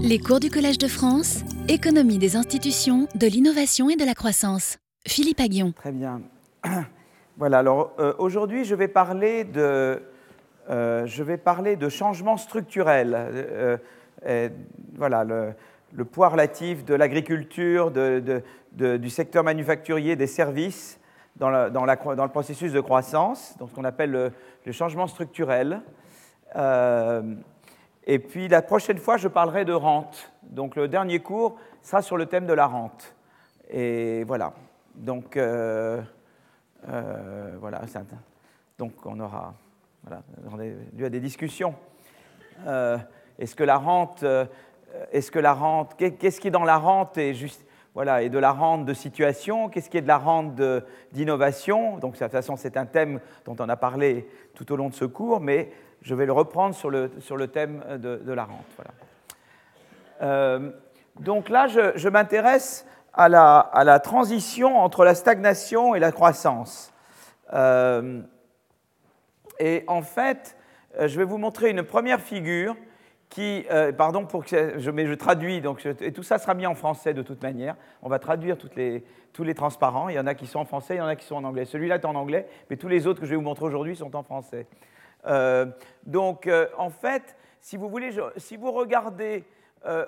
Les cours du Collège de France, économie des institutions, de l'innovation et de la croissance. Philippe Aguillon. Très bien. Voilà, alors euh, aujourd'hui je vais parler de, euh, je vais parler de changements structurels. Euh, voilà, le, poids relatif de l'agriculture, de, du secteur manufacturier, des services dans, dans, le processus de croissance, donc ce qu'on appelle le, le, changement structurel. Et puis la prochaine fois, je parlerai de rente. Donc le dernier cours sera sur le thème de la rente. Et voilà. Donc, euh, euh, voilà, donc on aura voilà, lieu à des discussions. Euh, est-ce que la rente, euh, est-ce que la rente, qu'est-ce qui est dans la rente est juste, voilà, et de la rente de situation, qu'est-ce qui est de la rente d'innovation Donc, de toute façon, c'est un thème dont on a parlé tout au long de ce cours, mais je vais le reprendre sur le, sur le thème de, de la rente. Voilà. Euh, donc là, je, m'intéresse à la, à la, transition entre la stagnation et la croissance. Euh, et en fait, euh, je vais vous montrer une première figure qui, euh, pardon pour que je, mais je traduis, donc et tout ça sera mis en français de toute manière. On va traduire toutes les, tous les transparents. Il y en a qui sont en français, il y en a qui sont en anglais. Celui-là est en anglais, mais tous les autres que je vais vous montrer aujourd'hui sont en français. Euh, donc, euh, en fait, si vous voulez, si vous regardez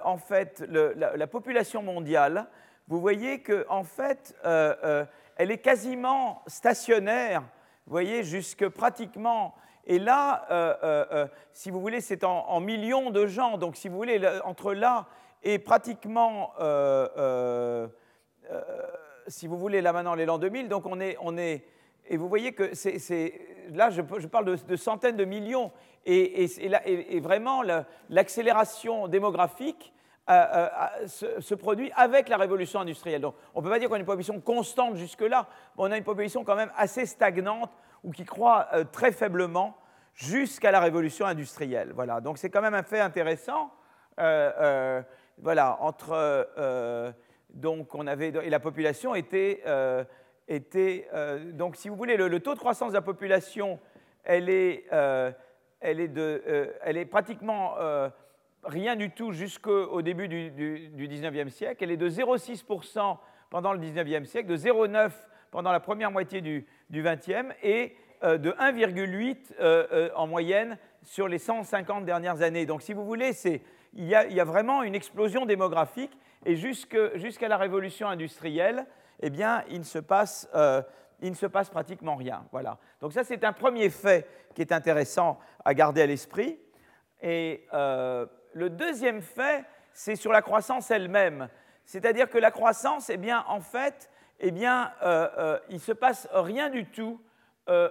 en fait la, la population mondiale, vous voyez qu'en en fait, euh, euh, elle est quasiment stationnaire, vous voyez, jusque pratiquement. Et là, euh, si vous voulez, c'est en, millions de gens. Donc, si vous voulez, entre là et pratiquement, si vous voulez, là maintenant, les l'an 2000, donc on est, on est. Et vous voyez que c'est. Là, je, parle de, centaines de millions. Et, vraiment, l'accélération démographique euh, euh, se, produit avec la révolution industrielle. Donc on ne peut pas dire qu'on a une population constante jusque-là, on a une population quand même assez stagnante ou qui croît euh, très faiblement jusqu'à la révolution industrielle. Voilà, donc c'est quand même un fait intéressant. Voilà, entre donc on avait et la population était, était donc si vous voulez le, taux de croissance de la population, elle est, elle est pratiquement rien du tout jusqu'au début du, du, du, 19e siècle. Elle est de 0,6% pendant le 19e siècle, de 0,9% pendant la première moitié du, du 20e et euh, de 1,8% euh, euh, en moyenne sur les 150 dernières années. Donc si vous voulez, il y, a, vraiment une explosion démographique et jusqu'à jusqu la révolution industrielle, eh bien, il ne se passe, euh, il ne se passe pratiquement rien. Voilà. Donc ça, c'est un premier fait qui est intéressant à garder à l'esprit. Et euh, le deuxième fait, c'est sur la croissance elle-même. C'est-à-dire que la croissance, eh bien, en fait, eh bien, euh, il ne se passe rien du tout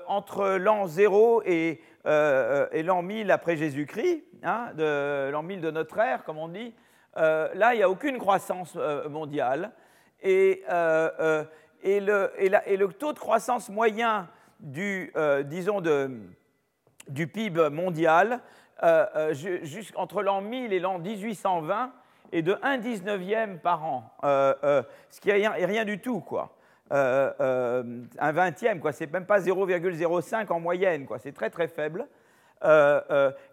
entre l'an 0 et, l'an 1000 après Jésus-Christ, hein, l'an 1000 de notre ère, comme on dit. Là, il n'y a aucune croissance mondiale. Et, et, le, et, le, taux de croissance moyen du, disons, de, du PIB mondial euh, euh jusqu'entre l'an 1000 et l'an 1820 est de 1 19e par an, euh, euh, ce qui est rien, du tout, quoi. un vingtième, quoi. C'est même pas 0,05 en moyenne, quoi. C'est très très faible.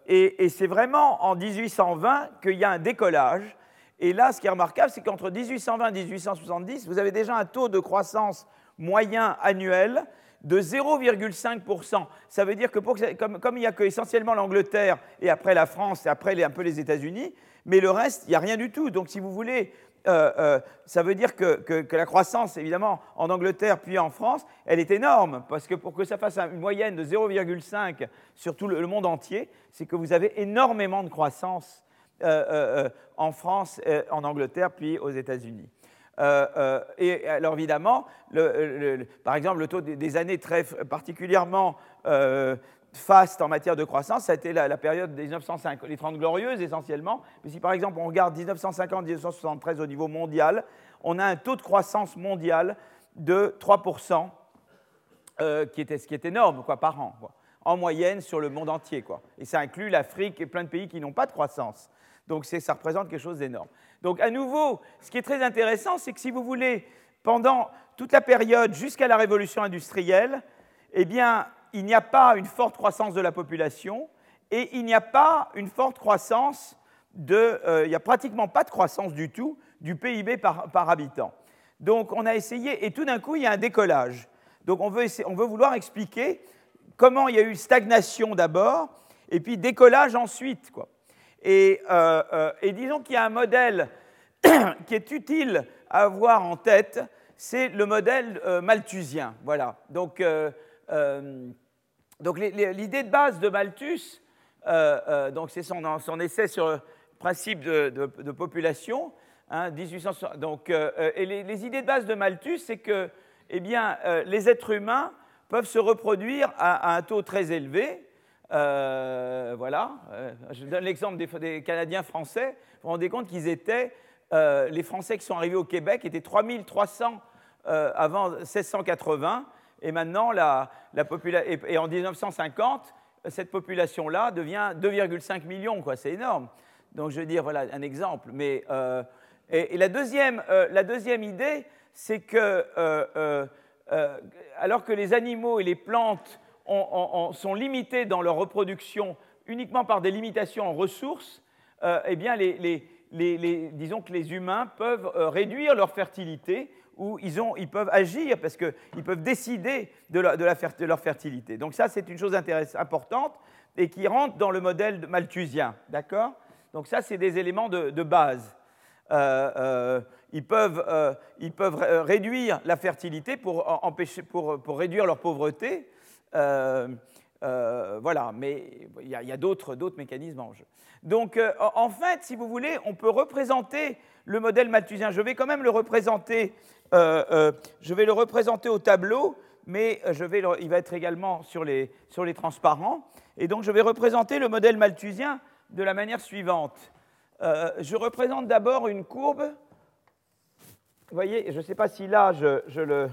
et c'est vraiment en 1820 qu'il y a un décollage. Et là, ce qui est remarquable, c'est qu'entre 1820 et 1870, vous avez déjà un taux de croissance moyen annuel de 0,5%. Ça veut dire que comme, il n'y a que essentiellement l'Angleterre et après la France et après un peu les États-Unis, mais le reste, il n'y a rien du tout. Donc si vous voulez, euh, euh, ça veut dire que, la croissance, évidemment, en Angleterre puis en France, elle est énorme, parce que pour que ça fasse une moyenne de 0,5 sur tout le, monde entier, c'est que vous avez énormément de croissance en France, en Angleterre, puis aux États-Unis. Euh, euh, et alors évidemment, par exemple, le taux des, années très particulièrement euh, faste en matière de croissance, ça a été la, période des 1950, les 30 glorieuses essentiellement. Mais si par exemple on regarde 1950-1973 au niveau mondial, on a un taux de croissance mondial de 3%, euh, qui, était, ce qui est énorme quoi, par an, en moyenne sur le monde entier. Quoi. Et ça inclut l'Afrique et plein de pays qui n'ont pas de croissance. Donc ça représente quelque chose d'énorme. Donc à nouveau, ce qui est très intéressant, c'est que si vous voulez, pendant toute la période jusqu'à la révolution industrielle, eh bien, il n'y a pas une forte croissance de la population et il n'y a pas une forte croissance de, il n'y a pratiquement pas de croissance du tout du PIB par, par habitant. Donc on a essayé, et tout d'un coup, il y a un décollage. Donc on veut, on veut vouloir expliquer comment il y a eu stagnation d'abord, et puis décollage ensuite. Quoi. Et, euh, euh, et disons qu'il y a un modèle qui est utile à avoir en tête, c'est le modèle euh, malthusien. Voilà. Donc, donc l'idée de base de Malthus, donc c'est son, son, essai sur le principe de, population, hein, 1800, donc, et les, les, idées de base de Malthus, c'est que eh bien, les êtres humains peuvent se reproduire à, un taux très élevé. Euh, voilà, euh, je donne l'exemple des, Canadiens français. Vous vous rendez compte qu'ils étaient, euh, les Français qui sont arrivés au Québec étaient 3300 avant 1680, et maintenant, la, la et, et, en 1950, cette population-là devient 2,5 millions, quoi. C'est énorme. Donc, je veux dire, voilà un exemple. Mais, et, la, deuxième, la deuxième idée, c'est que euh, alors que les animaux et les plantes sont limités dans leur reproduction uniquement par des limitations en ressources, euh, eh bien, disons que les humains peuvent euh, réduire leur fertilité ou ils, peuvent agir parce qu'ils peuvent décider de, leur fertilité. Donc ça, c'est une chose importante et qui rentre dans le modèle malthusien. D'accord? Donc ça, c'est des éléments de, base ils peuvent, euh, ils peuvent réduire la fertilité pour réduire leur pauvreté. Euh, voilà, mais il y a, d'autres, mécanismes en jeu. Donc, en fait, si vous voulez, on peut représenter le modèle malthusien. Je vais quand même le représenter, je vais le représenter au tableau, mais je vais il va être également sur les, sur les transparents. Et donc, je vais représenter le modèle malthusien de la manière suivante. je représente d'abord une courbe vous voyez, je ne sais pas si là, je, le...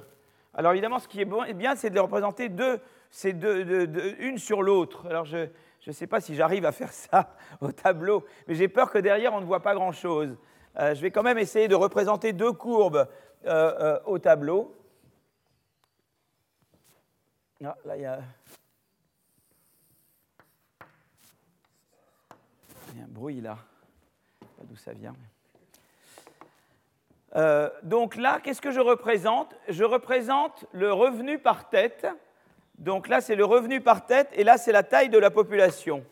Alors évidemment, ce qui est bien, c'est de représenter deux, c'est de, une sur l'autre. Alors je ne sais pas si j'arrive à faire ça au tableau, mais j'ai peur que derrière, on ne voit pas grand-chose. Euh, je vais quand même essayer de représenter deux courbes euh, euh, au tableau. Ah, là, il y a... Il y a un bruit là. Je sais pas d'où ça vient. Donc là, qu'est-ce que je représente? Je représente le revenu par tête. Donc là, c'est le revenu par tête et là, c'est la taille de la population.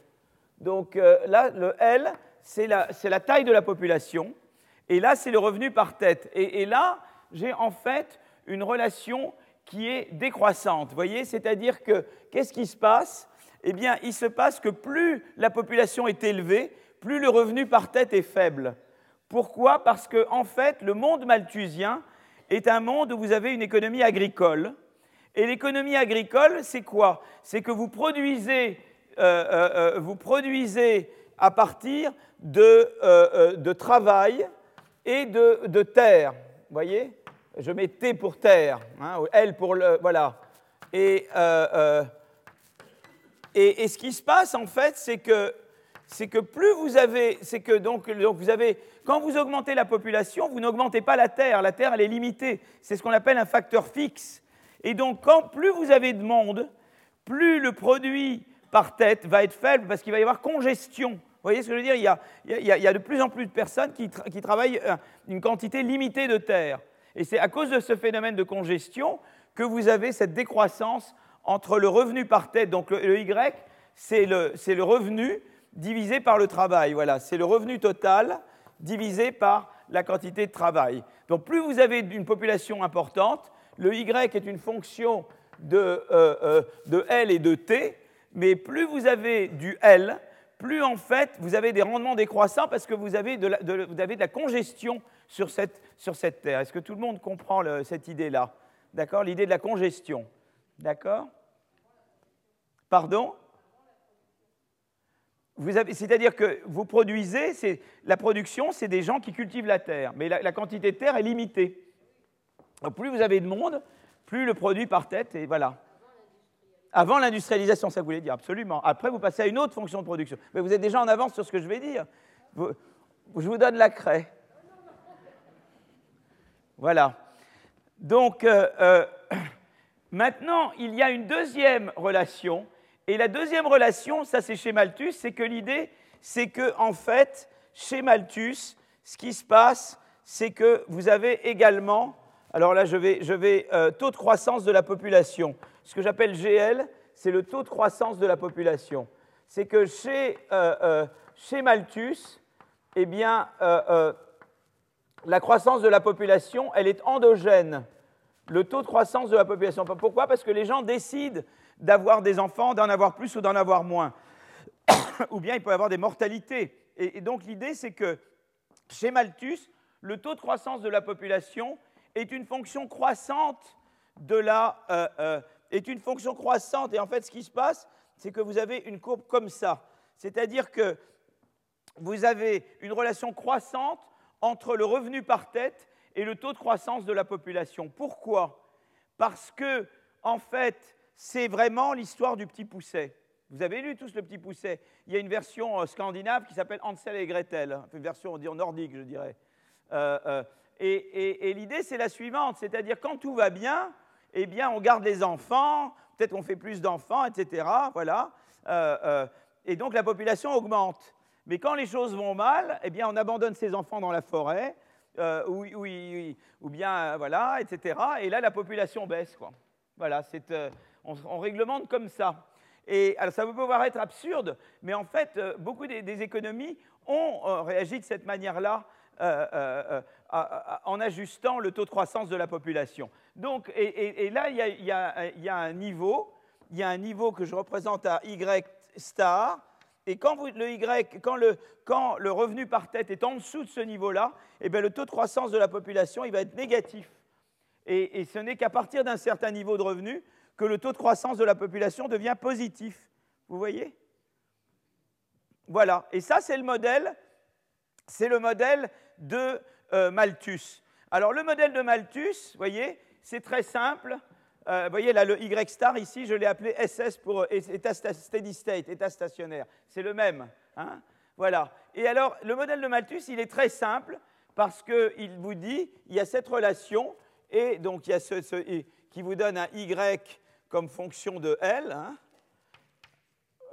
Donc euh, là, le L, c'est la, taille de la population. Et là, c'est le revenu par tête. Et, et là, j'ai en fait une relation qui est décroissante. Vous voyez C'est-à-dire que qu'est-ce qui se passe? Eh bien, il se passe que plus la population est élevée, plus le revenu par tête est faible. Pourquoi? Parce que, en fait, le monde malthusien est un monde où vous avez une économie agricole. Et l'économie agricole, c'est quoi? C'est que vous produisez, euh, euh, euh, vous produisez à partir de, travail et de, terre. Vous voyez? Je mets T pour terre, hein, L pour le. Voilà. Et, et, ce qui se passe, en fait, c'est que c'est que plus vous avez, c'est que donc, vous avez, quand vous augmentez la population, vous n'augmentez pas la terre. La terre, elle est limitée. C'est ce qu'on appelle un facteur fixe. Et donc, quand plus vous avez de monde, plus le produit par tête va être faible parce qu'il va y avoir congestion. Vous voyez ce que je veux dire? Il y, a, de plus en plus de personnes qui, qui travaillent euh, une quantité limitée de terre. Et c'est à cause de ce phénomène de congestion que vous avez cette décroissance entre le revenu par tête, donc le, Y, c'est le, le revenu, divisé par le travail. Voilà, c'est le revenu total divisé par la quantité de travail. Donc plus vous avez une population importante, le Y est une fonction de, euh, euh, de L et de T, mais plus vous avez du L, plus en fait vous avez des rendements décroissants parce que vous avez de la, vous avez de la congestion sur cette, sur cette terre. Est-ce que tout le monde comprend cette idée-là? D'accord? L'idée de la congestion. D'accord? Pardon? C'est-à-dire que vous produisez, la production, c'est des gens qui cultivent la terre, mais la, quantité de terre est limitée. Plus vous avez de monde, plus le produit par tête, et voilà. Avant l'industrialisation, ça voulait dire, absolument. Après, vous passez à une autre fonction de production. Mais vous êtes déjà en avance sur ce que je vais dire. je vous donne la craie. Voilà. Donc, euh, euh, maintenant, il y a une deuxième relation et la deuxième relation, ça c'est chez Malthus, c'est que l'idée, c'est que en fait, chez Malthus, ce qui se passe, c'est que vous avez également, alors là je vais, euh, taux de croissance de la population. Ce que j'appelle GL, c'est le taux de croissance de la population. C'est que chez, euh, euh, Malthus, eh bien, la croissance de la population, elle est endogène. Le taux de croissance de la population. Pourquoi? Parce que les gens décident d'avoir des enfants, d'en avoir plus ou d'en avoir moins. ou bien il peut y avoir des mortalités. Et, donc l'idée, c'est que chez Malthus, le taux de croissance de la population est une fonction croissante de la... Euh, euh, est une fonction croissante. Et en fait, ce qui se passe, c'est que vous avez une courbe comme ça. C'est-à-dire que vous avez une relation croissante entre le revenu par tête et le taux de croissance de la population. Pourquoi? Parce que, en fait, c'est vraiment l'histoire du petit pousset. Vous avez lu tous le petit pousset? Il y a une version euh, scandinave qui s'appelle Hansel et Gretel, une version on dit, nordique, je dirais. Et, l'idée, c'est la suivante, c'est-à-dire quand tout va bien, eh bien, on garde les enfants, peut-être qu'on fait plus d'enfants, etc. Voilà. et donc la population augmente. Mais quand les choses vont mal, eh bien, on abandonne ses enfants dans la forêt, ou, ou, bien, voilà, etc. Et là, la population baisse, quoi. Voilà, on, réglemente comme ça. Et alors, ça peut pouvoir être absurde, mais en fait, euh, beaucoup des, économies ont euh, réagi de cette manière-là euh, en ajustant le taux de croissance de la population. Donc, et, là, il y, a, un niveau, il y a un niveau que je représente à Y star, et quand le Y, quand le, quand le, revenu par tête est en dessous de ce niveau-là, eh bien, le taux de croissance de la population il va être négatif. Et, et ce n'est qu'à partir d'un certain niveau de revenu que le taux de croissance de la population devient positif. Vous voyez? Voilà. Et ça, c'est le modèle, c'est le modèle de euh, Malthus. Alors, le modèle de Malthus, vous voyez, c'est très simple. Euh, vous voyez là, le Y star ici, je l'ai appelé SS pour euh, état steady state, état stationnaire. C'est le même. Hein voilà. Et alors, le modèle de Malthus, il est très simple parce qu'il vous dit, il y a cette relation, et donc il y a ce, qui vous donne un Y comme fonction de L, hein.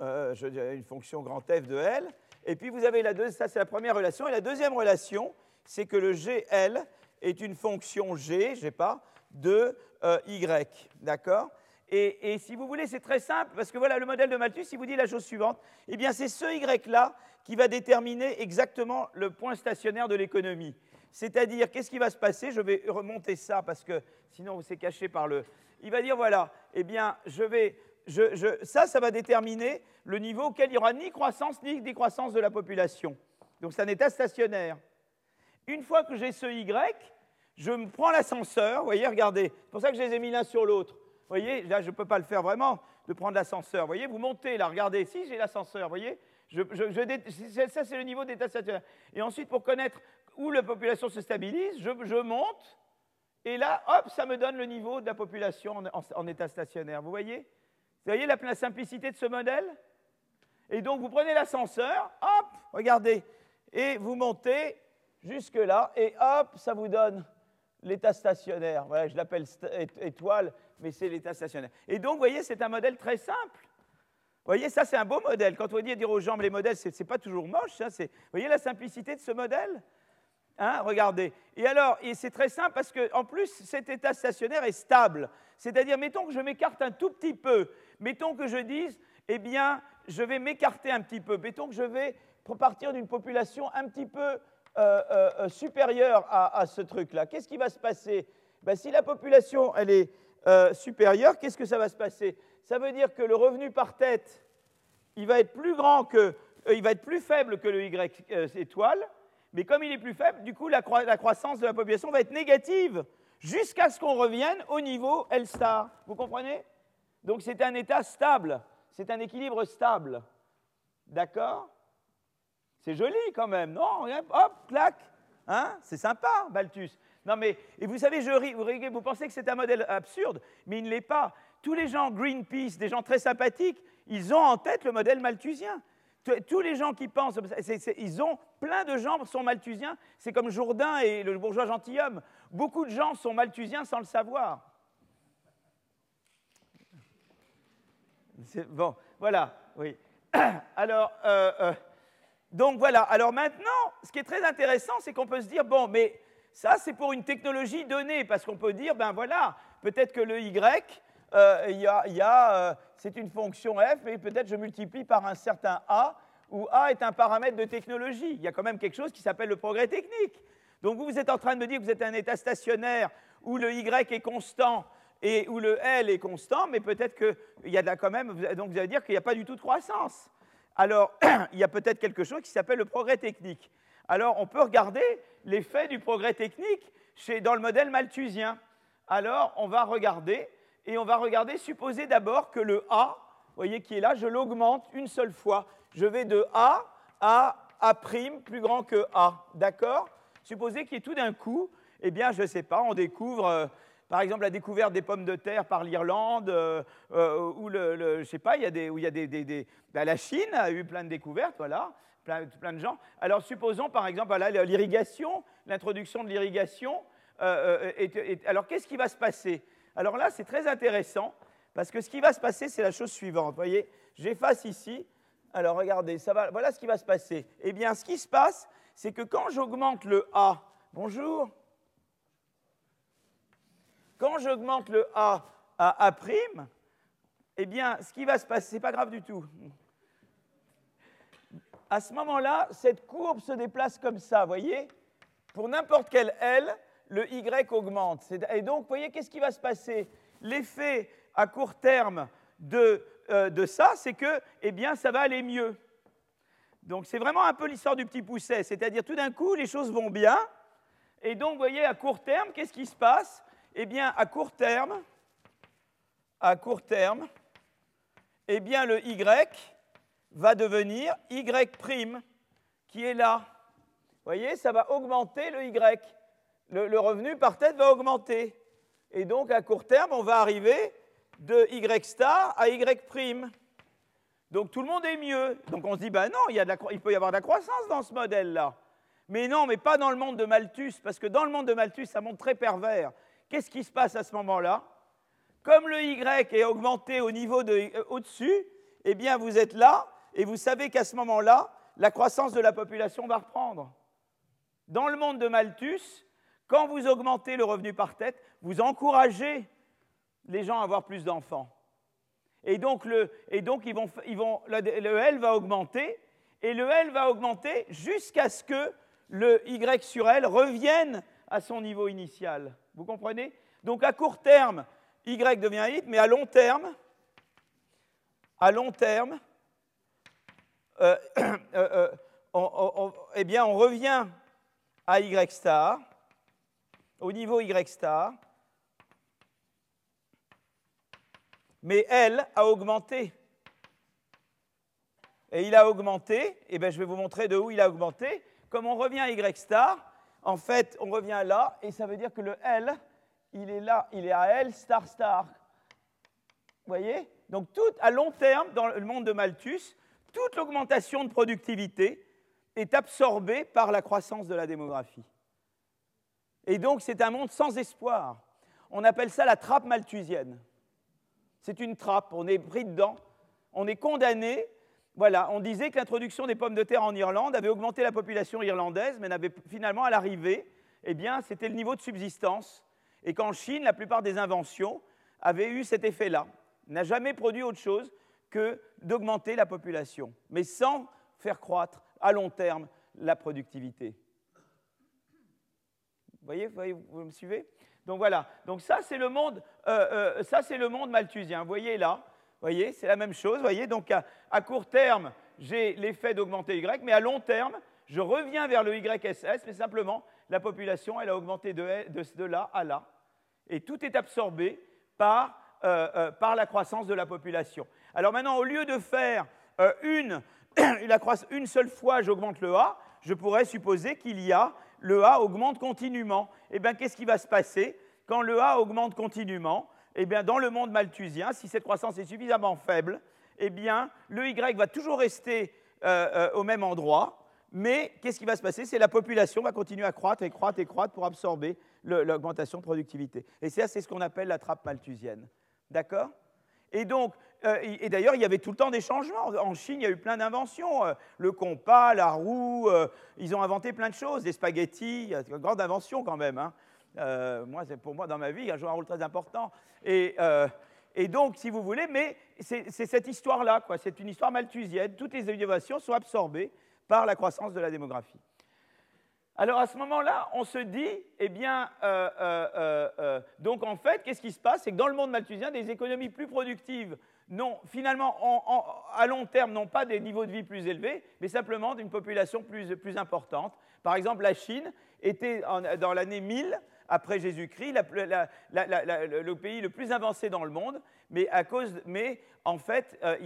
euh, je dirais une fonction grand F de L. Et puis vous avez la deuxième, ça c'est la première relation. Et la deuxième relation, c'est que le GL est une fonction G, je sais pas, de euh, Y. D'accord? Et, si vous voulez, c'est très simple, parce que voilà, le modèle de Malthus, il vous dit la chose suivante. Eh bien, c'est ce Y-là qui va déterminer exactement le point stationnaire de l'économie. C'est-à-dire, qu'est-ce qui va se passer? Je vais remonter ça, parce que sinon, c'est caché par le, il va dire voilà, eh bien, je vais, ça, ça va déterminer le niveau auquel il n'y aura ni croissance ni décroissance de la population. Donc c'est un état stationnaire. Une fois que j'ai ce Y, je me prends l'ascenseur, vous voyez, regardez, c'est pour ça que je les ai mis l'un sur l'autre. Vous voyez, là, je ne peux pas le faire vraiment, de prendre l'ascenseur. Vous voyez, vous montez là, regardez, si j'ai l'ascenseur, vous voyez, ça c'est le niveau d'état stationnaire. Et ensuite, pour connaître où la population se stabilise, je monte, et là, hop, ça me donne le niveau de la population en, état stationnaire. Vous voyez Vous voyez la, simplicité de ce modèle? Et donc, vous prenez l'ascenseur, hop, regardez, et vous montez jusque là, et hop, ça vous donne l'état stationnaire. Voilà, je l'appelle étoile, mais c'est l'état stationnaire. Et donc, vous voyez, c'est un modèle très simple. Vous voyez, ça, c'est un beau modèle. Quand on dit dire aux gens, les modèles, ce n'est pas toujours moche. Hein, vous voyez la simplicité de ce modèle Hein, regardez. Et alors, c'est très simple parce qu'en plus, cet état stationnaire est stable. C'est-à-dire, mettons que je m'écarte un tout petit peu. Mettons que je dise, eh bien, je vais m'écarter un petit peu. Mettons que je vais partir d'une population un petit peu euh, euh, euh, supérieure à, ce truc-là. Qu'est-ce qui va se passer? Ben, Si la population elle est supérieure, qu'est-ce que ça va se passer? Ça veut dire que le revenu par tête, il va être plus grand que, il va être plus faible que le Y étoile mais comme il est plus faible, du coup, la, croissance de la population va être négative jusqu'à ce qu'on revienne au niveau L star. Vous comprenez? Donc c'est un état stable, c'est un équilibre stable. D'accord? C'est joli quand même, non? Hop, clac hein? C'est sympa, Balthus. Non mais, et vous savez, je ris, vous, vous pensez que c'est un modèle absurde, mais il ne l'est pas. Tous les gens Greenpeace, des gens très sympathiques, ils ont en tête le modèle malthusien. Tous les gens qui pensent, ils ont plein de gens sont malthusiens. C'est comme Jourdain et le bourgeois gentilhomme. Beaucoup de gens sont malthusiens sans le savoir. Bon, voilà, oui. Alors, euh, euh, Donc voilà, alors maintenant, ce qui est très intéressant, c'est qu'on peut se dire, bon, mais ça, c'est pour une technologie donnée, parce qu'on peut dire, ben voilà, peut-être que le Y, euh, euh, c'est une fonction f, et peut-être je multiplie par un certain a, où a est un paramètre de technologie. Il y a quand même quelque chose qui s'appelle le progrès technique. Donc vous, vous êtes en train de me dire que vous êtes un état stationnaire où le y est constant et où le L est constant, mais peut-être qu'il y a quand même, donc vous allez dire qu'il n'y a pas du tout de croissance. Alors, il y a peut-être quelque chose qui s'appelle le progrès technique. Alors, on peut regarder l'effet du progrès technique chez, dans le modèle malthusien. Alors, on va regarder, et on va regarder, supposer d'abord que le A, vous voyez qui est là, je l'augmente une seule fois. Je vais de A à A' plus grand que A. D'accord? Supposez qu'il y ait tout d'un coup, eh bien, je ne sais pas, on découvre, euh, par exemple, la découverte des pommes de terre par l'Irlande, euh, euh, ou le, ne sais pas, il y a où il y a des, ben, la Chine a eu plein de découvertes, voilà, plein, de gens. Alors, supposons, par exemple, l'irrigation, l'introduction de l'irrigation. alors, qu'est-ce qui va se passer? Alors là, c'est très intéressant, parce que ce qui va se passer, c'est la chose suivante. Vous voyez, j'efface ici. Alors, regardez, ça va, voilà ce qui va se passer. Eh bien, ce qui se passe, c'est que quand j'augmente le A, bonjour, quand j'augmente le A à A', eh bien, ce qui va se passer, c'est pas grave du tout. À ce moment-là, cette courbe se déplace comme ça, vous voyez? Pour n'importe quel L, le Y augmente. Et donc, vous voyez, qu'est-ce qui va se passer? L'effet à court terme de, euh, de ça, c'est que, eh bien, ça va aller mieux. Donc c'est vraiment un peu l'histoire du petit pousset, c'est-à-dire tout d'un coup les choses vont bien, et donc vous voyez à court terme, qu'est-ce qui se passe? Eh bien à court terme, à court terme, eh bien le Y va devenir Y' qui est là. Vous voyez, ça va augmenter le Y. Le, revenu par tête va augmenter. Et donc à court terme, on va arriver de Y star à Y'. Donc tout le monde est mieux. Donc on se dit, ben non, il, peut y avoir de la croissance dans ce modèle-là. Mais non, mais pas dans le monde de Malthus, parce que dans le monde de Malthus, ça montre très pervers. Qu'est-ce qui se passe à ce moment-là? Comme le Y est augmenté au niveau de, euh, au-dessus, eh bien vous êtes là, et vous savez qu'à ce moment-là, la croissance de la population va reprendre. Dans le monde de Malthus, quand vous augmentez le revenu par tête, vous encouragez les gens à avoir plus d'enfants. Et donc, le, et donc ils vont, ils vont, le, L va augmenter, et le L va augmenter jusqu'à ce que le Y sur L revienne à son niveau initial. Vous comprenez? Donc à court terme, Y devient I, mais à long terme, à long terme, euh, euh, euh, on, eh bien, on revient à Y star, au niveau Y star, mais elle a augmenté. Et il a augmenté, eh bien je vais vous montrer de où il a augmenté. Comme on revient à Y star, en fait, on revient là, et ça veut dire que le L, il est là, il est à L star star. Vous voyez? Donc, tout, à long terme, dans le monde de Malthus, toute l'augmentation de productivité est absorbée par la croissance de la démographie. Et donc, c'est un monde sans espoir. On appelle ça la trappe malthusienne. C'est une trappe, on est pris dedans, on est condamné. Voilà, on disait que l'introduction des pommes de terre en Irlande avait augmenté la population irlandaise, mais n'avait finalement à l'arrivée, eh bien, c'était le niveau de subsistance. Et qu'en Chine, la plupart des inventions avaient eu cet effet-là. N'a jamais produit autre chose que d'augmenter la population, mais sans faire croître à long terme la productivité. Vous voyez, vous me suivez? Donc voilà. Donc ça c'est le monde, euh, euh, ça c'est le monde malthusien. Vous voyez là, vous voyez, c'est la même chose. Voyez, donc à, court terme, j'ai l'effet d'augmenter Y, mais à long terme, je reviens vers le YSS, mais simplement la population, elle a augmenté de, là à là, et tout est absorbé par, euh, par la croissance de la population. Alors maintenant, au lieu de faire une, une seule fois, j'augmente le A, je pourrais supposer qu'il y a le A augmente continuellement. Eh bien, qu'est-ce qui va se passer? Quand le A augmente continuellement Eh bien, dans le monde malthusien, si cette croissance est suffisamment faible, eh bien, le Y va toujours rester euh, euh, au même endroit, mais qu'est-ce qui va se passer? C'est la population va continuer à croître et croître et croître pour absorber l'augmentation de productivité. Et ça, c'est ce qu'on appelle la trappe malthusienne. D'accord? Et donc, euh, et d'ailleurs, il y avait tout le temps des changements. En Chine, il y a eu plein d'inventions. Le compas, la roue, ils ont inventé plein de choses, des spaghettis, une grande invention quand même. Hein. Moi, pour moi, dans ma vie, il a joué un rôle très important. Et, et donc, si vous voulez, mais c'est cette histoire-là. C'est une histoire malthusienne. Toutes les innovations sont absorbées par la croissance de la démographie. Alors à ce moment-là, on se dit, eh bien, donc en fait, qu'est-ce qui se passe? C'est que dans le monde malthusien, des économies plus productives non, finalement, à long terme, n'ont pas des niveaux de vie plus élevés, mais simplement d'une population plus, importante. Par exemple, la Chine était dans l'année 1000 après Jésus-Christ le pays le plus avancé dans le monde, mais, en fait, euh,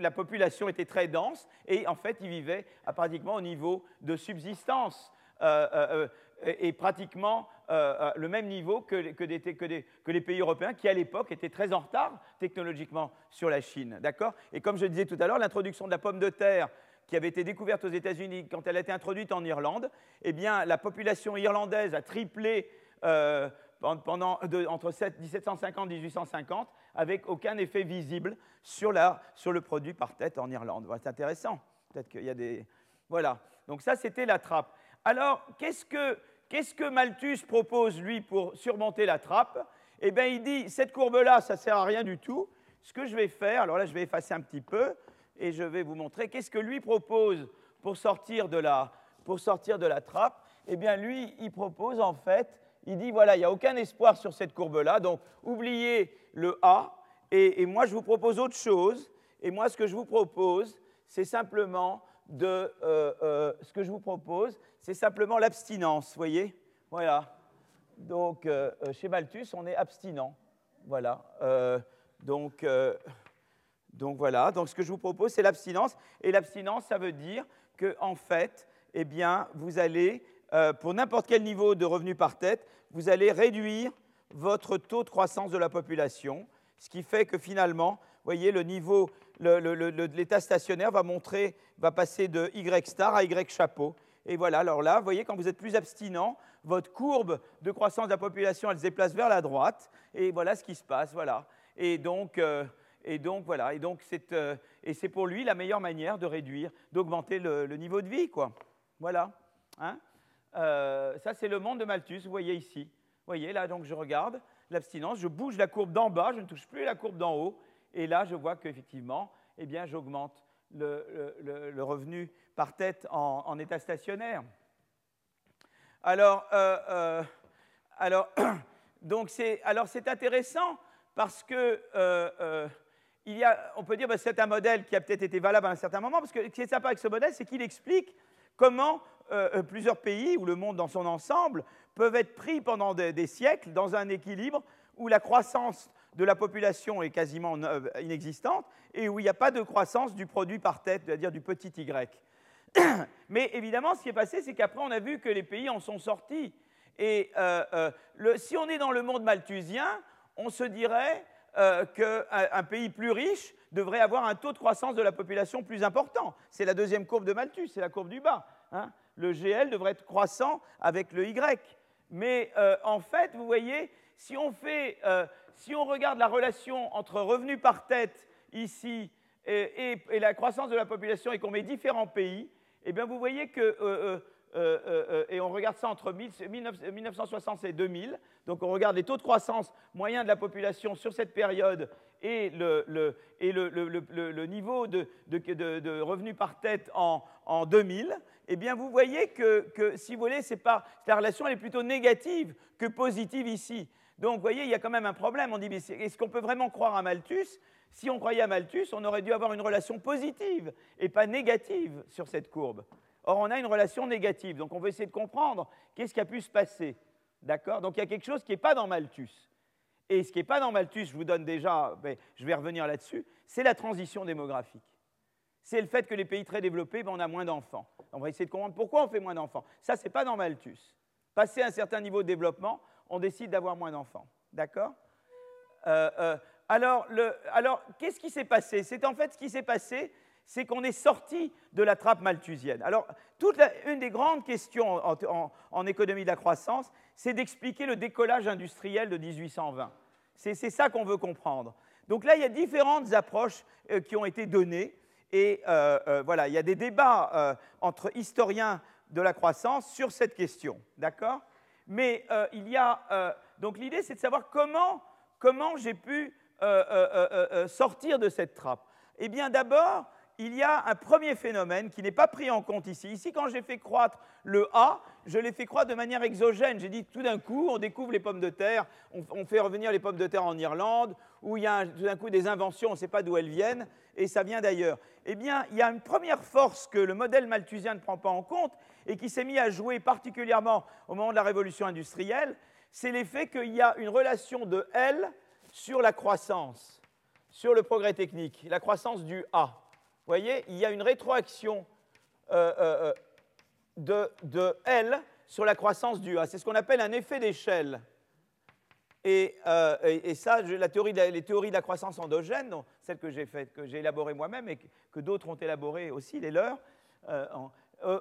la population était très dense et en fait, ils vivaient à pratiquement au niveau de subsistance. Euh, euh, et pratiquement euh, le même niveau que, les pays européens qui, à l'époque, étaient très en retard technologiquement sur la Chine. D'accord? Et comme je disais tout à l'heure, l'introduction de la pomme de terre qui avait été découverte aux États-Unis quand elle a été introduite en Irlande, eh bien, la population irlandaise a triplé euh, pendant, entre 1750 et 1850 avec aucun effet visible sur, sur le produit par tête en Irlande. c'est intéressant. Peut-être qu'il y a des... Voilà. Donc ça, c'était la trappe. Alors, qu'est-ce que, Qu'est-ce que Malthus propose, lui, pour surmonter la trappe? Eh bien, il dit, cette courbe-là, ça ne sert à rien du tout. Ce que je vais faire, alors là, je vais effacer un petit peu, et je vais vous montrer qu'est-ce que lui propose pour sortir de la, pour sortir de la trappe. Eh bien, lui, il propose, en fait, il dit, voilà, il n'y a aucun espoir sur cette courbe-là, donc oubliez le A, et, moi, je vous propose autre chose. Et moi, ce que je vous propose, c'est simplement de euh, euh, ce que je vous propose, c'est simplement l'abstinence, vous voyez Voilà. Donc, euh, chez Malthus, on est abstinent. Voilà. donc, donc, voilà. Donc, ce que je vous propose, c'est l'abstinence. Et l'abstinence, ça veut dire que, en fait, eh bien, vous allez, pour n'importe quel niveau de revenu par tête, vous allez réduire votre taux de croissance de la population, ce qui fait que finalement, vous voyez, le niveau l'état stationnaire va montrer, va passer de Y star à Y chapeau. Et voilà, alors là, vous voyez, quand vous êtes plus abstinent, votre courbe de croissance de la population, elle se déplace vers la droite. Et voilà ce qui se passe, voilà. Et donc, euh, et donc voilà, et donc c'est, euh, pour lui la meilleure manière de réduire, d'augmenter le, niveau de vie, quoi. Voilà. Hein euh, ça, c'est le monde de Malthus, vous voyez ici. Vous voyez, là, donc je regarde l'abstinence, je bouge la courbe d'en bas, je ne touche plus la courbe d'en haut, et là, je vois qu'effectivement, eh bien, j'augmente le, revenu par tête en, état stationnaire. Alors, euh, euh, alors, donc c'est, alors c'est intéressant parce que il y a, on peut dire que bah, c'est un modèle qui a peut-être été valable à un certain moment, parce que ce qui est sympa avec ce modèle, c'est qu'il explique comment plusieurs pays, ou le monde dans son ensemble, peuvent être pris pendant des siècles dans un équilibre où la croissance de la population est quasiment euh, inexistante et où il n'y a pas de croissance du produit par tête, c'est-à-dire du petit y. Mais évidemment, ce qui est passé, c'est qu'après, on a vu que les pays en sont sortis. Et euh, euh, si on est dans le monde malthusien, on se dirait qu'un pays plus riche devrait avoir un taux de croissance de la population plus important. C'est la deuxième courbe de Malthus, c'est la courbe du bas. Hein. Le GL devrait être croissant avec le Y. Mais en fait, vous voyez, si on fait si on regarde la relation entre revenus par tête ici et, la croissance de la population et qu'on met différents pays, eh bien vous voyez que, euh, euh, euh, et on regarde ça entre 1960 et 2000, donc on regarde les taux de croissance moyens de la population sur cette période et le, niveau de, revenus par tête en, 2000, eh bien vous voyez que, si vous voulez, la relation est plutôt négative que positive ici. Donc, vous voyez, il y a quand même un problème. On dit, est-ce qu'on peut vraiment croire à Malthus? Si on croyait à Malthus, on aurait dû avoir une relation positive et pas négative sur cette courbe. Or, on a une relation négative. Donc, on veut essayer de comprendre qu'est-ce qui a pu se passer. D'accord? Donc, il y a quelque chose qui n'est pas dans Malthus. Et ce qui n'est pas dans Malthus, je vous donne déjà, ben, je vais revenir là-dessus, c'est la transition démographique. C'est le fait que les pays très développés, ben, on a moins d'enfants. On va essayer de comprendre pourquoi on fait moins d'enfants. Ça, ce n'est pas dans Malthus. Passer un certain niveau de développement, on décide d'avoir moins d'enfants. D'accord? Euh, euh, Alors, alors qu'est-ce qui s'est passé? C'est en fait ce qui s'est passé, c'est qu'on est sorti de la trappe malthusienne. Alors, une des grandes questions en, économie de la croissance, c'est d'expliquer le décollage industriel de 1820. C'est ça qu'on veut comprendre. Donc là, il y a différentes approches euh, qui ont été données. Et voilà, il y a des débats entre historiens de la croissance sur cette question. D'accord? Mais il y a. donc l'idée, c'est de savoir comment, comment j'ai pu sortir de cette trappe. Eh bien, d'abord, il y a un premier phénomène qui n'est pas pris en compte ici. Ici, quand j'ai fait croître le A, je l'ai fait croître de manière exogène. J'ai dit tout d'un coup, on découvre les pommes de terre, on, fait revenir les pommes de terre en Irlande, où il y a tout d'un coup des inventions, on ne sait pas d'où elles viennent, et ça vient d'ailleurs. Eh bien, il y a une première force que le modèle malthusien ne prend pas en compte, et qui s'est mis à jouer particulièrement au moment de la révolution industrielle, c'est l'effet qu'il y a une relation de L sur la croissance, sur le progrès technique, la croissance du A voyez, il y a une rétroaction euh, euh, euh, de, L sur la croissance du A. C'est ce qu'on appelle un effet d'échelle. Et, ça, la théorie les théories de la croissance endogène, celles que j'ai élaborées moi-même et que, d'autres ont élaborées aussi, les leurs,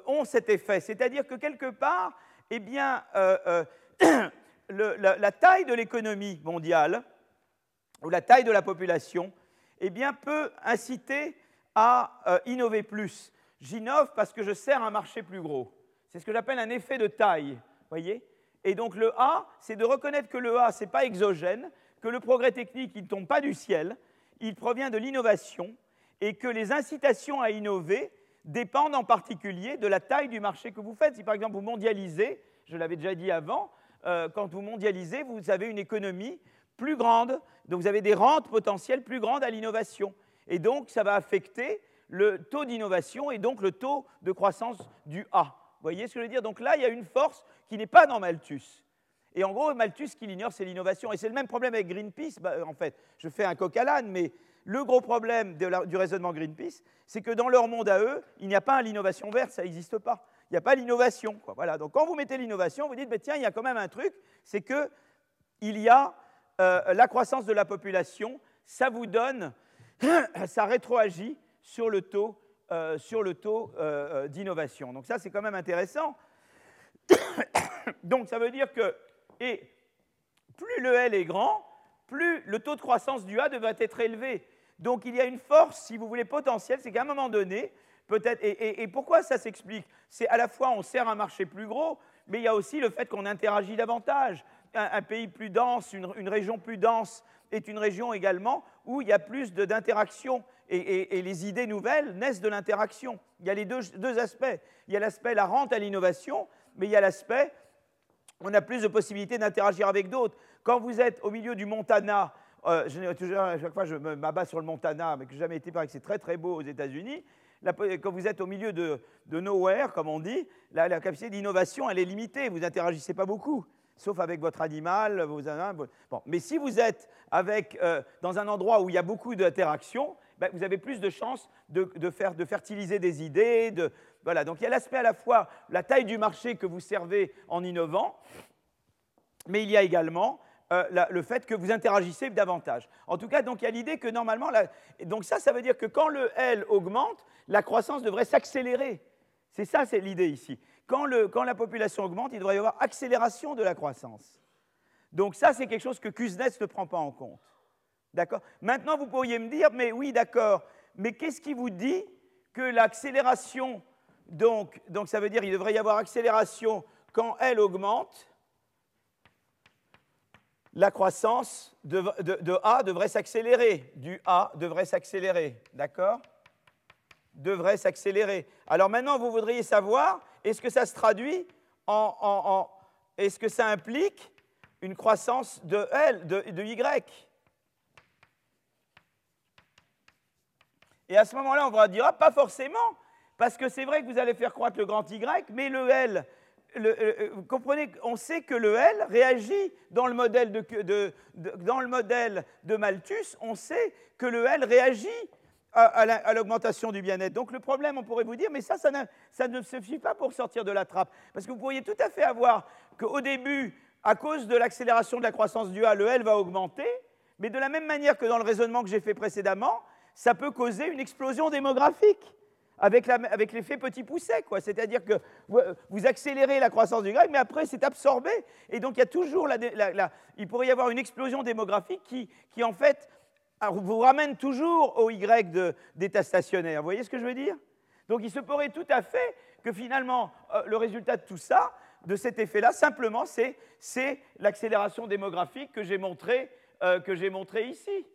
ont cet effet. C'est-à-dire que quelque part, eh bien, la, taille de l'économie mondiale ou la taille de la population, eh bien, peut inciter à euh, innover plus. J'innove parce que je sers un marché plus gros. C'est ce que j'appelle un effet de taille. voyez Et donc le A, c'est de reconnaître que le A, ce n'est pas exogène, que le progrès technique, il ne tombe pas du ciel, il provient de l'innovation, et que les incitations à innover dépendent en particulier de la taille du marché que vous faites. Si par exemple vous mondialisez, je l'avais déjà dit avant, euh, quand vous mondialisez, vous avez une économie plus grande, donc vous avez des rentes potentielles plus grandes à l'innovation. Et donc, ça va affecter le taux d'innovation et donc le taux de croissance du A. Vous voyez ce que je veux dire? Donc là, il y a une force qui n'est pas dans Malthus. Et en gros, Malthus, ce qu'il ignore, c'est l'innovation. Et c'est le même problème avec Greenpeace. Bah, en fait, je fais un coq à l'âne, mais le gros problème du raisonnement Greenpeace, c'est que dans leur monde à eux, il n'y a pas l'innovation verte, ça n'existe pas. Il n'y a pas l'innovation. Voilà. Donc quand vous mettez l'innovation, vous dites, tiens, il y a quand même un truc, c'est qu'il y a euh, la croissance de la population, ça vous donne ça rétroagit sur le taux, euh, taux euh, euh, d'innovation. Donc ça, c'est quand même intéressant. Donc ça veut dire que et plus le L est grand, plus le taux de croissance du A devrait être élevé. Donc il y a une force, si vous voulez, potentielle, c'est qu'à un moment donné, peut-être, et, pourquoi ça s'explique? C'est à la fois on sert un marché plus gros, mais il y a aussi le fait qu'on interagit davantage. Un, pays plus dense, une région plus dense, est une région également où il y a plus d'interactions et, les idées nouvelles naissent de l'interaction. Il y a les deux, aspects. Il y a l'aspect la rente à l'innovation, mais il y a l'aspect on a plus de possibilités d'interagir avec d'autres. Quand vous êtes au milieu du Montana, euh, toujours, à chaque fois je m'abats sur le Montana, mais que je n'ai jamais été, parce que c'est très très beau aux États-Unis. Quand vous êtes au milieu de, nowhere, comme on dit, la, la capacité d'innovation, elle est limitée. Vous n'interagissez pas beaucoup sauf avec votre animal. Vos, bon. Mais si vous êtes avec, euh, dans un endroit où il y a beaucoup d'interactions, ben, vous avez plus de chances de, faire, de fertiliser des idées. Voilà. Donc il y a l'aspect à la fois la taille du marché que vous servez en innovant, mais il y a également euh, le fait que vous interagissez davantage. En tout cas, donc il y a l'idée que normalement, donc ça, ça veut dire que quand le L augmente, la croissance devrait s'accélérer. C'est ça, c'est l'idée ici quand, la population augmente, il devrait y avoir accélération de la croissance. Donc ça, c'est quelque chose que Kuznets ne prend pas en compte. D'accord? Maintenant, vous pourriez me dire, mais oui, d'accord, mais qu'est-ce qui vous dit que l'accélération, donc, donc ça veut dire qu'il devrait y avoir accélération quand elle augmente, la croissance de, de A devrait s'accélérer, du A devrait s'accélérer, d'accord? Devrait s'accélérer. Alors maintenant, vous voudriez savoir, est-ce que ça se traduit en, est-ce que ça implique une croissance de L, de, Y? Et à ce moment-là, on va dire, ah, pas forcément, parce que c'est vrai que vous allez faire croître le grand Y, mais le L, euh, vous comprenez, on sait que le L réagit dans le modèle de, dans le modèle de Malthus, on sait que le L réagit à, l'augmentation du bien-être. Donc le problème, on pourrait vous dire, mais ça, ça ne, suffit pas pour sortir de la trappe. Parce que vous pourriez tout à fait avoir qu'au début, à cause de l'accélération de la croissance du A, le L va augmenter, mais de la même manière que dans le raisonnement que j'ai fait précédemment, ça peut causer une explosion démographique avec l'effet petit pousset. C'est-à-dire que vous, accélérez la croissance du Y, mais après c'est absorbé. Et donc il y a toujours la, il pourrait y avoir une explosion démographique qui, qui en fait vous ramène toujours au Y d'état stationnaire. Vous voyez ce que je veux dire? Donc il se pourrait tout à fait que finalement, euh, le résultat de tout ça, de cet effet-là, simplement, c'est l'accélération démographique que j'ai montrée euh, montré ici.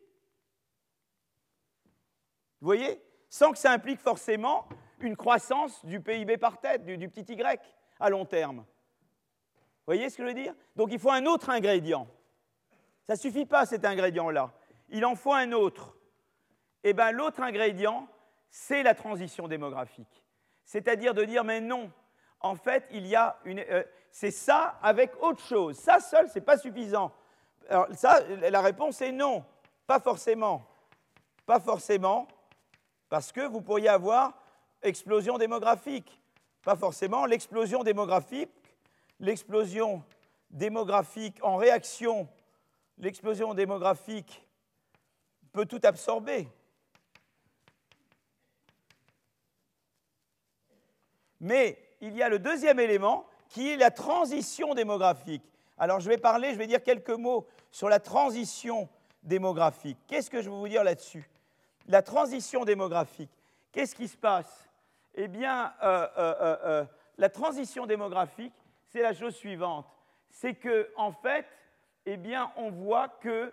Vous voyez? Sans que ça implique forcément une croissance du PIB par tête, du, petit y, à long terme. Vous voyez ce que je veux dire? Donc il faut un autre ingrédient. Ça ne suffit pas cet ingrédient-là. Il en faut un autre. Et eh bien l'autre ingrédient, c'est la transition démographique. C'est-à-dire de dire, mais non, en fait, il y a une. Euh, c'est ça avec autre chose. Ça seul, ce n'est pas suffisant. Alors, ça, la réponse est non, pas forcément. Pas forcément, parce que vous pourriez avoir explosion démographique. Pas forcément l'explosion démographique. L'explosion démographique en réaction, l'explosion démographique peut tout absorber. Mais il y a le deuxième élément qui est la transition démographique. Alors je vais parler, je vais dire quelques mots sur la transition démographique. Qu'est-ce que je veux vous dire là-dessus? La transition démographique. Qu'est-ce qui se passe? Eh bien, euh, euh, euh, la transition démographique, c'est la chose suivante. C'est que, en fait, eh bien, on voit que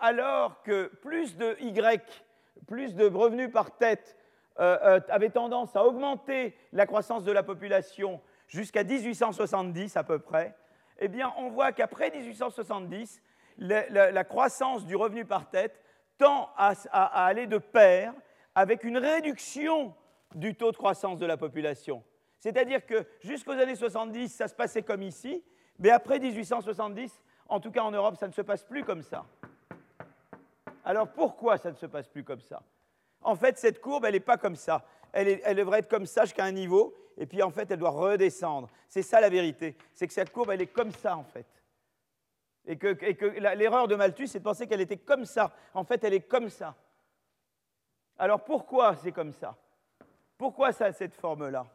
alors que plus de Y, plus de revenus par tête avaient tendance à augmenter la croissance de la population jusqu'à 1870 à peu près, eh bien, on voit qu'après 1870, la, croissance du revenu par tête tend à, aller de pair avec une réduction du taux de croissance de la population. C'est-à-dire que jusqu'aux années 70, ça se passait comme ici, mais après 1870, en tout cas en Europe, ça ne se passe plus comme ça. Alors pourquoi ça ne se passe plus comme ça? En fait, cette courbe, elle n'est pas comme ça. Elle, devrait être comme ça jusqu'à un niveau, et puis en fait, elle doit redescendre. C'est ça la vérité. C'est que cette courbe, elle est comme ça, en fait. Et que, l'erreur de Malthus, c'est de penser qu'elle était comme ça. En fait, elle est comme ça. Alors pourquoi c'est comme ça? Pourquoi ça a cette forme-là?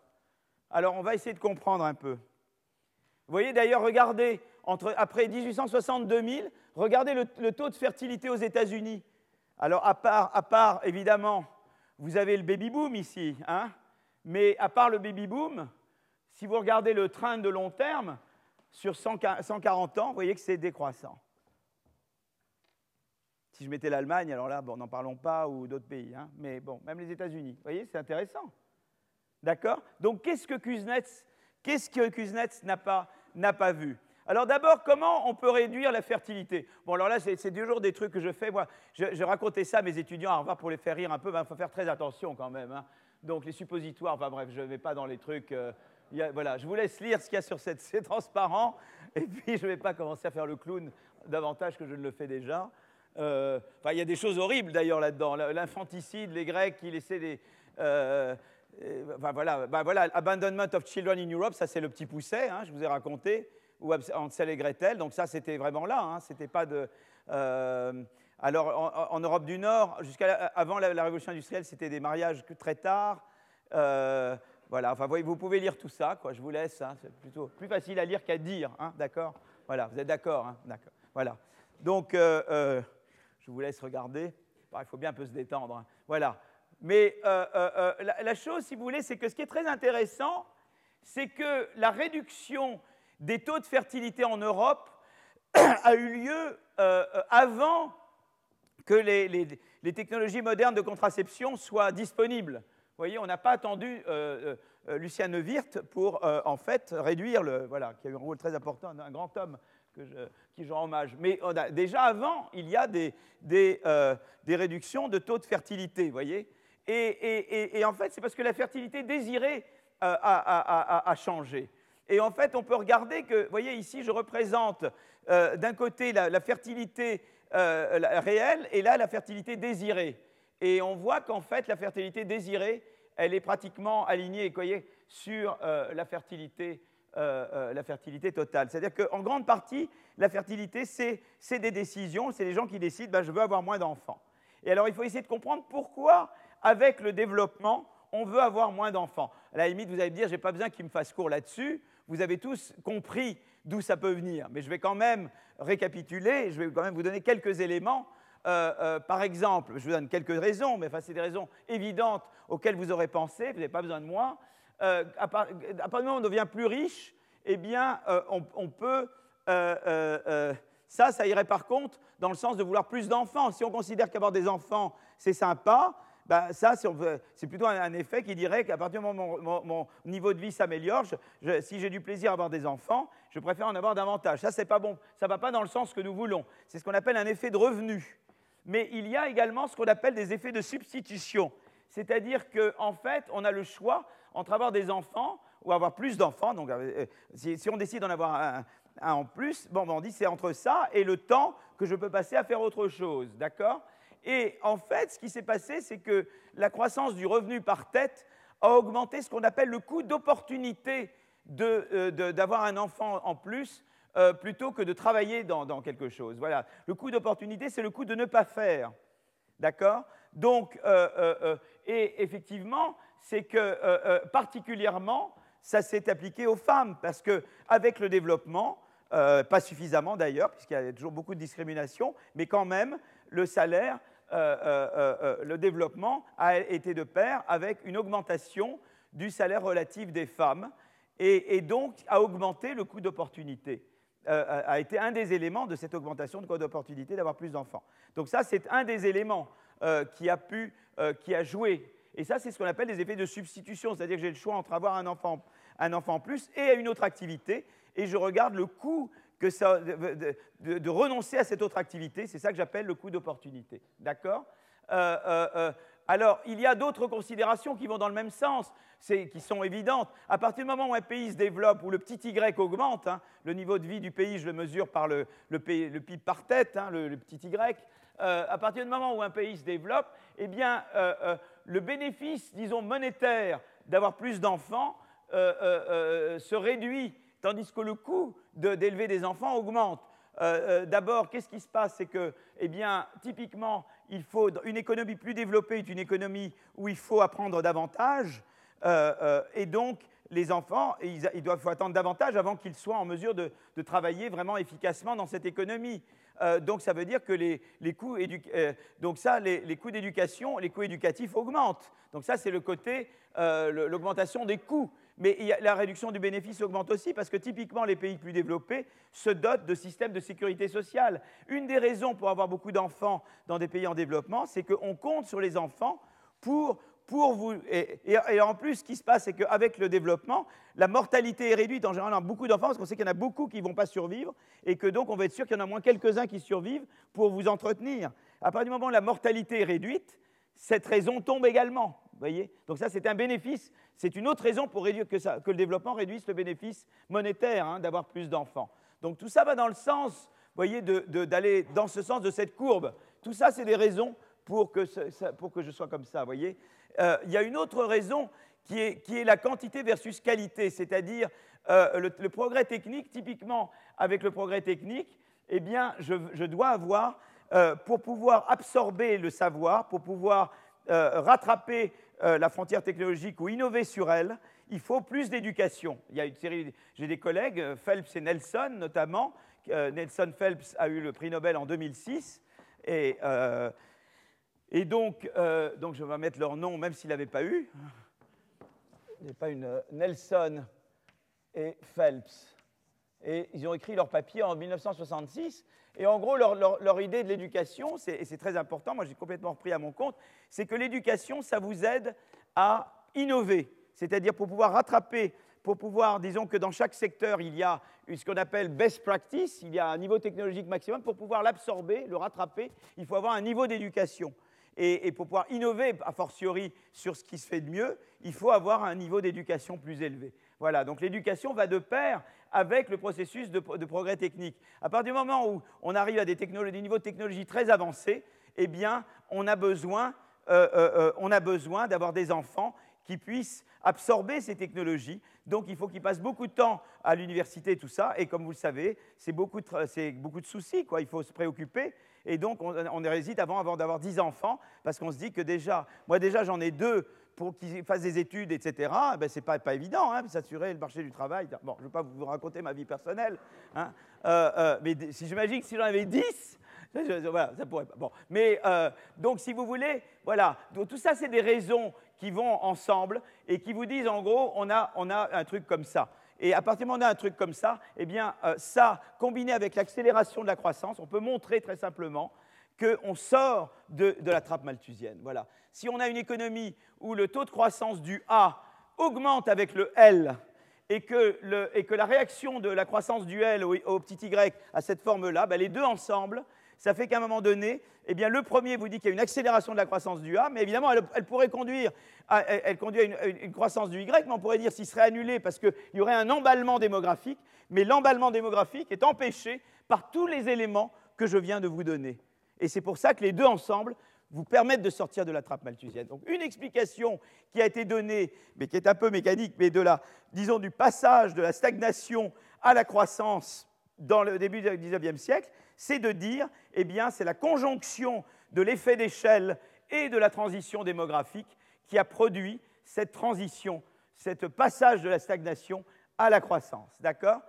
Alors on va essayer de comprendre un peu. Vous voyez d'ailleurs, regardez, après 1860-2000, regardez le, taux de fertilité aux États-Unis. Alors à part, évidemment, vous avez le baby-boom ici, hein mais à part le baby-boom, si vous regardez le train de long terme, sur 140 ans, vous voyez que c'est décroissant. Si je mettais l'Allemagne, alors là, bon, n'en parlons pas, ou d'autres pays, hein, mais bon, même les États-Unis. Vous voyez, c'est intéressant. D'accord? Donc, qu'est-ce que Kuznets, qu'est-ce que Kuznets n'a pas, n'a pas vu? Alors d'abord, comment on peut réduire la fertilité? Bon, alors là, c'est toujours des trucs que je fais. Moi, je, racontais ça à mes étudiants à revoir pour les faire rire un peu. Il ben, faut faire très attention quand même. Hein. Donc les suppositoires, enfin bref, je ne vais pas dans les trucs. Euh, voilà, je vous laisse lire ce qu'il y a sur cette. C'est transparent. Et puis je ne vais pas commencer à faire le clown davantage que je ne le fais déjà. Euh, il y a des choses horribles d'ailleurs là-dedans. L'infanticide, les Grecs qui laissaient des. Euh, voilà, bah, voilà, Abandonment of Children in Europe, ça c'est le petit pousset, hein, je vous ai raconté, ou Hansel et Gretel, donc ça c'était vraiment là, hein, c'était pas de. Alors, en, Europe du Nord, jusqu'à avant la, révolution industrielle, c'était des mariages très tard. Euh, voilà, enfin, vous pouvez lire tout ça, je vous laisse, hein, c'est plutôt plus facile à lire qu'à dire, hein, d'accord? Voilà, vous êtes d'accord, d'accord. Voilà. Donc, euh, euh, je vous laisse regarder. il faut bien un peu se détendre. Voilà. Mais la, chose, si vous voulez, c'est que ce qui est très intéressant, c'est que la réduction des taux de fertilité en Europe a eu lieu avant que les, technologies modernes de contraception soient disponibles. Vous voyez, on n'a pas attendu euh, euh, Lucien Neuwirth pour euh, en fait réduire le. Voilà, qui a eu un rôle très important, un grand homme que qui je rends hommage. Mais déjà avant, il y a des, des, réductions de taux de fertilité, vous voyez. Et, en fait, c'est parce que la fertilité désirée a, changé. Et en fait, on peut regarder que, vous voyez, ici, je représente d'un côté la, fertilité euh, réelle et là la fertilité désirée. Et on voit qu'en fait la fertilité désirée, elle est pratiquement alignée, voyez, sur euh, la, fertilité, euh, la fertilité totale. C'est-à-dire qu'en grande partie, la fertilité, c'est des décisions, c'est les gens qui décident, ben, je veux avoir moins d'enfants. Et alors il faut essayer de comprendre pourquoi, avec le développement, on veut avoir moins d'enfants. À la limite, vous allez me dire, je n'ai pas besoin qu'il me fasse court là-dessus. Vous avez tous compris d'où ça peut venir. Mais je vais quand même récapituler, je vais quand même vous donner quelques éléments par exemple, je vous donne quelques raisons, mais enfin, c'est des raisons évidentes auxquelles vous aurez pensé, vous n'avez pas besoin de moi. à, partir du moment où on devient plus riche, eh bien, on, peut ça, ça irait par contre dans le sens de vouloir plus d'enfants. Si on considère qu'avoir des enfants, c'est sympa, ben ça, c'est plutôt un, effet qui dirait qu'à partir du moment où mon, niveau de vie s'améliore, si j'ai du plaisir à avoir des enfants, je préfère en avoir davantage. Ça, c'est pas bon. Ça va pas dans le sens que nous voulons. C'est ce qu'on appelle un effet de revenu. Mais il y a également ce qu'on appelle des effets de substitution. C'est-à-dire qu'en fait, on a le choix entre avoir des enfants ou avoir plus d'enfants. Donc, euh, si, on décide d'en avoir un, en plus, bon, ben, on dit c'est entre ça et le temps que je peux passer à faire autre chose. D'accord? Et en fait, ce qui s'est passé, c'est que la croissance du revenu par tête a augmenté ce qu'on appelle le coût d'opportunité euh, d'avoir un enfant en plus euh, plutôt que de travailler dans, quelque chose. Voilà. Le coût d'opportunité, c'est le coût de ne pas faire. D'accord? Donc, euh, et effectivement, c'est que particulièrement, ça s'est appliqué aux femmes, parce qu'avec le développement, pas suffisamment d'ailleurs, puisqu'il y a toujours beaucoup de discrimination, mais quand même, le salaire le développement a été de pair avec une augmentation du salaire relatif des femmes et, donc a augmenté le coût d'opportunité. a été un des éléments de cette augmentation de coût d'opportunité d'avoir plus d'enfants. Donc ça, c'est un des éléments qui a pu, qui a joué. Et ça, c'est ce qu'on appelle des effets de substitution, c'est-à-dire que j'ai le choix entre avoir un enfant, un enfant plus et une autre activité, et je regarde le coût de, renoncer à cette autre activité. C'est ça que j'appelle le coût d'opportunité. D'accord euh, euh, euh, alors, il y a d'autres considérations qui vont dans le même sens, qui sont évidentes. À partir du moment où un pays se développe, où le petit y augmente, hein, le niveau de vie du pays, je le mesure par le, PIB par tête, hein, le, petit y, à partir du moment où un pays se développe, eh bien, le bénéfice, disons, monétaire d'avoir plus d'enfants se réduit tandis que le coût d'élever des enfants augmente. Euh, euh, d'abord, qu'est-ce qui se passe? C'est que, eh bien, typiquement, il faut, une économie plus développée est une économie où il faut apprendre davantage, euh, et donc les enfants, ils, doivent attendre davantage avant qu'ils soient en mesure de, travailler vraiment efficacement dans cette économie. donc ça veut dire que les, coûts, donc ça, les, coûts d'éducation, les coûts éducatifs augmentent. Donc ça, c'est le côté, l'augmentation des coûts. Mais la réduction du bénéfice augmente aussi parce que typiquement les pays plus développés se dotent de systèmes de sécurité sociale. Une des raisons pour avoir beaucoup d'enfants dans des pays en développement, c'est qu'on compte sur les enfants pour, pour vous. Et, en plus, ce qui se passe, c'est qu'avec le développement, la mortalité est réduite en général beaucoup d'enfants parce qu'on sait qu'il y en a beaucoup qui ne vont pas survivre et que donc on va être sûr qu'il y en a moins quelques-uns qui survivent pour vous entretenir. À partir du moment où la mortalité est réduite, cette raison tombe également. Voyez? Donc ça, c'est un bénéfice. C'est une autre raison pour réduire que, le développement réduise le bénéfice monétaire hein, d'avoir plus d'enfants. Donc tout ça va dans le sens, voyez, d'aller dans ce sens de cette courbe. Tout ça, c'est des raisons pour que, je sois comme ça. Voyez euh, Il y a une autre raison qui est, la quantité versus qualité, c'est-à-dire euh, le, progrès technique. Typiquement, avec le progrès technique, eh bien, je, je dois avoir euh, pour pouvoir absorber le savoir, pour pouvoir rattraper euh, la frontière technologique ou innover sur elle, il faut plus d'éducation. Il y a une j'ai des collègues, euh, Phelps et Nelson notamment. Euh, Nelson Phelps a eu le prix Nobel en 2006. Et, donc, je vais mettre leur nom, même s'il n'avait pas eu. Il pas une Nelson et Phelps. Et ils ont écrit leur papier en 1966. Et en gros, leur, idée de l'éducation, et c'est très important, moi j'ai complètement repris à mon compte, c'est que l'éducation, ça vous aide à innover. C'est-à-dire pour pouvoir rattraper, pour pouvoir, disons que dans chaque secteur, il y a ce qu'on appelle best practice, il y a un niveau technologique maximum. Pour pouvoir l'absorber, le rattraper, il faut avoir un niveau d'éducation. Et, pour pouvoir innover, a fortiori, sur ce qui se fait de mieux, il faut avoir un niveau d'éducation plus élevé. Voilà, donc l'éducation va de pair avec le processus de, progrès technique. À partir du moment où on arrive à des, des niveaux de technologie très avancés, eh bien, on a besoin, euh, euh, euh, besoin d'avoir des enfants qui puissent absorber ces technologies. Donc il faut qu'ils passent beaucoup de temps à l'université, tout ça. Et comme vous le savez, c'est beaucoup, de soucis, quoi. il faut se préoccuper. Et donc on, on hésite avant, avant d'avoir 10 enfants, parce qu'on se dit que déjà, moi déjà j'en ai deux pour qu'ils fassent des études, etc., ben, ce n'est pas, pas évident, hein, s'assurer le marché du travail. Bon, je ne vais pas vous raconter ma vie personnelle, hein, euh, euh, mais si j'imagine que si j'en avais 10, voilà, ça pourrait pas. Bon, mais euh, donc, si vous voulez, voilà. Tout ça, c'est des raisons qui vont ensemble et qui vous disent, en gros, on a, on a un truc comme ça. Et à partir du moment où on a un truc comme ça, eh bien, ça, combiné avec l'accélération de la croissance, on peut montrer très simplement qu'on sort de, la trappe malthusienne. Voilà. Si on a une économie où le taux de croissance du A augmente avec le L, et que, la réaction de la croissance du L au, petit y à cette forme-là, ben les deux ensemble, ça fait qu'à un moment donné, eh bien, le premier vous dit qu'il y a une accélération de la croissance du A, mais évidemment, elle, pourrait conduire à, elle conduit à une, croissance du Y, mais on pourrait dire qu'il serait annulé parce qu'il y aurait un emballement démographique, mais l'emballement démographique est empêché par tous les éléments que je viens de vous donner. Et c'est pour ça que les deux ensemble vous permettent de sortir de la trappe malthusienne. Donc une explication qui a été donnée, mais qui est un peu mécanique, mais de la, disons, du passage de la stagnation à la croissance dans le début du XIXe siècle, c'est de dire, eh bien, c'est la conjonction de l'effet d'échelle et de la transition démographique qui a produit cette transition, ce passage de la stagnation à la croissance. D'accord?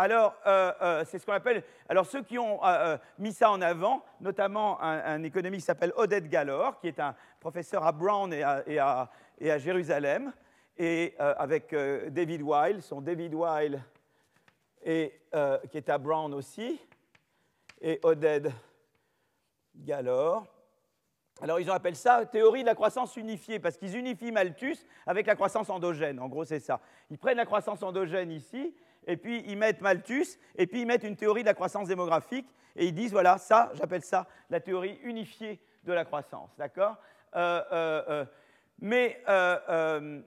Alors, euh, euh, c'est ce qu'on appelle. Alors, ceux qui ont euh, mis ça en avant, notamment un, économiste qui s'appelle Odette Gallor, qui est un professeur à Brown et à, Jérusalem, et avec David Weil, son David Weil, qui est à Brown aussi, et Odette Gallor. Alors, ils ont appelé ça théorie de la croissance unifiée, parce qu'ils unifient Malthus avec la croissance endogène. En gros, c'est ça. Ils prennent la croissance endogène ici, et puis ils mettent Malthus, et puis ils mettent une théorie de la croissance démographique, et ils disent, voilà, ça, j'appelle ça la théorie unifiée de la croissance, d'accord? Euh, euh, euh, mais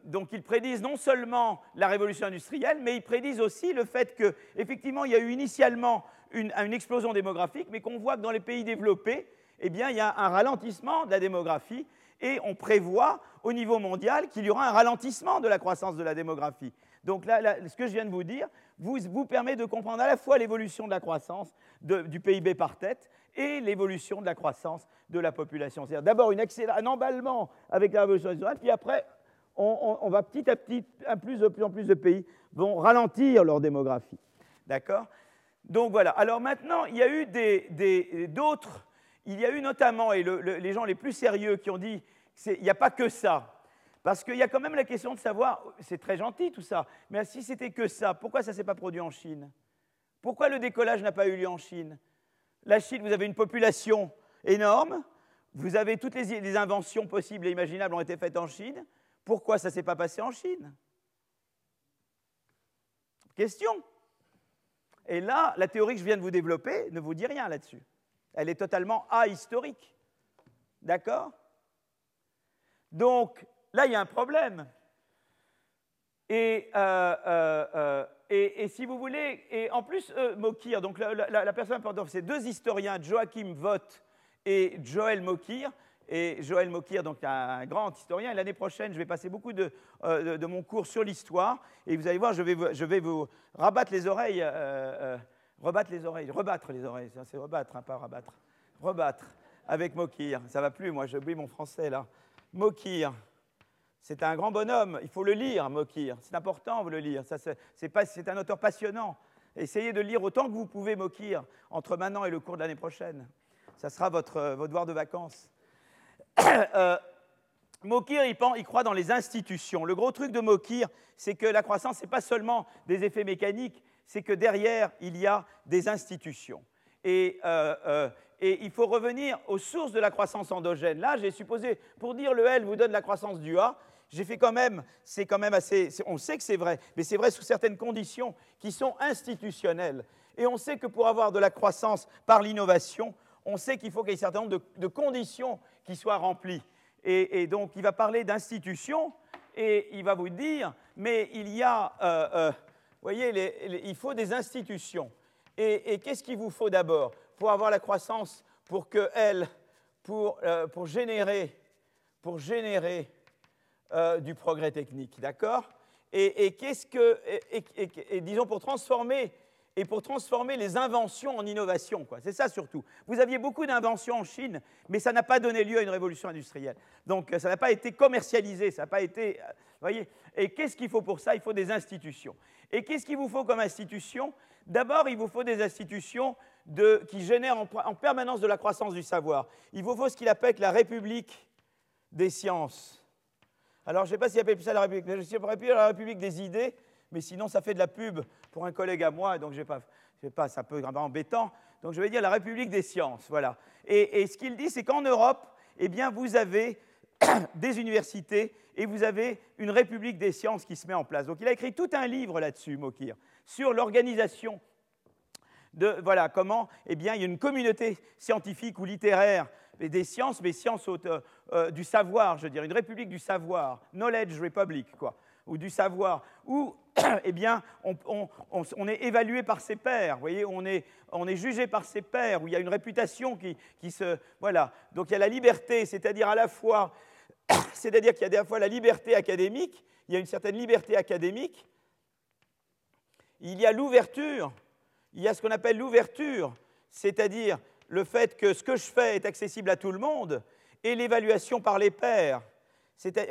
donc ils prédisent non seulement la révolution industrielle, mais ils prédisent aussi le fait qu'effectivement il y a eu initialement une, une explosion démographique, mais qu'on voit que dans les pays développés, eh bien, il y a un ralentissement de la démographie et on prévoit au niveau mondial qu'il y aura un ralentissement de la croissance de la démographie. Donc là, ce que je viens de vous dire vous, vous permet de comprendre à la fois l'évolution de la croissance du PIB par tête et l'évolution de la croissance de la population. C'est-à-dire d'abord un emballement avec la révolution industrielle, puis après, on, va petit à petit, un plus, de en plus de pays vont ralentir leur démographie. D'accord? Donc voilà. Alors maintenant, il y a eu d'autres, il y a eu notamment, et les gens les plus sérieux qui ont dit, il n'y a pas que ça. Parce qu'il y a quand même la question de savoir, c'est très gentil tout ça, mais si c'était que ça, pourquoi ça ne s'est pas produit en Chine? Pourquoi le décollage n'a pas eu lieu en Chine? La Chine, vous avez une population énorme, vous avez toutes les, inventions possibles et imaginables ont été faites en Chine, pourquoi ça ne s'est pas passé en Chine? Question. Et là, la théorie que je viens de vous développer ne vous dit rien là-dessus. Elle est totalement ahistorique. D'accord? Donc, Là, il y a un problème. Et, euh, euh, euh, si vous voulez, et en plus, Mokir, donc la, personne importante, c'est deux historiens, Joachim Vott et Joël Mokir. Et Joël Mokir, donc un grand historien, l'année prochaine, je vais passer beaucoup de, mon cours sur l'histoire. Et vous allez voir, je vais, je vais vous rabattre les oreilles, rebattre les oreilles, rebattre les oreilles, c'est rebattre, hein, pas rabattre, rebattre avec Mokir. Ça va plus, moi, j'oublie mon français là. Mokir. C'est un grand bonhomme, il faut le lire, Mokir. C'est important de le lire. C'est un auteur passionnant. Essayez de lire autant que vous pouvez Mokir entre maintenant et le cours de l'année prochaine. Ça sera votre, devoir de vacances. euh, Mokir, il, il, croit dans les institutions. Le gros truc de Mokir, c'est que la croissance, ce n'est pas seulement des effets mécaniques, c'est que derrière, il y a des institutions. Euh, euh, et, il faut revenir aux sources de la croissance endogène. Là, j'ai supposé, pour dire le L vous donne la croissance du A, j'ai fait quand même, c'est quand même assez, on sait que c'est vrai, mais c'est vrai sous certaines conditions qui sont institutionnelles. Et on sait que pour avoir de la croissance par l'innovation, on sait qu'il faut qu'il y ait un certain nombre de, conditions qui soient remplies. Et, donc, il va parler d'institutions et il va vous dire, mais il y a, euh, euh, voyez, il faut des institutions. Et, qu'est-ce qu'il vous faut d'abord pour avoir la croissance, pour que elle, pour, euh, pour générer, pour générer euh, du progrès technique, d'accord? Et, qu'est-ce que, disons pour transformer et pour transformer les inventions en innovation, quoi. C'est ça surtout. Vous aviez beaucoup d'inventions en Chine, mais ça n'a pas donné lieu à une révolution industrielle. Donc ça n'a pas été commercialisé, ça n'a pas été, euh, voyez? Et qu'est-ce qu'il faut pour ça? Il faut des institutions. Et qu'est-ce qu'il vous faut comme institution? D'abord, il vous faut des institutions qui génèrent en, permanence de la croissance du savoir. Il vous faut ce qu'il appelle la République des sciences. Alors, je ne sais pas s'il appelle ça la République, je plus la République des idées, mais sinon, ça fait de la pub pour un collègue à moi, donc je ne sais pas, c'est un peu embêtant. Donc, je vais dire la République des sciences, voilà. Et, et ce qu'il dit, c'est qu'en Europe, eh bien, vous avez des universités et vous avez une République des sciences qui se met en place. Donc, il a écrit tout un livre là-dessus, Mokir, sur l'organisation de voilà comment eh bien il y a une communauté scientifique ou littéraire des sciences, mais sciences euh, euh, du savoir, je dirais, une république du savoir, knowledge republic, quoi, ou du savoir, où eh bien, on, est évalué par ses pairs, vous voyez, on est, on est jugé par ses pairs, où il y a une réputation qui, qui se... Voilà, donc il y a la liberté, c'est-à-dire à la fois, c'est-à-dire qu'il y a à la fois la liberté académique, il y a une certaine liberté académique, il y a l'ouverture, il y a ce qu'on appelle l'ouverture, c'est-à-dire le fait que ce que je fais est accessible à tout le monde, et l'évaluation par les pairs.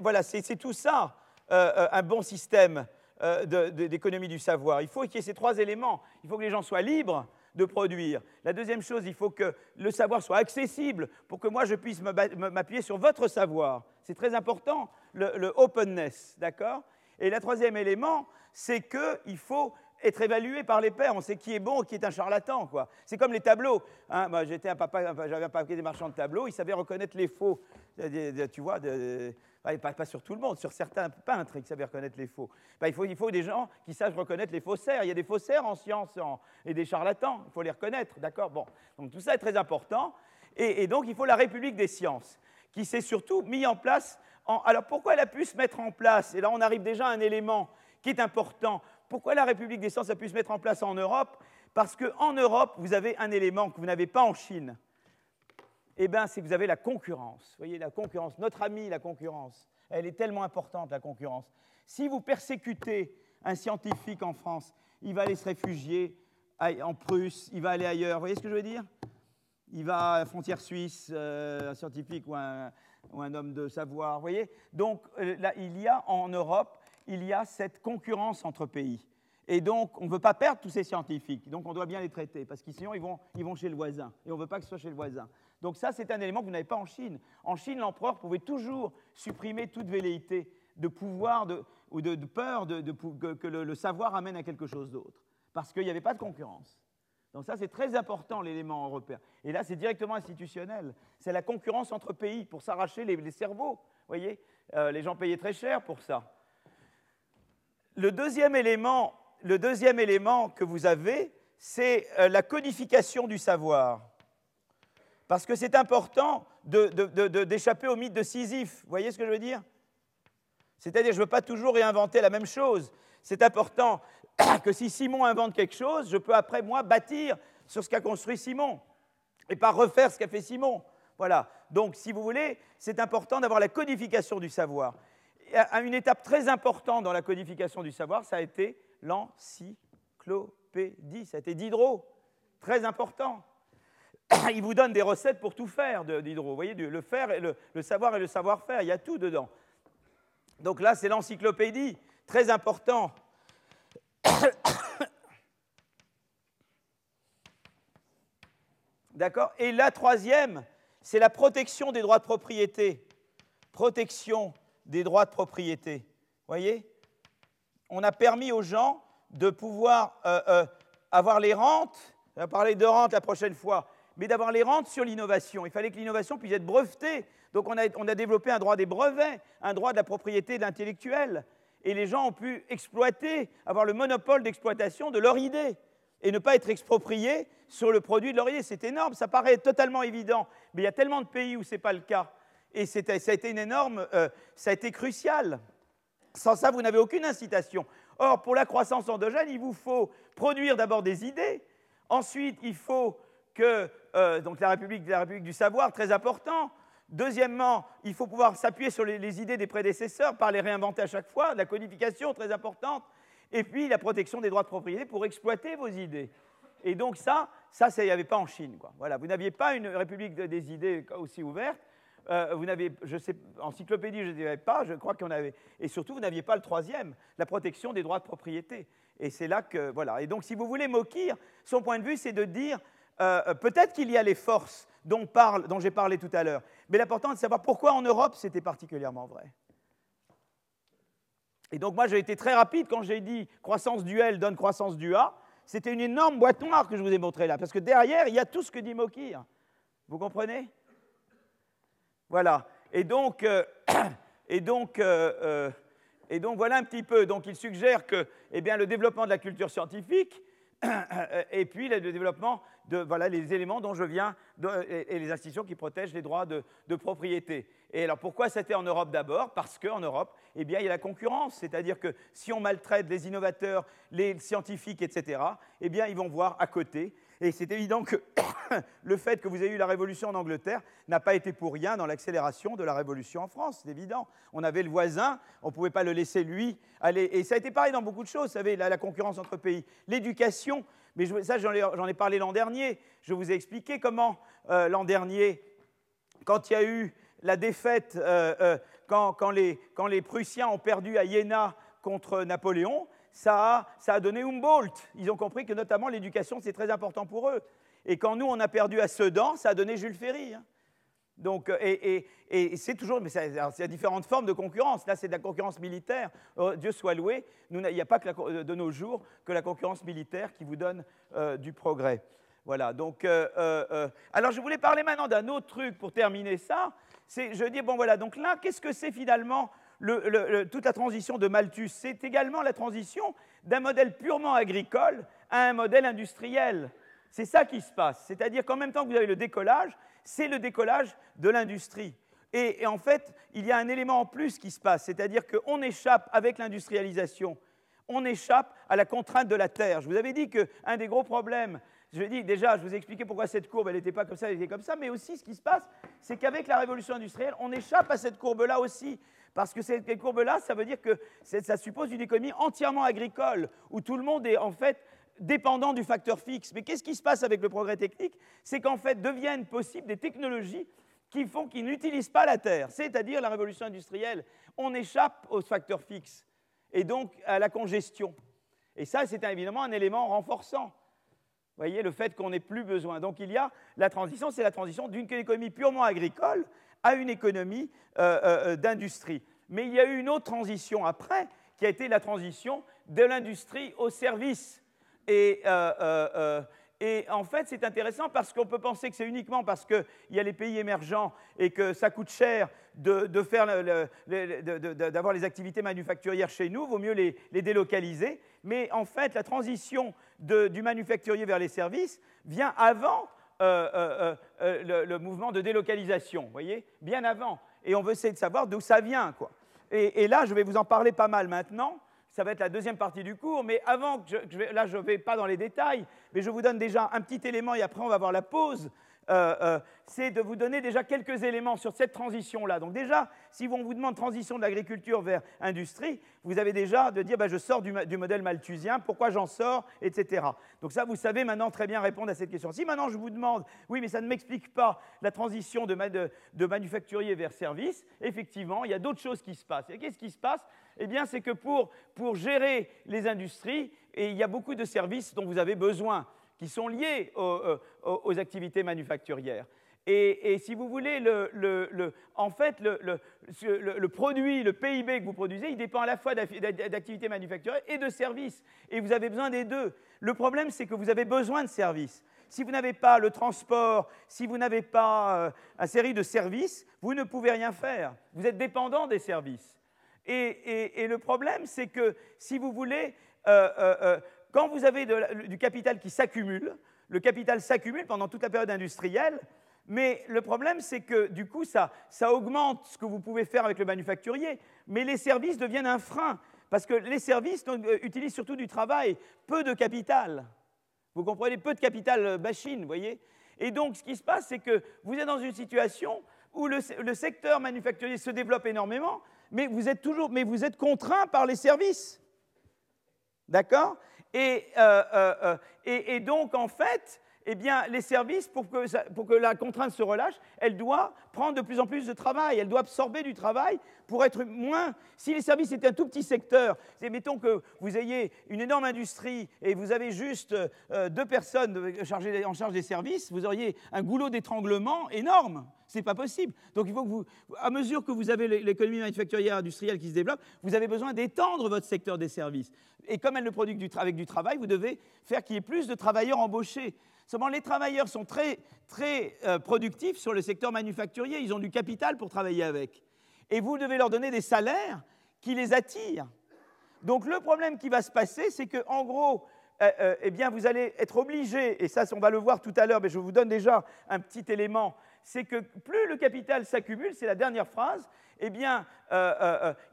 Voilà, c'est tout ça, euh, euh, un bon système euh, d'économie du savoir. Il faut qu'il y ait ces trois éléments. Il faut que les gens soient libres de produire. La deuxième chose, il faut que le savoir soit accessible pour que moi je puisse m'appuyer sur votre savoir. C'est très important, le, openness, d'accord? Et le troisième élément, c'est qu'il faut être évalué par les pairs. On sait qui est bon, qui est un charlatan. quoi. C'est comme les tableaux. Hein. Moi, j'étais un papa, j'avais un papier des marchands de tableaux, il savait reconnaître les faux. Tu vois, pas, sur tout le monde, sur certains peintres qui savaient reconnaître les faux. Ben, il, faut, des gens qui savent reconnaître les faussaires. Il y a des faussaires en sciences et des charlatans. Il faut les reconnaître, d'accord? Bon, donc tout ça est très important. Et, donc, il faut la République des sciences, qui s'est surtout mis en place. Alors, pourquoi elle a pu se mettre en place? Et là, on arrive déjà à un élément qui est important. Pourquoi la République des sciences a pu se mettre en place en Europe Parce qu'en Europe, vous avez un élément que vous n'avez pas en Chine. Eh bien, c'est que vous avez la concurrence. Voyez, la concurrence, notre ami, la concurrence. Elle est tellement importante, la concurrence. Si vous persécutez un scientifique en France, il va aller se réfugier en Prusse, il va aller ailleurs. Vous voyez ce que je veux dire? Il va à la frontière suisse, euh, un scientifique ou un, ou un, homme de savoir. Vous voyez? Donc, euh, là, il y a en Europe il y a cette concurrence entre pays. Et donc, on ne veut pas perdre tous ces scientifiques. Donc, on doit bien les traiter, parce que sinon, ils vont, ils vont chez le voisin. Et on ne veut pas que ce soit chez le voisin. Donc, ça, c'est un élément que vous n'avez pas en Chine. En Chine, l'empereur pouvait toujours supprimer toute velléité de pouvoir ou de, peur que, le, savoir amène à quelque chose d'autre. Parce qu'il n'y avait pas de concurrence. Donc, ça, c'est très important, l'élément européen. Et là, c'est directement institutionnel. C'est la concurrence entre pays pour s'arracher les, cerveaux. Vous voyez? Euh, Les gens payaient très cher pour ça. Le deuxième élément, le deuxième élément que vous avez, c'est euh, la codification du savoir. Parce que c'est important d'échapper au mythe de Sisyphe. Vous voyez ce que je veux dire? C'est-à-dire, je ne veux pas toujours réinventer la même chose. C'est important que si Simon invente quelque chose, je peux après, moi, bâtir sur ce qu'a construit Simon et pas refaire ce qu'a fait Simon. Voilà. Donc, si vous voulez, c'est important d'avoir la codification du savoir une étape très importante dans la codification du savoir, ça a été l'encyclopédie, ça a été Diderot, très important. Il vous donne des recettes pour tout faire, Diderot. Vous voyez, le faire, et le, savoir et le savoir-faire, il y a tout dedans. Donc là, c'est l'encyclopédie, très important. D'accord? Et la troisième, c'est la protection des droits de propriété. Protection des droits de propriété. voyez? On a permis aux gens de pouvoir euh, euh, avoir les rentes, on va parler de rente la prochaine fois, mais d'avoir les rentes sur l'innovation. Il fallait que l'innovation puisse être brevetée. Donc on a, développé un droit des brevets, un droit de la propriété de Et les gens ont pu exploiter, avoir le monopole d'exploitation de leur idée et ne pas être expropriés sur le produit de leur idée. C'est énorme, ça paraît totalement évident, mais il y a tellement de pays où ce n'est pas le cas. Et ça a été une énorme, euh, ça a crucial. Sans ça, vous n'avez aucune incitation. Or, pour la croissance endogène, il vous faut produire d'abord des idées. Ensuite, il faut que, euh, donc la République, la République du savoir, très important. Deuxièmement, il faut pouvoir s'appuyer sur les, idées des prédécesseurs, par les réinventer à chaque fois. La codification, très importante. Et puis, la protection des droits de propriété pour exploiter vos idées. Et donc ça, ça, il n'y avait pas en Chine. Voilà, vous n'aviez pas une république des idées aussi ouverte. Euh, vous n'avez, je sais, encyclopédie, je ne dirais pas, je crois qu'on avait. Et surtout, vous n'aviez pas le troisième, la protection des droits de propriété. Et c'est là que, voilà. Et donc, si vous voulez, Mokir, son point de vue, c'est de dire, euh, peut-être qu'il y a les forces dont, dont j'ai parlé tout à l'heure, mais l'important est de savoir pourquoi en Europe c'était particulièrement vrai. Et donc moi j'ai été très rapide quand j'ai dit croissance du L donne croissance du A. C'était une énorme boîte noire que je vous ai montrée là, parce que derrière il y a tout ce que dit Mokir. Vous comprenez? Voilà. Et donc, euh, et, donc, euh, et donc voilà un petit peu. Donc il suggère que eh bien, le développement de la culture scientifique et puis le développement de voilà, les éléments dont je viens et, les institutions qui protègent les droits de, propriété. Et alors pourquoi c'était en Europe d'abord? Parce qu'en Europe, eh bien, il y a la concurrence, c'est-à-dire que si on maltraite les innovateurs, les scientifiques, etc., eh bien, ils vont voir à côté et c'est évident que le fait que vous ayez eu la révolution en Angleterre n'a pas été pour rien dans l'accélération de la révolution en France, c'est évident. On avait le voisin, on ne pouvait pas le laisser lui aller. Et ça a été pareil dans beaucoup de choses, vous savez, la, concurrence entre pays. L'éducation, mais ça j'en ai, parlé l'an dernier, je vous ai expliqué comment euh, l'an dernier, quand il y a eu la défaite, euh, euh, quand, les, Prussiens ont perdu à Iéna contre Napoléon, ça a, donné Humboldt. Ils ont compris que notamment l'éducation, c'est très important pour eux. Et quand nous, on a perdu à Sedan, ça a donné Jules Ferry. Hein. Donc, euh, et, c'est toujours, mais il y a différentes formes de concurrence. Là, c'est de la concurrence militaire. Oh, Dieu soit loué. il n'y a pas de nos jours que la concurrence militaire qui vous donne du progrès. Voilà. Donc, alors, je voulais parler maintenant d'un autre truc pour terminer ça. Je dis, bon, voilà. Donc là, qu'est-ce que c'est finalement toute la transition de Malthus, c'est également la transition d'un modèle purement agricole à un modèle industriel. C'est ça qui se passe. C'est-à-dire qu'en même temps que vous avez le décollage, c'est le décollage de l'industrie. Et, en fait, il y a un élément en plus qui se passe, c'est-à-dire qu'on échappe avec l'industrialisation, on échappe à la contrainte de la terre. Je vous avais dit qu'un des gros problèmes, je déjà, je vous ai expliqué pourquoi cette courbe, elle n'était pas comme ça, elle était comme ça, mais aussi ce qui se passe, c'est qu'avec la révolution industrielle, on échappe à cette courbe-là aussi. Parce que cette courbe-là, ça veut dire que ça suppose une économie entièrement agricole, où tout le monde est en fait dépendant du facteur fixe. Mais qu'est-ce qui se passe avec le progrès technique? C'est qu'en fait deviennent possibles des technologies qui font qu'ils n'utilisent pas la terre, c'est-à-dire la révolution industrielle. On échappe au facteur fixe et donc à la congestion. Et ça, c'est évidemment un élément renforçant. Voyez, le fait qu'on n'ait plus besoin. Donc il y a la transition, c'est la transition d'une économie purement agricole à une économie euh, euh, euh, d'industrie. Mais il y a eu une autre transition après, qui a été la transition de l'industrie au service. Et, et en fait, c'est intéressant parce qu'on peut penser que c'est uniquement parce qu'il y a les pays émergents et que ça coûte cher de, d'avoir les activités manufacturières chez nous, vaut mieux les délocaliser. Mais en fait, la transition du manufacturier vers les services vient avant euh, euh, euh, le, mouvement de délocalisation, voyez, bien avant. Et on veut essayer de savoir d'où ça vient, quoi. Et, là, je vais vous en parler pas mal maintenant. Ça va être la deuxième partie du cours, mais avant là, je ne vais pas dans les détails, mais je vous donne déjà un petit élément et après on va voir la pause. Euh, euh, c'est de vous donner déjà quelques éléments sur cette transition-là. Donc déjà, si on vous demande transition de l'agriculture vers industrie, vous avez déjà de dire bah, je sors du, modèle malthusien, pourquoi j'en sors, etc. Donc ça, vous savez maintenant très bien répondre à cette question. Si maintenant je vous demande, oui, mais ça ne m'explique pas la transition de, manufacturier vers service, effectivement, il y a d'autres choses qui se passent. Et qu'est-ce qui se passe? Eh bien, c'est que pour, pour gérer les industries, et il y a beaucoup de services dont vous avez besoin qui sont liés euh, aux, activités manufacturières. Et, si vous voulez, le, en fait, le, produit, le PIB que vous produisez, il dépend à la fois d'activités manufacturières et de services. Et vous avez besoin des deux. Le problème, c'est que vous avez besoin de services. Si vous n'avez pas le transport, si vous n'avez pas euh, une série de services, vous ne pouvez rien faire. Vous êtes dépendant des services. Et, le problème, c'est que si vous voulez, euh, quand vous avez du capital qui s'accumule, le capital s'accumule pendant toute la période industrielle, mais le problème, c'est que du coup, ça, augmente ce que vous pouvez faire avec le manufacturier, mais les services deviennent un frein, parce que les services euh, utilisent surtout du travail, peu de capital. Vous comprenez Peu de capital euh, machine, vous voyez Et donc, ce qui se passe, c'est que vous êtes dans une situation où le, le secteur manufacturier se développe énormément, mais vous êtes toujours, mais vous êtes contraint par les services. D'accord? Euh, euh, euh, et, donc, en fait, eh bien, les services, pour que, la contrainte se relâche, elle doit prendre de plus en plus de travail, elle doit absorber du travail pour être moins... Si les services étaient un tout petit secteur, mettons que vous ayez une énorme industrie et vous avez juste deux personnes chargées, en charge des services, vous auriez un goulot d'étranglement énorme. Ce n'est pas possible. Donc il faut que vous, à mesure que vous avez l'économie manufacturière industrielle qui se développe, vous avez besoin d'étendre votre secteur des services. Et comme elle ne produit que avec du travail, vous devez faire qu'il y ait plus de travailleurs embauchés. Seulement, les travailleurs sont très, très euh, productifs sur le secteur manufacturier. Ils ont du capital pour travailler avec. Et vous devez leur donner des salaires qui les attirent. Donc, le problème qui va se passer, c'est qu'en gros, euh, euh, eh bien, vous allez être obligé, et ça, on va le voir tout à l'heure, mais je vous donne déjà un petit élément, c'est que plus le capital s'accumule, c'est la dernière phrase, eh bien,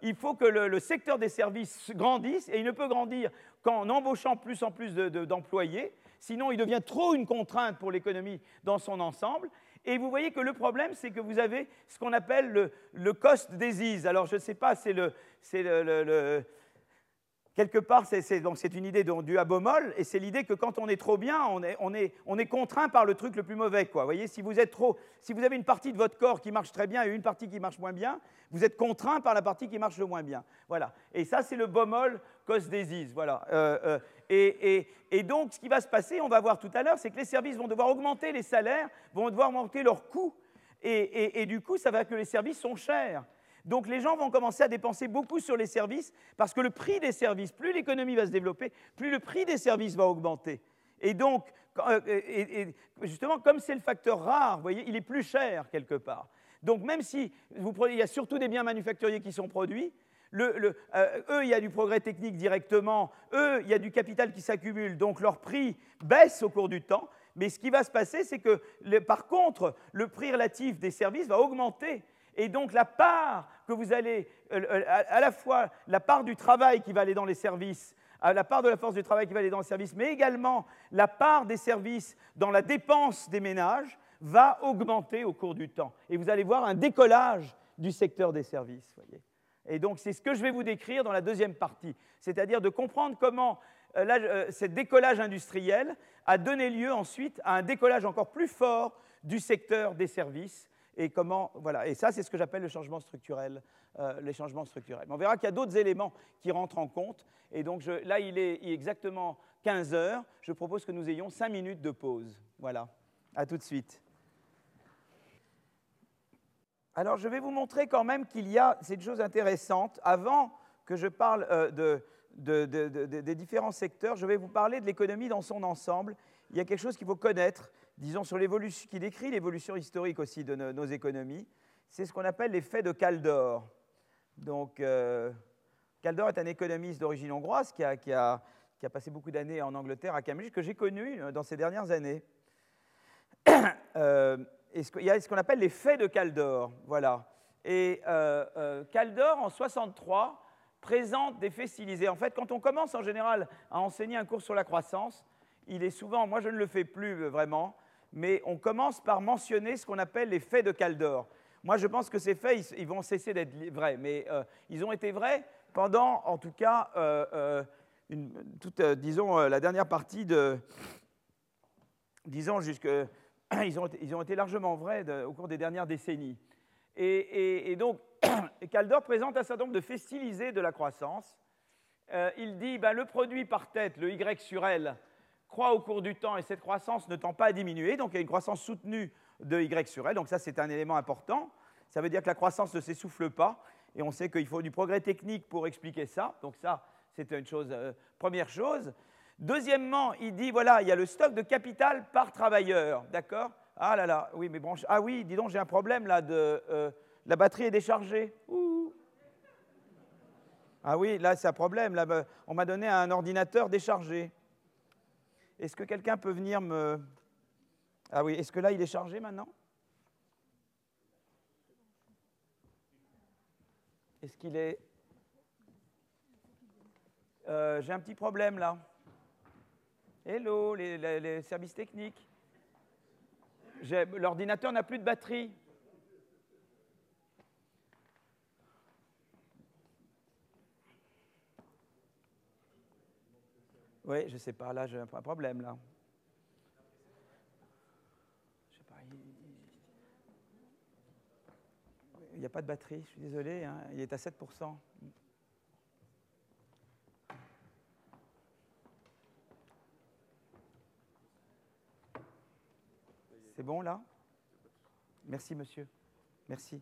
il faut que le, secteur des services grandisse, et il ne peut grandir qu'en embauchant plus en plus d'employés sinon il devient trop une contrainte pour l'économie dans son ensemble. Et vous voyez que le problème, c'est que vous avez ce qu'on appelle le, le, cost disease. Alors je ne sais pas, c'est le, le, quelque part, c'est une idée due à et c'est l'idée que quand on est trop bien, on est, on, est, on est, contraint par le truc le plus mauvais. Quoi. Vous voyez, si vous, êtes trop, si vous avez une partie de votre corps qui marche très bien et une partie qui marche moins bien, vous êtes contraint par la partie qui marche le moins bien. Voilà. Et ça, c'est le Baumol cause disease. Voilà. Euh, euh, et, et, donc, ce qui va se passer, on va voir tout à l'heure, c'est que les services vont devoir augmenter les salaires, vont devoir augmenter leurs coûts. Et, du coup, ça va que les services sont chers. Donc les gens vont commencer à dépenser beaucoup sur les services parce que le prix des services, plus l'économie va se développer, plus le prix des services va augmenter. Et donc, euh, justement, comme c'est le facteur rare, il est plus cher quelque part. Donc même si il y a surtout des biens manufacturiers qui sont produits, euh, eux, il y a du progrès technique directement, eux, il y a du capital qui s'accumule, donc leur prix baisse au cours du temps. Mais ce qui va se passer, c'est que par contre, le prix relatif des services va augmenter et donc la part que vous allez, euh, euh, à la fois la part du travail qui va aller dans les services, la part de la force du travail qui va aller dans les services, mais également la part des services dans la dépense des ménages, va augmenter au cours du temps. Et vous allez voir un décollage du secteur des services. Et donc c'est ce que je vais vous décrire dans la deuxième partie, c'est-à-dire de comprendre comment euh, ce décollage industriel a donné lieu ensuite à un décollage encore plus fort du secteur des services et comment voilà. Et ça c'est ce que j'appelle le changement structurel euh, les changements structurels. On verra qu'il y a d'autres éléments qui rentrent en compte. Et donc là il est, exactement 15 heures. Je propose que nous ayons 5 minutes de pause. Voilà. À tout de suite. Alors je vais vous montrer quand même qu'il y a cette chose intéressante. Avant que je parle euh, de, des différents secteurs je vais vous parler de l'économie dans son ensemble. Il y a quelque chose qu'il faut connaître disons, sur l'évolution, qui décrit l'évolution historique aussi de nos, économies, c'est ce qu'on appelle l'effet de Caldor. Donc, euh, Caldor est un économiste d'origine hongroise qui a, passé beaucoup d'années en Angleterre, à Cambridge, que j'ai connu euh, dans ces dernières années. euh, il y a ce qu'on appelle l'effet de Caldor. Voilà. Et euh, Caldor, en 63, présente des faits stylisés. En fait, quand on commence en général à enseigner un cours sur la croissance, il est souvent, moi je ne le fais plus vraiment, mais on commence par mentionner ce qu'on appelle les faits de Caldor. Moi, je pense que ces faits, ils, vont cesser d'être vrais, mais euh, ils ont été vrais pendant, en tout cas, euh, euh, disons, la dernière partie de, disons, jusque, ils ont, ils ont été largement vrais au cours des dernières décennies. Et, donc, Caldor présente un certain nombre de faits stylisés de la croissance. il dit, ben, le produit par tête, le Y sur L, croît au cours du temps et cette croissance ne tend pas à diminuer, donc il y a une croissance soutenue de Y sur L, donc ça c'est un élément important. Ça veut dire que la croissance ne s'essouffle pas, et on sait qu'il faut du progrès technique pour expliquer ça, donc ça c'est une chose, euh, première chose. Deuxièmement, il dit, voilà, il y a le stock de capital par travailleur, d'accord? Ah là là, oui, mais bon, ah oui, dis donc, j'ai un problème là de... Euh, la batterie est déchargée. Ah oui, là c'est un problème, on m'a donné un ordinateur déchargé. Est-ce que quelqu'un peut venir me... Ah oui, est-ce que là, il est chargé maintenant? Est-ce qu'il est... Euh, j'ai un petit problème là. Hello, les, services techniques. L'ordinateur n'a plus de batterie. Oui, je ne sais pas, là j'ai un problème. Là. Il n'y a pas de batterie, je suis désolé, hein, il est à 7%. C'est bon là? Merci monsieur. Merci.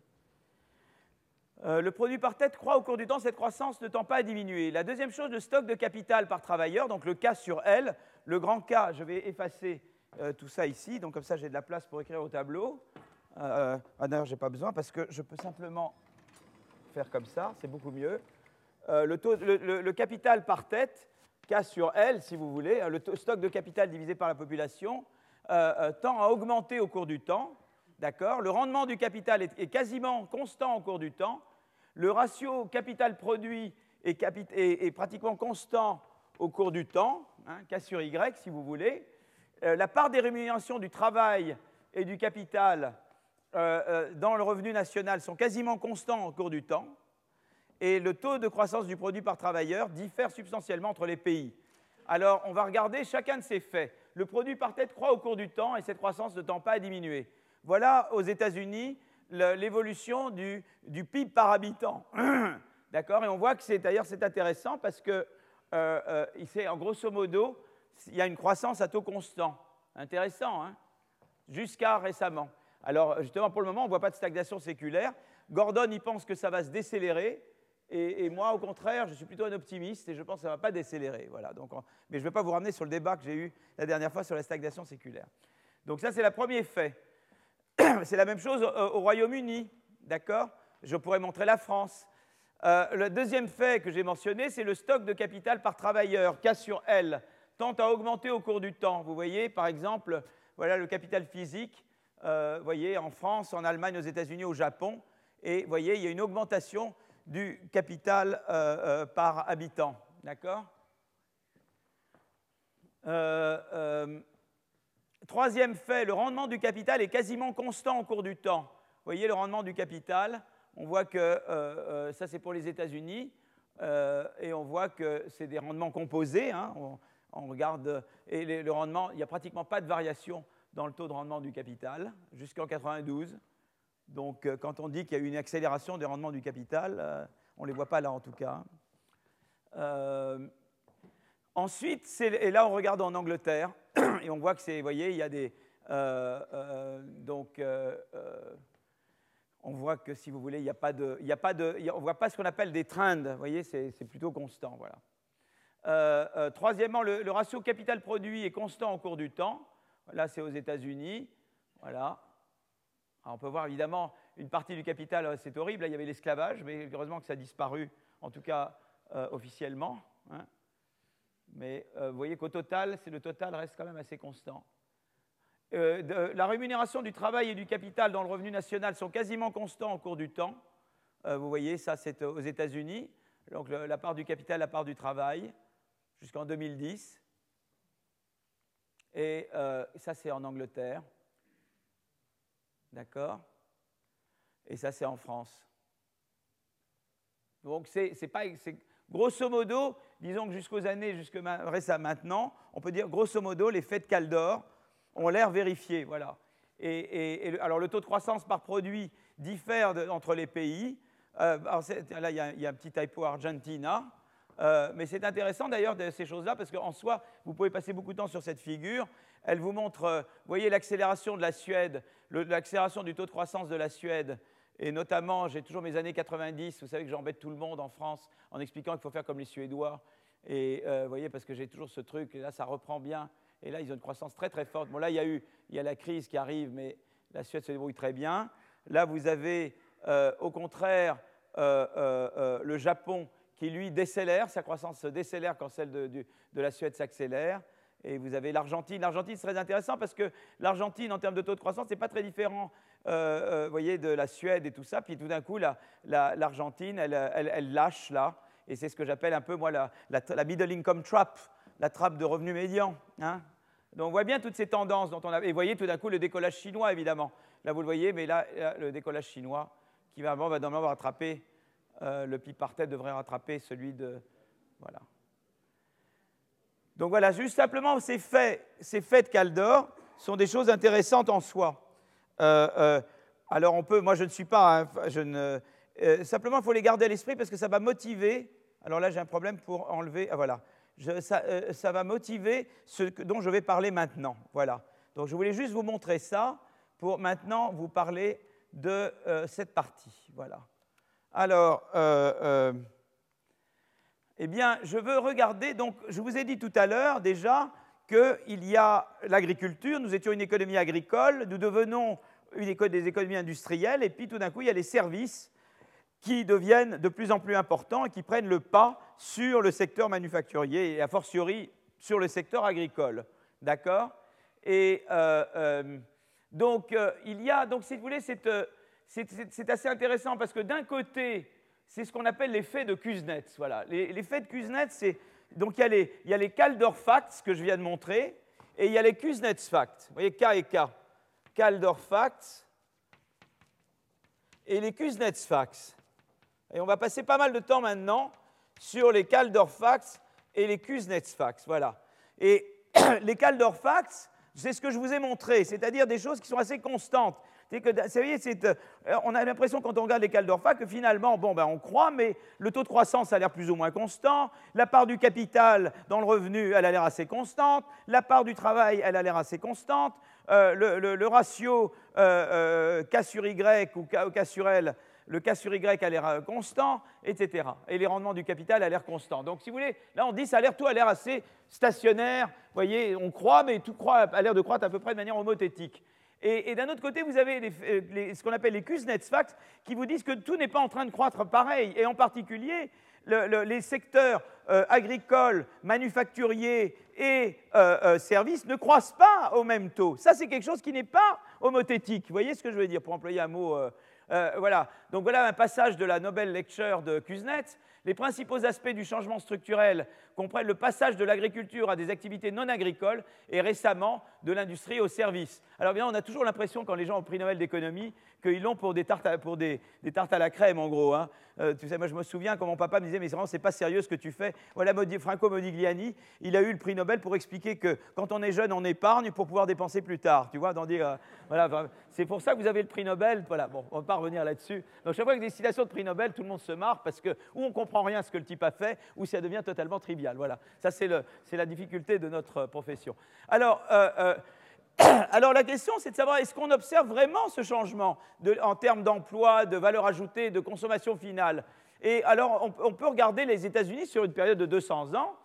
Euh, le produit par tête croît au cours du temps, cette croissance ne tend pas à diminuer. La deuxième chose, le stock de capital par travailleur, donc le K sur L, le grand K, je vais effacer euh, tout ça ici, donc comme ça j'ai de la place pour écrire au tableau. Euh, ah, D'ailleurs, je n'ai pas besoin parce que je peux simplement faire comme ça, c'est beaucoup mieux. Le, capital par tête, K sur L, si vous voulez, le stock de capital divisé par la population, tend à augmenter au cours du temps. D'accord? Le rendement du capital est, quasiment constant au cours du temps. Le ratio capital-produit est, pratiquement constant au cours du temps, hein, K sur Y si vous voulez. Euh, la part des rémunérations du travail et du capital euh, euh, dans le revenu national sont quasiment constants au cours du temps. Et le taux de croissance du produit par travailleur diffère substantiellement entre les pays. Alors, on va regarder chacun de ces faits. Le produit par tête croît au cours du temps et cette croissance ne tend pas à diminuer. Voilà aux États-Unis l'évolution du, PIB par habitant. D'accord? Et on voit que c'est d'ailleurs intéressant parce que euh, euh, en grosso modo, il y a une croissance à taux constant. Intéressant, hein? Jusqu'à récemment. Alors justement, pour le moment, on ne voit pas de stagnation séculaire. Gordon, il pense que ça va se décélérer. Et, moi, au contraire, je suis plutôt un optimiste et je pense que ça ne va pas décélérer. Voilà, donc, mais je ne vais pas vous ramener sur le débat que j'ai eu la dernière fois sur la stagnation séculaire. Donc ça, c'est le premier fait. C'est la même chose au, Royaume-Uni, d'accord? Je pourrais montrer la France. Euh, le deuxième fait que j'ai mentionné, c'est le stock de capital par travailleur, K sur L, tend à augmenter au cours du temps. Vous voyez, par exemple, voilà le capital physique, euh, vous voyez, en France, en Allemagne, aux États-Unis, au Japon, et vous voyez, il y a une augmentation du capital euh, par habitant, d'accord? Troisième fait, le rendement du capital est quasiment constant au cours du temps. Vous voyez le rendement du capital, on voit que euh, euh, ça c'est pour les États-Unis, euh, et on voit que c'est des rendements composés. Hein. on, regarde, et le rendement, il n'y a pratiquement pas de variation dans le taux de rendement du capital jusqu'en 92. Donc quand on dit qu'il y a eu une accélération des rendements du capital, on ne les voit pas là en tout cas. ensuite, et là on regarde en Angleterre, et on voit que c'est, voyez, il y a des. Euh, euh, donc, euh, on voit que si vous voulez, il n'y a pas de. Il y a pas de on ne voit pas ce qu'on appelle des trends, vous voyez, c'est plutôt constant. Voilà. troisièmement, le, ratio capital-produit est constant au cours du temps. Là, c'est aux États-Unis. Voilà. on peut voir évidemment une partie du capital, c'est horrible, là, il y avait l'esclavage, mais heureusement que ça a disparu, en tout cas officiellement. Hein. Mais euh, vous voyez qu'au total, le total reste quand même assez constant. Euh, la rémunération du travail et du capital dans le revenu national sont quasiment constants au cours du temps. Euh, vous voyez, ça c'est aux États-Unis. Donc la part du capital, la part du travail, jusqu'en 2010. Et ça c'est en Angleterre. D'accord? Et ça c'est en France. Donc c'est pas, grosso modo, disons que jusqu'aux années, jusque récemment maintenant, on peut dire grosso modo, les faits de Caldor ont l'air vérifiés. Voilà. Et, alors le taux de croissance par produit diffère entre les pays. Euh, là, il y, a, un petit typo Argentina. Euh, mais c'est intéressant d'ailleurs de ces choses-là parce qu'en soi, vous pouvez passer beaucoup de temps sur cette figure. Elle vous montre, euh, vous voyez l'accélération de la Suède, l'accélération du taux de croissance de la Suède et notamment, j'ai toujours mes années 90, vous savez que j'embête tout le monde en France en expliquant qu'il faut faire comme les Suédois. Et euh, vous voyez, parce que j'ai toujours ce truc, et là ça reprend bien. Et là, ils ont une croissance très très forte. Bon, là, il y a eu il y a la crise qui arrive, mais la Suède se débrouille très bien. Là, vous avez euh, au contraire euh, le Japon qui, lui, décélère. Sa croissance se décélère quand celle de, de la Suède s'accélère. Et vous avez l'Argentine. L'Argentine, c'est très intéressant parce que l'Argentine, en termes de taux de croissance, n'est pas très différent euh, euh, voyez, de la Suède et tout ça. Puis tout d'un coup, l'Argentine, elle, lâche là. Et c'est ce que j'appelle un peu, moi, la, middle income trap, la trappe de revenus médians. Hein. Donc on voit bien toutes ces tendances dont on a. Et vous voyez tout d'un coup le décollage chinois, évidemment. Là, vous le voyez, mais là, le décollage chinois, qui va, va normalement rattraper, euh, le PIB par tête devrait rattraper celui de. Voilà. Donc voilà, juste simplement, ces faits, ces faits de Caldor sont des choses intéressantes en soi. Euh, euh, alors on peut, moi je ne suis pas, ne, euh, simplement il faut les garder à l'esprit parce que ça va motiver, alors là j'ai un problème pour enlever, ah, voilà, ça, ça, va motiver ce dont je vais parler maintenant. Voilà. Donc je voulais juste vous montrer ça pour maintenant vous parler de cette partie. Voilà. Alors, eh bien, je veux regarder, donc, je vous ai dit tout à l'heure déjà qu'il y a l'agriculture, nous étions une économie agricole, nous devenons des économies industrielles, et puis tout d'un coup, il y a les services qui deviennent de plus en plus importants et qui prennent le pas sur le secteur manufacturier et a fortiori sur le secteur agricole. D'accord? Et euh, euh, donc, euh, il y a, donc, si vous voulez, c'est assez intéressant parce que d'un côté, c'est ce qu'on appelle l'effet de Kuznets. Voilà. L'effet de Kuznets, c'est. Donc il y, a les, il y a les Kaldorf Facts que je viens de montrer, et il y a les Kuznets Facts. Vous voyez, K et K. Kaldorf Facts et les Kuznets Facts. Et on va passer pas mal de temps maintenant sur les Kaldorf Facts et les Kuznets Facts. Voilà. Et les Kaldorf Facts, c'est ce que je vous ai montré, c'est-à-dire des choses qui sont assez constantes. Que, vous voyez, euh, on a l'impression quand on regarde les Caldorfa que finalement, bon, ben, on croit, mais le taux de croissance a l'air plus ou moins constant, la part du capital dans le revenu, elle a l'air assez constante, la part du travail, elle a l'air assez constante, euh, le, ratio euh, K sur Y ou K, sur L, le K sur Y a l'air constant, etc. Et les rendements du capital a l'air constant. Donc, si vous voulez, là, on dit ça a l'air tout a l'air assez stationnaire. Vous voyez, on croit, mais tout croit, a l'air de croître à peu près de manière homothétique. Et, d'un autre côté, vous avez euh, ce qu'on appelle les Kuznets-Facts qui vous disent que tout n'est pas en train de croître pareil. Et en particulier, les secteurs euh, agricoles, manufacturiers et euh, services ne croissent pas au même taux. Ça, c'est quelque chose qui n'est pas homothétique. Vous voyez ce que je veux dire, pour employer un mot Voilà. Donc voilà un passage de la Nobel Lecture de Kuznets. Les principaux aspects du changement structurel comprennent le passage de l'agriculture à des activités non agricoles et récemment de l'industrie aux services. Alors bien, on a toujours l'impression quand les gens ont pris Nobel d'économie qu'ils l'ont pour, des tartes, à, pour des, tartes à la crème, en gros. Hein. Euh, tu sais, moi, je me souviens quand mon papa me disait, mais vraiment, c'est pas sérieux ce que tu fais. Voilà, Franco Modigliani, il a eu le prix Nobel pour expliquer que quand on est jeune, on épargne pour pouvoir dépenser plus tard. Tu vois, dans dire, euh, voilà, c'est pour ça que vous avez le prix Nobel. Voilà, bon, on va pas revenir là-dessus. Donc, chaque fois que des citations de prix Nobel, tout le monde se marre parce que ou on comprend rien ce que le type a fait, ou ça devient totalement trivial. Voilà, ça, c'est la difficulté de notre profession. Alors, euh, Alors la question, c'est de savoir est-ce qu'on observe vraiment ce changement en termes d'emploi, de valeur ajoutée, de consommation finale? Et alors on, peut regarder les États-Unis sur une période de 200 ans,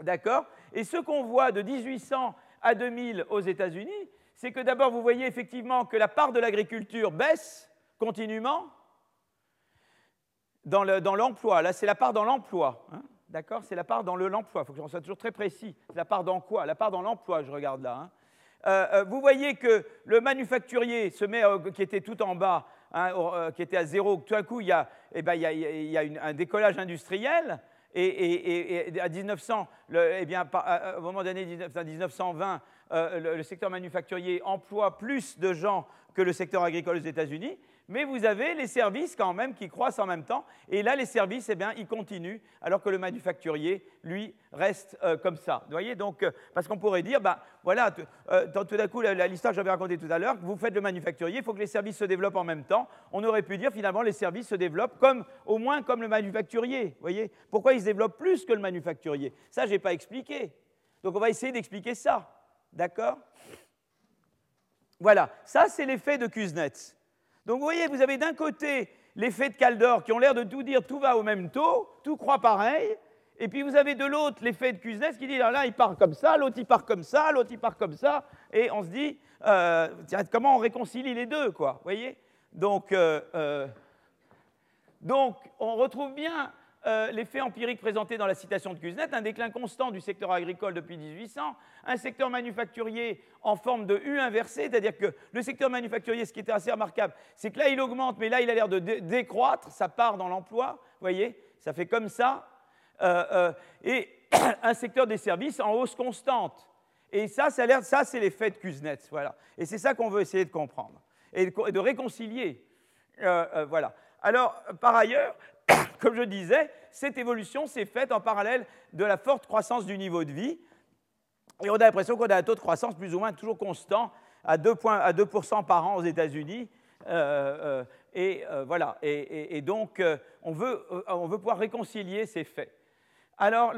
d'accord? Et ce qu'on voit de 1800 à 2000 aux États-Unis, c'est que d'abord vous voyez effectivement que la part de l'agriculture baisse continuellement dans l'emploi. Là, c'est la part dans l'emploi. Hein, d'accord? C'est la part dans l'emploi. Il faut que j'en sois toujours très précis. La part dans quoi? La part dans l'emploi, je regarde là. Hein. Euh, euh, vous voyez que le manufacturier se met, qui était tout en bas, hein, euh, qui était à zéro, tout d'un coup, il y a, eh ben, il y a, un décollage industriel. Et, à 1900, eh bien, au moment des années 1920, le, secteur manufacturier emploie plus de gens que le secteur agricole aux États-Unis mais vous avez les services quand même qui croissent en même temps. Et là, les services, eh bien, ils continuent, alors que le manufacturier, lui, reste euh, comme ça. Vous voyez Donc, euh, parce qu'on pourrait dire, bah, voilà, euh, tout d'un coup, l'histoire que j'avais racontée tout à l'heure, vous faites le manufacturier, il faut que les services se développent en même temps. On aurait pu dire, finalement, les services se développent comme, au moins comme le manufacturier. Vous voyez Pourquoi ils se développent plus que le manufacturier? Ça, je n'ai pas expliqué. Donc, on va essayer d'expliquer ça. D'accord? Voilà, ça, c'est l'effet de Kuznets. Donc vous voyez, vous avez d'un côté l'effet de Caldor qui ont l'air de tout dire tout va au même taux, tout croit pareil, et puis vous avez de l'autre l'effet de Kuznets qui dit là il part comme ça, l'autre il part comme ça, l'autre il part comme ça, et on se dit euh, comment on réconcilie les deux, quoi, voyez? Euh, euh, donc on retrouve bien euh, l'effet empirique présenté dans la citation de Kuznets, un déclin constant du secteur agricole depuis 1800, un secteur manufacturier en forme de U inversé, c'est-à-dire que le secteur manufacturier, ce qui était assez remarquable, c'est que là, il augmente, mais là, il a l'air de décroître, ça part dans l'emploi, vous voyez, ça fait comme ça, euh, euh, et un secteur des services en hausse constante. Et ça, ça, ça c'est l'effet de Kuznets, voilà. Et c'est ça qu'on veut essayer de comprendre et de, réconcilier. voilà. Alors, par ailleurs, comme je disais, cette évolution s'est faite en parallèle de la forte croissance du niveau de vie. Et on a l'impression qu'on a un taux de croissance plus ou moins toujours constant à 2, à 2 par an aux États-Unis. et voilà. Et, donc, on veut, pouvoir réconcilier ces faits. Alors,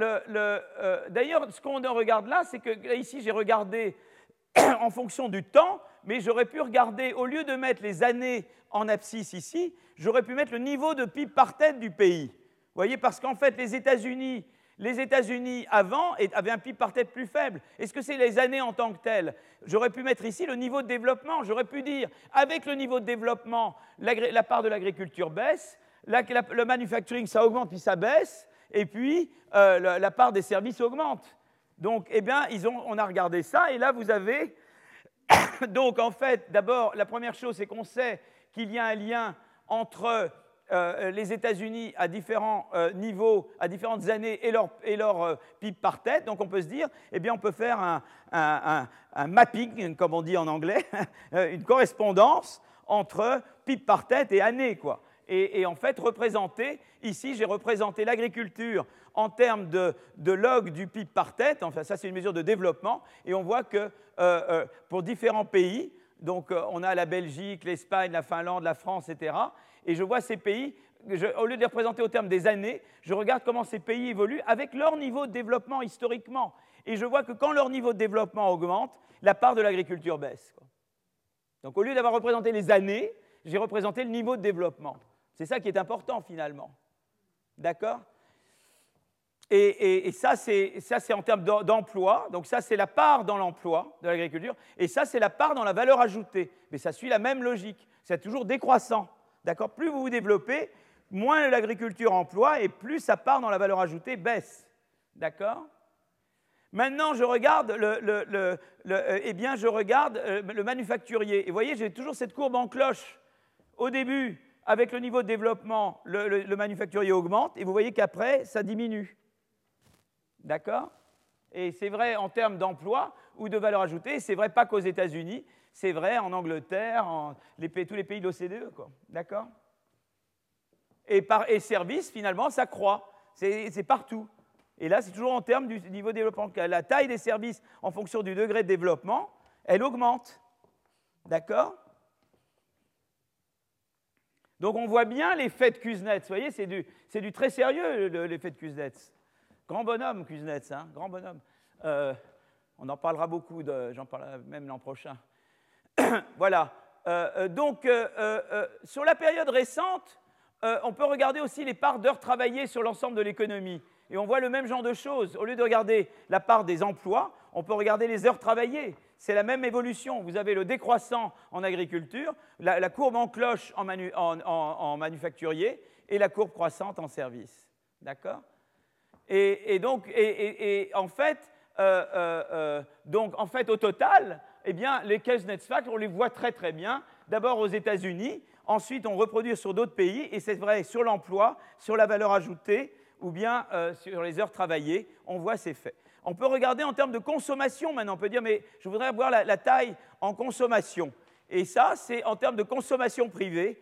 d'ailleurs, ce qu'on regarde là, c'est que ici, j'ai regardé en fonction du temps, mais j'aurais pu regarder, au lieu de mettre les années en abscisse ici, j'aurais pu mettre le niveau de PIB par tête du pays. Vous voyez, parce qu'en fait, les États-Unis, les États-Unis avant avaient un PIB par tête plus faible. Est-ce que c'est les années en tant que telles? J'aurais pu mettre ici le niveau de développement. J'aurais pu dire, avec le niveau de développement, la part de l'agriculture baisse, le manufacturing, ça augmente puis ça baisse, et puis euh, la, part des services augmente. Donc, eh bien, on a regardé ça, et là, vous avez. Donc, en fait, d'abord, la première chose, c'est qu'on sait qu'il y a un lien entre euh, les États-Unis à différents euh, niveaux, à différentes années, et leur, et PIB par tête. Donc, on peut se dire, eh bien, on peut faire un, mapping, comme on dit en anglais, une correspondance entre PIB par tête et année, quoi. Et, en fait, représenter, ici, j'ai représenté l'agriculture en termes de, log du PIB par tête, enfin ça c'est une mesure de développement, et on voit que euh, euh, pour différents pays, donc euh, on a la Belgique, l'Espagne, la Finlande, la France, etc., et je vois ces pays, au lieu de les représenter au terme des années, je regarde comment ces pays évoluent avec leur niveau de développement historiquement, et je vois que quand leur niveau de développement augmente, la part de l'agriculture baisse. Donc au lieu d'avoir représenté les années, j'ai représenté le niveau de développement. C'est ça qui est important finalement. D'accord? Et, ça, c'est en termes d'emploi. Donc ça, c'est la part dans l'emploi de l'agriculture. Et ça, c'est la part dans la valeur ajoutée. Mais ça suit la même logique. C'est toujours décroissant. D'accord? Plus vous vous développez, moins l'agriculture emploie et plus sa part dans la valeur ajoutée baisse. D'accord? Maintenant, je regarde le, euh, eh bien, je regarde euh, le manufacturier. Et vous voyez, j'ai toujours cette courbe en cloche. Au début, avec le niveau de développement, le manufacturier augmente, et vous voyez qu'après, ça diminue. D'accord? Et c'est vrai en termes d'emploi ou de valeur ajoutée, c'est vrai pas qu'aux États-Unis, c'est vrai en Angleterre, tous les pays de l'OCDE, D'accord? Et, et service, finalement, ça croît. C'est partout. Et là, c'est toujours en termes du niveau de développement. La taille des services en fonction du degré de développement, elle augmente. D'accord? Donc on voit bien l'effet de Kuznets. Vous voyez, c'est du, très sérieux l'effet de Kuznets. Grand bonhomme, Kuznets, hein, grand bonhomme. Euh, on en parlera beaucoup, j'en parlerai même l'an prochain. voilà. Euh, euh, donc, sur la période récente, on peut regarder aussi les parts d'heures travaillées sur l'ensemble de l'économie. Et on voit le même genre de choses. Au lieu de regarder la part des emplois, on peut regarder les heures travaillées. C'est la même évolution. Vous avez le décroissant en agriculture, la, courbe en cloche en, manufacturier et la courbe croissante en service. D'accord? Et, donc, en fait, euh, euh, euh, donc, en fait, au total, eh bien, les Kuznets-Facts, on les voit très très bien. D'abord aux États-Unis, ensuite on reproduit sur d'autres pays, et c'est vrai sur l'emploi, sur la valeur ajoutée, ou bien sur les heures travaillées, on voit ces faits. On peut regarder en termes de consommation maintenant, on peut dire, mais je voudrais avoir la, taille en consommation. Et ça, c'est en termes de consommation privée.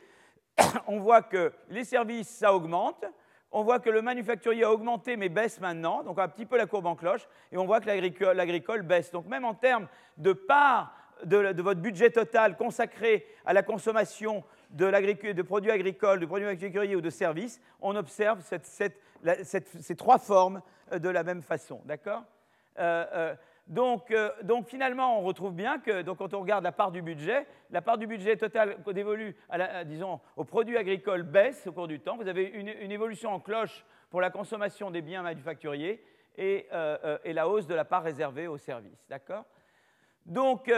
on voit que les services, ça augmente, on voit que le manufacturier a augmenté mais baisse maintenant, donc un petit peu la courbe en cloche, et on voit que l'agricole baisse. Donc même en termes de part de, votre budget total consacré à la consommation de, produits agricoles, de produits manufacturiers ou de services, on observe ces trois formes euh, de la même façon. D'accord? Euh, euh, euh, donc, finalement, on retrouve bien que quand on regarde la part du budget, la part du budget total dévolue à disons, aux produits agricoles baisse au cours du temps. Vous avez une, évolution en cloche pour la consommation des biens manufacturiers et, euh, la hausse de la part réservée aux services. D'accord? Donc,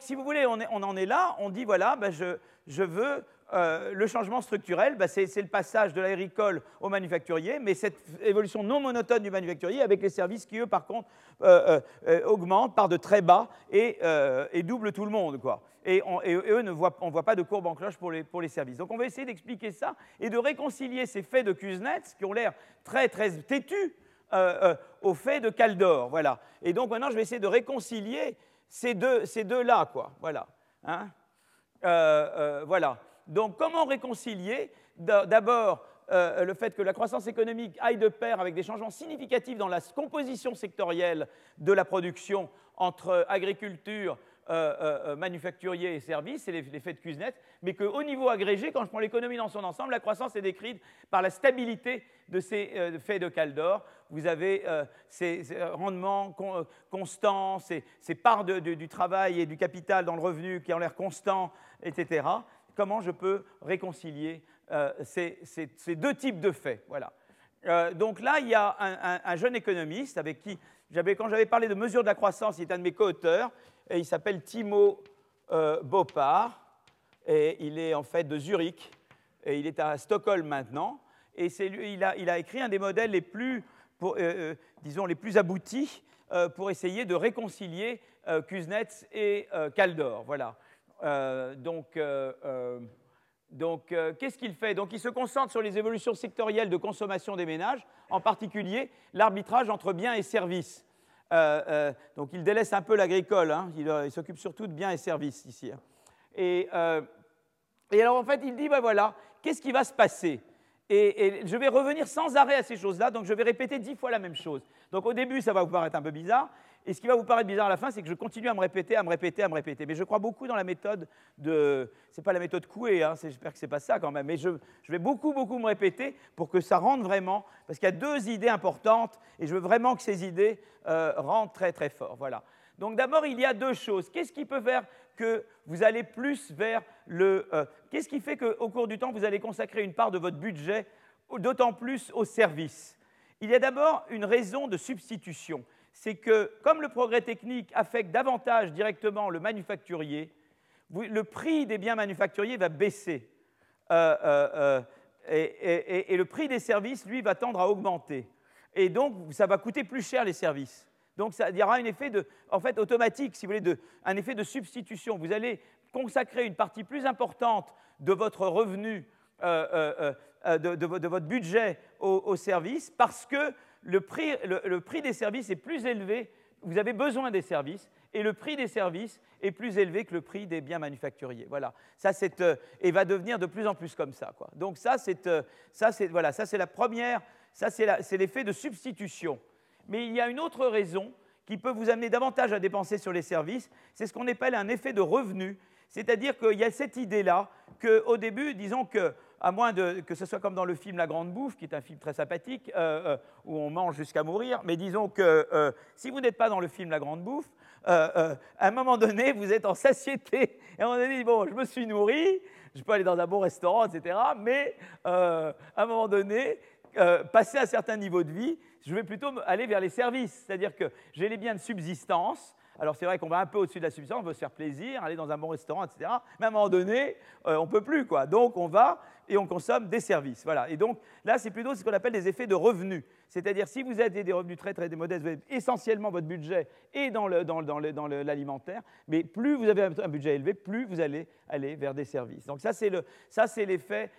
si vous voulez, on, en est là. On dit voilà, ben, je veux euh, le changement structurel, bah, c'est le passage de l'agricole au manufacturier, mais cette évolution non monotone du manufacturier avec les services qui, eux, par contre, euh, euh, augmentent, par de très bas et, doublent tout le monde. Quoi. Et, eux, on ne voit pas de courbe en cloche pour les, pour les services. Donc on va essayer d'expliquer ça et de réconcilier ces faits de Kuznets, qui ont l'air très, très têtus, aux faits de Caldor. Voilà. Et donc maintenant, je vais essayer de réconcilier ces deux-là. Quoi. Voilà. Hein voilà. Donc comment réconcilier? D'abord euh, le fait que la croissance économique aille de pair avec des changements significatifs dans la composition sectorielle de la production entre agriculture, manufacturiers et services, c'est l'effet de Kuznets, mais qu'au niveau agrégé, quand je prends l'économie dans son ensemble, la croissance est décrite par la stabilité de ces faits de Caldor. Vous avez ces, rendements constants, ces, parts du travail et du capital dans le revenu qui ont l'air constants, etc. Comment je peux réconcilier ces, deux types de faits? Voilà. donc là, il y a un jeune économiste avec qui quand j'avais parlé de mesure de la croissance, il est un de mes co-auteurs, il s'appelle Timo euh, Bopar, et il est en fait de Zurich, et il est à Stockholm maintenant, et il, a, écrit un des modèles les plus, euh, euh, disons, les plus aboutis pour essayer de réconcilier Kuznets et Kaldor. Voilà. donc, donc, euh, qu'est-ce qu'il fait? Donc, il se concentre sur les évolutions sectorielles de consommation des ménages, en particulier l'arbitrage entre biens et services. Euh, euh, donc, il délaisse un peu l'agricole, hein. il, s'occupe surtout de biens et services ici. Hein. Et, alors, en fait, il dit, ben voilà, qu'est-ce qui va se passer? Et, je vais revenir sans arrêt à ces choses-là, donc je vais répéter dix fois la même chose. Donc au début, ça va vous paraître un peu bizarre, et ce qui va vous paraître bizarre à la fin, c'est que je continue à me répéter, à me répéter, à me répéter. Mais je crois beaucoup dans la méthode de. Ce n'est pas la méthode Coué, hein, j'espère que ce n'est pas ça quand même. Mais je, vais beaucoup, beaucoup me répéter pour que ça rentre vraiment. Parce qu'il y a deux idées importantes et je veux vraiment que ces idées euh, rentrent très, très fort. Voilà. Donc d'abord, il y a deux choses. Qu'est-ce qui peut faire que vous allez plus vers le. Euh, qu'est-ce qui fait qu'au cours du temps, vous allez consacrer une part de votre budget d'autant plus au service? Il y a d'abord une raison de substitution c'est que comme le progrès technique affecte davantage directement le manufacturier, le prix des biens manufacturiers va baisser. Euh, euh, euh, et, le prix des services, lui, va tendre à augmenter. Et donc, ça va coûter plus cher les services. Donc, ça, il y aura un effet de, en fait, automatique, si vous voulez, un effet de substitution. Vous allez consacrer une partie plus importante de votre revenu, de, votre budget aux services, parce que le prix, des services est plus élevé, vous avez besoin des services, et le prix des services est plus élevé que le prix des biens manufacturiers. Voilà. Ça, c'est, euh, et va devenir de plus en plus comme ça. Donc ça, c'est, euh, ça, c'est, voilà, ça, c'est la première, ça, c'est, c'est l'effet de substitution. Mais il y a une autre raison qui peut vous amener davantage à dépenser sur les services, c'est ce qu'on appelle un effet de revenu. C'est-à-dire qu'il y a cette idée-là qu'au début, disons que à moins que ce soit comme dans le film La Grande Bouffe, qui est un film très sympathique, euh, euh, où on mange jusqu'à mourir, mais disons que euh, si vous n'êtes pas dans le film La Grande Bouffe, à un moment donné, vous êtes en satiété. Et à un moment donné, bon, je me suis nourri, je peux aller dans un bon restaurant, etc. Mais à un moment donné, passer à un certain niveau de vie, je vais plutôt aller vers les services. C'est-à-dire que j'ai les biens de subsistance, alors c'est vrai qu'on va un peu au-dessus de la subsistance, on veut se faire plaisir, aller dans un bon restaurant, etc. Mais à un moment donné, on ne peut plus. Quoi. Donc on va et on consomme des services. Voilà. Et donc là, c'est plutôt ce qu'on appelle des effets de revenus. C'est-à-dire, si vous avez des revenus très très modestes, vous avez essentiellement votre budget et dans, l'alimentaire, mais plus vous avez un budget élevé, plus vous allez aller vers des services. Donc ça, c'est l'effet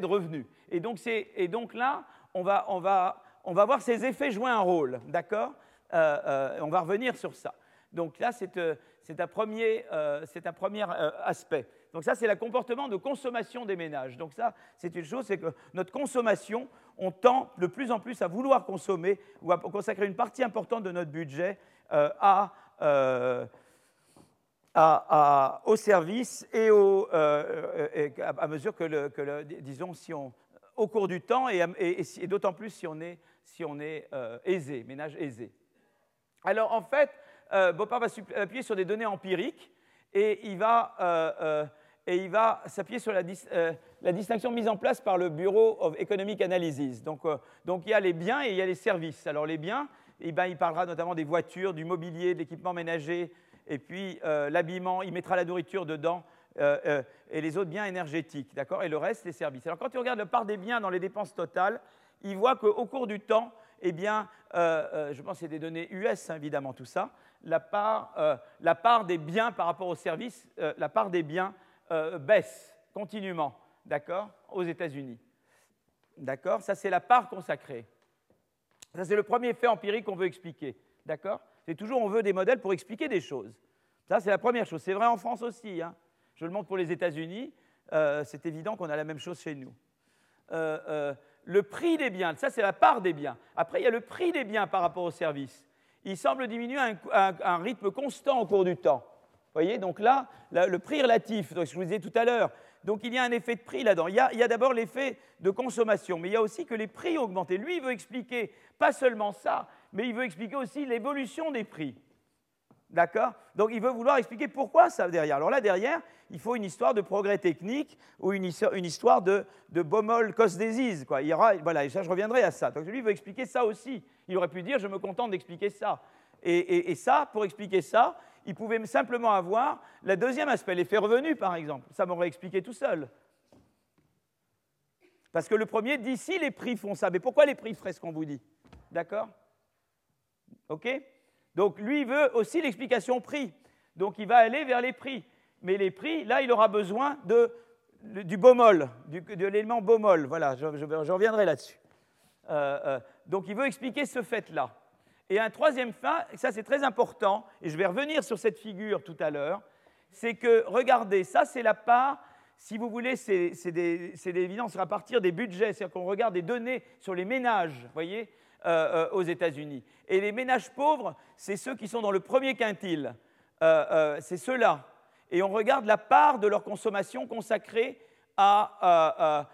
de revenus. Et donc, et donc là, on va, on, va, on va voir ces effets jouer un rôle, d'accord? Euh, euh, On va revenir sur ça. Donc là, c'est euh, un premier, un premier aspect. Donc ça, c'est le comportement de consommation des ménages. Donc ça, c'est une chose, c'est que notre consommation, on tend de plus en plus à vouloir consommer ou à consacrer une partie importante de notre budget euh, euh, à, aux services et, euh, à, mesure que, disons, au cours du temps et, d'autant plus si on est, si on est aisé, ménage aisé. Alors en fait, Bopard va appuyer sur des données empiriques et il va et il va s'appuyer sur euh, la, distinction mise en place par le Bureau of Economic Analysis. Euh, donc, il y a les biens et il y a les services. Alors les biens, eh ben, il parlera notamment des voitures, du mobilier, de l'équipement ménager, et puis euh, l'habillement, il mettra la nourriture dedans, et les autres biens énergétiques, d'accord Et le reste, les services. Alors quand tu regardes la part des biens dans les dépenses totales, il voit qu'au cours du temps, eh bien, je pense que c'est des données US, hein, évidemment, tout ça, la part, la part, des biens par rapport aux services, la part des biens euh, baisse continuellement, d'accord, aux États-Unis. D'accord Ça, c'est la part consacrée. Ça, c'est le premier fait empirique qu'on veut expliquer. D'accord C'est toujours, on veut des modèles pour expliquer des choses. Ça, c'est la première chose. C'est vrai en France aussi. Hein. Je le montre pour les États-Unis. Euh, c'est évident qu'on a la même chose chez nous. Euh, le prix des biens, ça, c'est la part des biens. Après, il y a le prix des biens par rapport aux services. Il semble diminuer à un rythme constant au cours du temps. voyez, donc là, le prix relatif, donc je vous disais tout à l'heure, donc il y a un effet de prix là-dedans. Il y a, d'abord l'effet de consommation, mais il y a aussi que les prix ont augmenté. Lui, il veut expliquer pas seulement ça, mais il veut expliquer aussi l'évolution des prix. D'accord? Donc il veut vouloir expliquer pourquoi ça derrière. Alors là, derrière, il faut une histoire de progrès technique ou une, histoire de, de Baumol cosdésis. Quoi. Y voilà, et ça, je reviendrai à ça. Donc lui, il veut expliquer ça aussi. Il aurait pu dire, je me contente d'expliquer ça. et, ça, pour expliquer ça, il pouvait simplement avoir le deuxième aspect, l'effet revenu, par exemple. Ça m'aurait expliqué tout seul. Parce que le premier dit si les prix font ça. Mais pourquoi les prix feraient ce qu'on vous dit? D'accord? OK? Donc lui, veut aussi l'explication prix. Donc il va aller vers les prix. Mais les prix, là, il aura besoin de, du bomol, de l'élément bomol. Voilà, je, reviendrai là-dessus. Euh, euh, donc il veut expliquer ce fait-là. Et un troisième fait, ça c'est très important, et je vais revenir sur cette figure tout à l'heure, c'est que, regardez, ça c'est la part, si vous voulez, c'est des, des, évidences à partir des budgets, c'est-à-dire qu'on regarde des données sur les ménages, vous voyez, euh, euh, aux États-Unis. Et les ménages pauvres, c'est ceux qui sont dans le premier quintile, euh, c'est ceux-là. Et on regarde la part de leur consommation consacrée, à,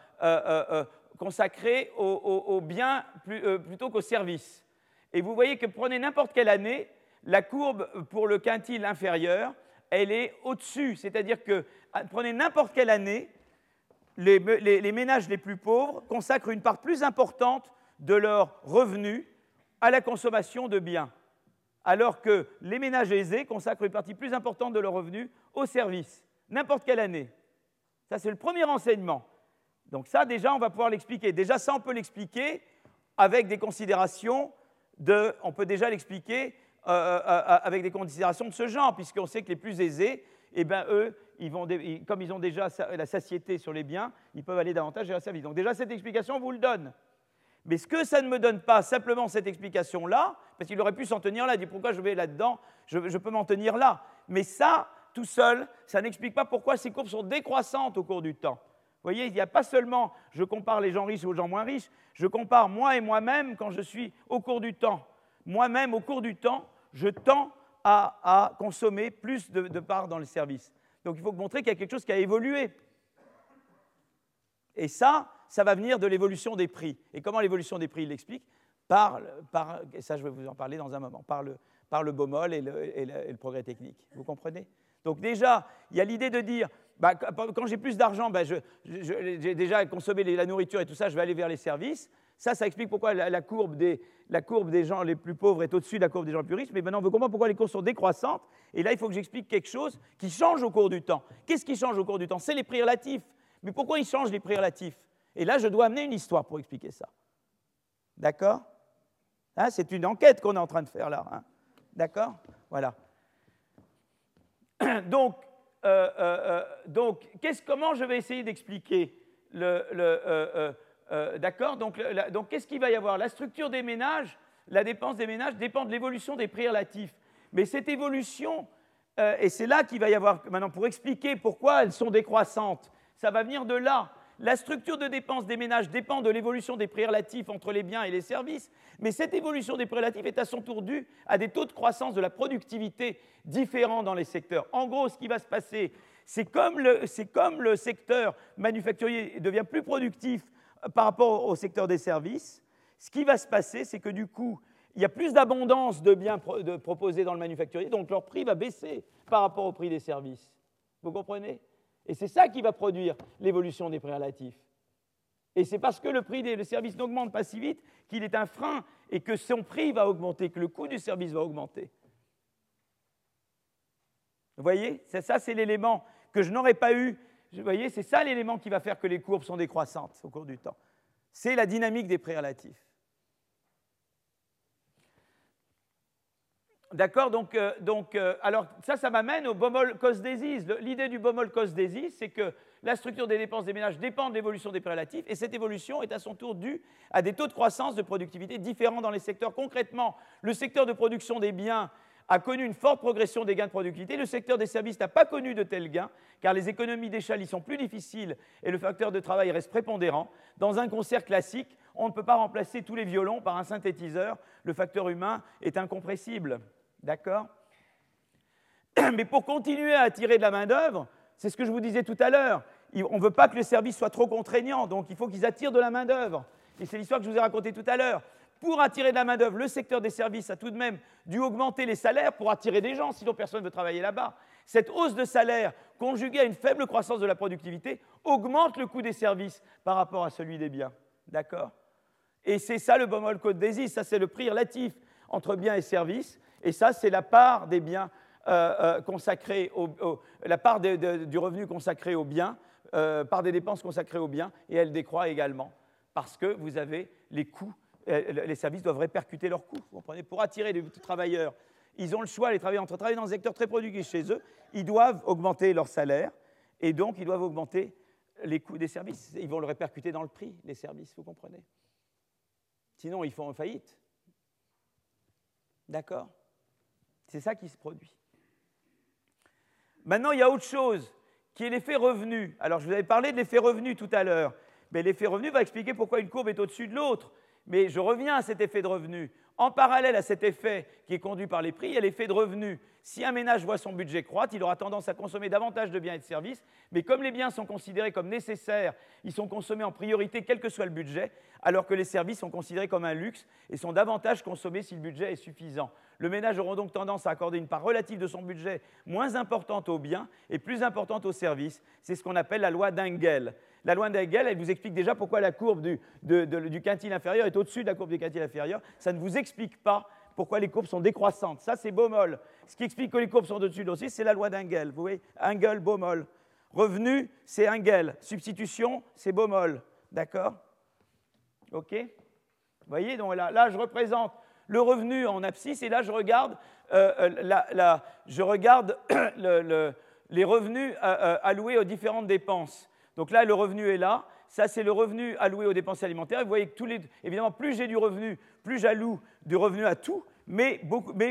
consacrée aux, biens plutôt qu'aux services. Et vous voyez que prenez n'importe quelle année, la courbe pour le quintile inférieur, elle est au-dessus. C'est-à-dire que ah, prenez n'importe quelle année, les, ménages les plus pauvres consacrent une part plus importante de leurs revenus à la consommation de biens, alors que les ménages aisés consacrent une partie plus importante de leurs revenus aux services, n'importe quelle année. Ça, c'est le premier enseignement. Donc ça, déjà, on va pouvoir l'expliquer. Déjà, ça, on peut l'expliquer avec des considérations on peut déjà l'expliquer euh, euh, euh, avec des considérations de ce genre, puisqu'on sait que les plus aisés, eh ben, eux, comme ils ont déjà la satiété sur les biens, ils peuvent aller davantage vers la service. Donc déjà, cette explication vous le donne. Mais ce que ça ne me donne pas, simplement cette explication-là, parce qu'il aurait pu s'en tenir là, dit pourquoi je vais là-dedans, je, je peux m'en tenir là. Mais ça, tout seul, ça n'explique pas pourquoi ces courbes sont décroissantes au cours du temps. Vous voyez, il n'y a pas seulement je compare les gens riches aux gens moins riches, je compare moi et moi-même quand je suis au cours du temps. Moi-même, au cours du temps, je tends à, consommer plus de, parts dans les services. Donc il faut montrer qu'il y a quelque chose qui a évolué. Et ça, ça va venir de l'évolution des prix. Et comment l'évolution des prix, il l'explique par, par, et ça je vais vous en parler dans un moment, par le, par le BOMOL et le progrès technique. Vous comprenez? Donc déjà, il y a l'idée de dire, bah, quand j'ai plus d'argent, bah, j'ai déjà consommé la nourriture et tout ça, je vais aller vers les services. Ça, ça explique pourquoi la, courbe, des, gens les plus pauvres est au-dessus de la courbe des gens les plus riches. Mais maintenant, on veut comprendre pourquoi les courbes sont décroissantes. Et là, il faut que j'explique quelque chose qui change au cours du temps. Qu'est-ce qui change au cours du temps? C'est les prix relatifs. Mais pourquoi ils changent les prix relatifs? Et là, je dois amener une histoire pour expliquer ça. D'accord? Hein, C'est une enquête qu'on est en train de faire là. Hein. D'accord? Voilà. Donc, euh, euh, euh, donc, comment je vais essayer d'expliquer D'accord Donc, donc qu'est-ce qu'il va y avoir? La structure des ménages, la dépense des ménages dépend de l'évolution des prix relatifs. Mais cette évolution, et c'est là qu'il va y avoir, maintenant, pour expliquer pourquoi elles sont décroissantes, ça va venir de là. La structure de dépenses des ménages dépend de l'évolution des prix relatifs entre les biens et les services, mais cette évolution des prix relatifs est à son tour due à des taux de croissance de la productivité différents dans les secteurs. En gros, ce qui va se passer, c'est comme, le, secteur manufacturier devient plus productif euh, par rapport au secteur des services, ce qui va se passer, c'est que du coup, il y a plus d'abondance de biens proposés dans le manufacturier, donc leur prix va baisser par rapport au prix des services. Vous comprenez? Et c'est ça qui va produire l'évolution des prix. Et c'est parce que le prix des services n'augmente pas si vite qu'il est un frein et que son prix va augmenter, que le coût du service va augmenter. Vous voyez Ça, c'est l'élément que je n'aurais pas eu. Vous voyez, c'est ça l'élément qui va faire que les courbes sont décroissantes au cours du temps. C'est la dynamique des prix. D'accord donc, euh, donc euh, alors ça, ça m'amène au Bomol cost L'idée du Bomol cost c'est que la structure des dépenses des ménages dépend de l'évolution des prix relatifs, et cette évolution est à son tour due à des taux de croissance de productivité différents dans les secteurs. Concrètement, le secteur de production des biens a connu une forte progression des gains de productivité. Le secteur des services n'a pas connu de tels gains, car les économies d'échelle y sont plus difficiles et le facteur de travail reste prépondérant. Dans un concert classique, on ne peut pas remplacer tous les violons par un synthétiseur. Le facteur humain est incompressible. D'accord Mais pour continuer à attirer de la main-d'œuvre, c'est ce que je vous disais tout à l'heure, on ne veut pas que le service soit trop contraignant, donc il faut qu'ils attirent de la main-d'œuvre. Et c'est l'histoire que je vous ai racontée tout à l'heure. Pour attirer de la main-d'œuvre, le secteur des services a tout de même dû augmenter les salaires pour attirer des gens, sinon personne ne veut travailler là-bas. Cette hausse de salaire, conjuguée à une faible croissance de la productivité, augmente le coût des services par rapport à celui des biens. D'accord? Et c'est ça le Baumol Code des ça c'est le prix relatif entre biens et services, et ça c'est la part des biens euh, euh, consacrés au, la part du revenu consacré aux biens, euh, par des dépenses consacrées aux biens, et elle décroît également, parce que vous avez les coûts les services doivent répercuter leurs coûts. Vous comprenez? Pour attirer des travailleurs, ils ont le choix, les travailleurs, entre travailler dans un secteur très productif chez eux, ils doivent augmenter leur salaire et donc ils doivent augmenter les coûts des services. Ils vont le répercuter dans le prix, les services, vous comprenez? Sinon, ils font faillite. D'accord? C'est ça qui se produit. Maintenant, il y a autre chose qui est l'effet revenu. Alors, je vous avais parlé de l'effet revenu tout à l'heure. Mais l'effet revenu va expliquer pourquoi une courbe est au-dessus de l'autre. Mais je reviens à cet effet de revenu. En parallèle à cet effet qui est conduit par les prix, il y a l'effet de revenu. Si un ménage voit son budget croître, il aura tendance à consommer davantage de biens et de services, mais comme les biens sont considérés comme nécessaires, ils sont consommés en priorité quel que soit le budget, alors que les services sont considérés comme un luxe et sont davantage consommés si le budget est suffisant. Le ménage aura donc tendance à accorder une part relative de son budget moins importante aux biens et plus importante aux services. C'est ce qu'on appelle la loi d'Engel. La loi d'Engel, elle vous explique déjà pourquoi la courbe du, quintile inférieur est au-dessus de la courbe du quintile inférieur. Ça ne vous explique pas pourquoi les courbes sont décroissantes. Ça, c'est Baumol. Ce qui explique que les courbes sont au-dessus de aussi, c'est la loi d'Engel. Vous voyez Engel, Baumol. Revenu, c'est Engel. Substitution, c'est Baumol. D'accord? OK? Vous voyez, donc là, je représente le revenu en abscisse et là, je regarde, euh, euh, les revenus euh, alloués aux différentes dépenses. Donc là, le revenu est là. Ça, c'est le revenu alloué aux dépenses alimentaires. Vous voyez que tous les, évidemment, plus j'ai du revenu, plus j'alloue du revenu à tout, mais,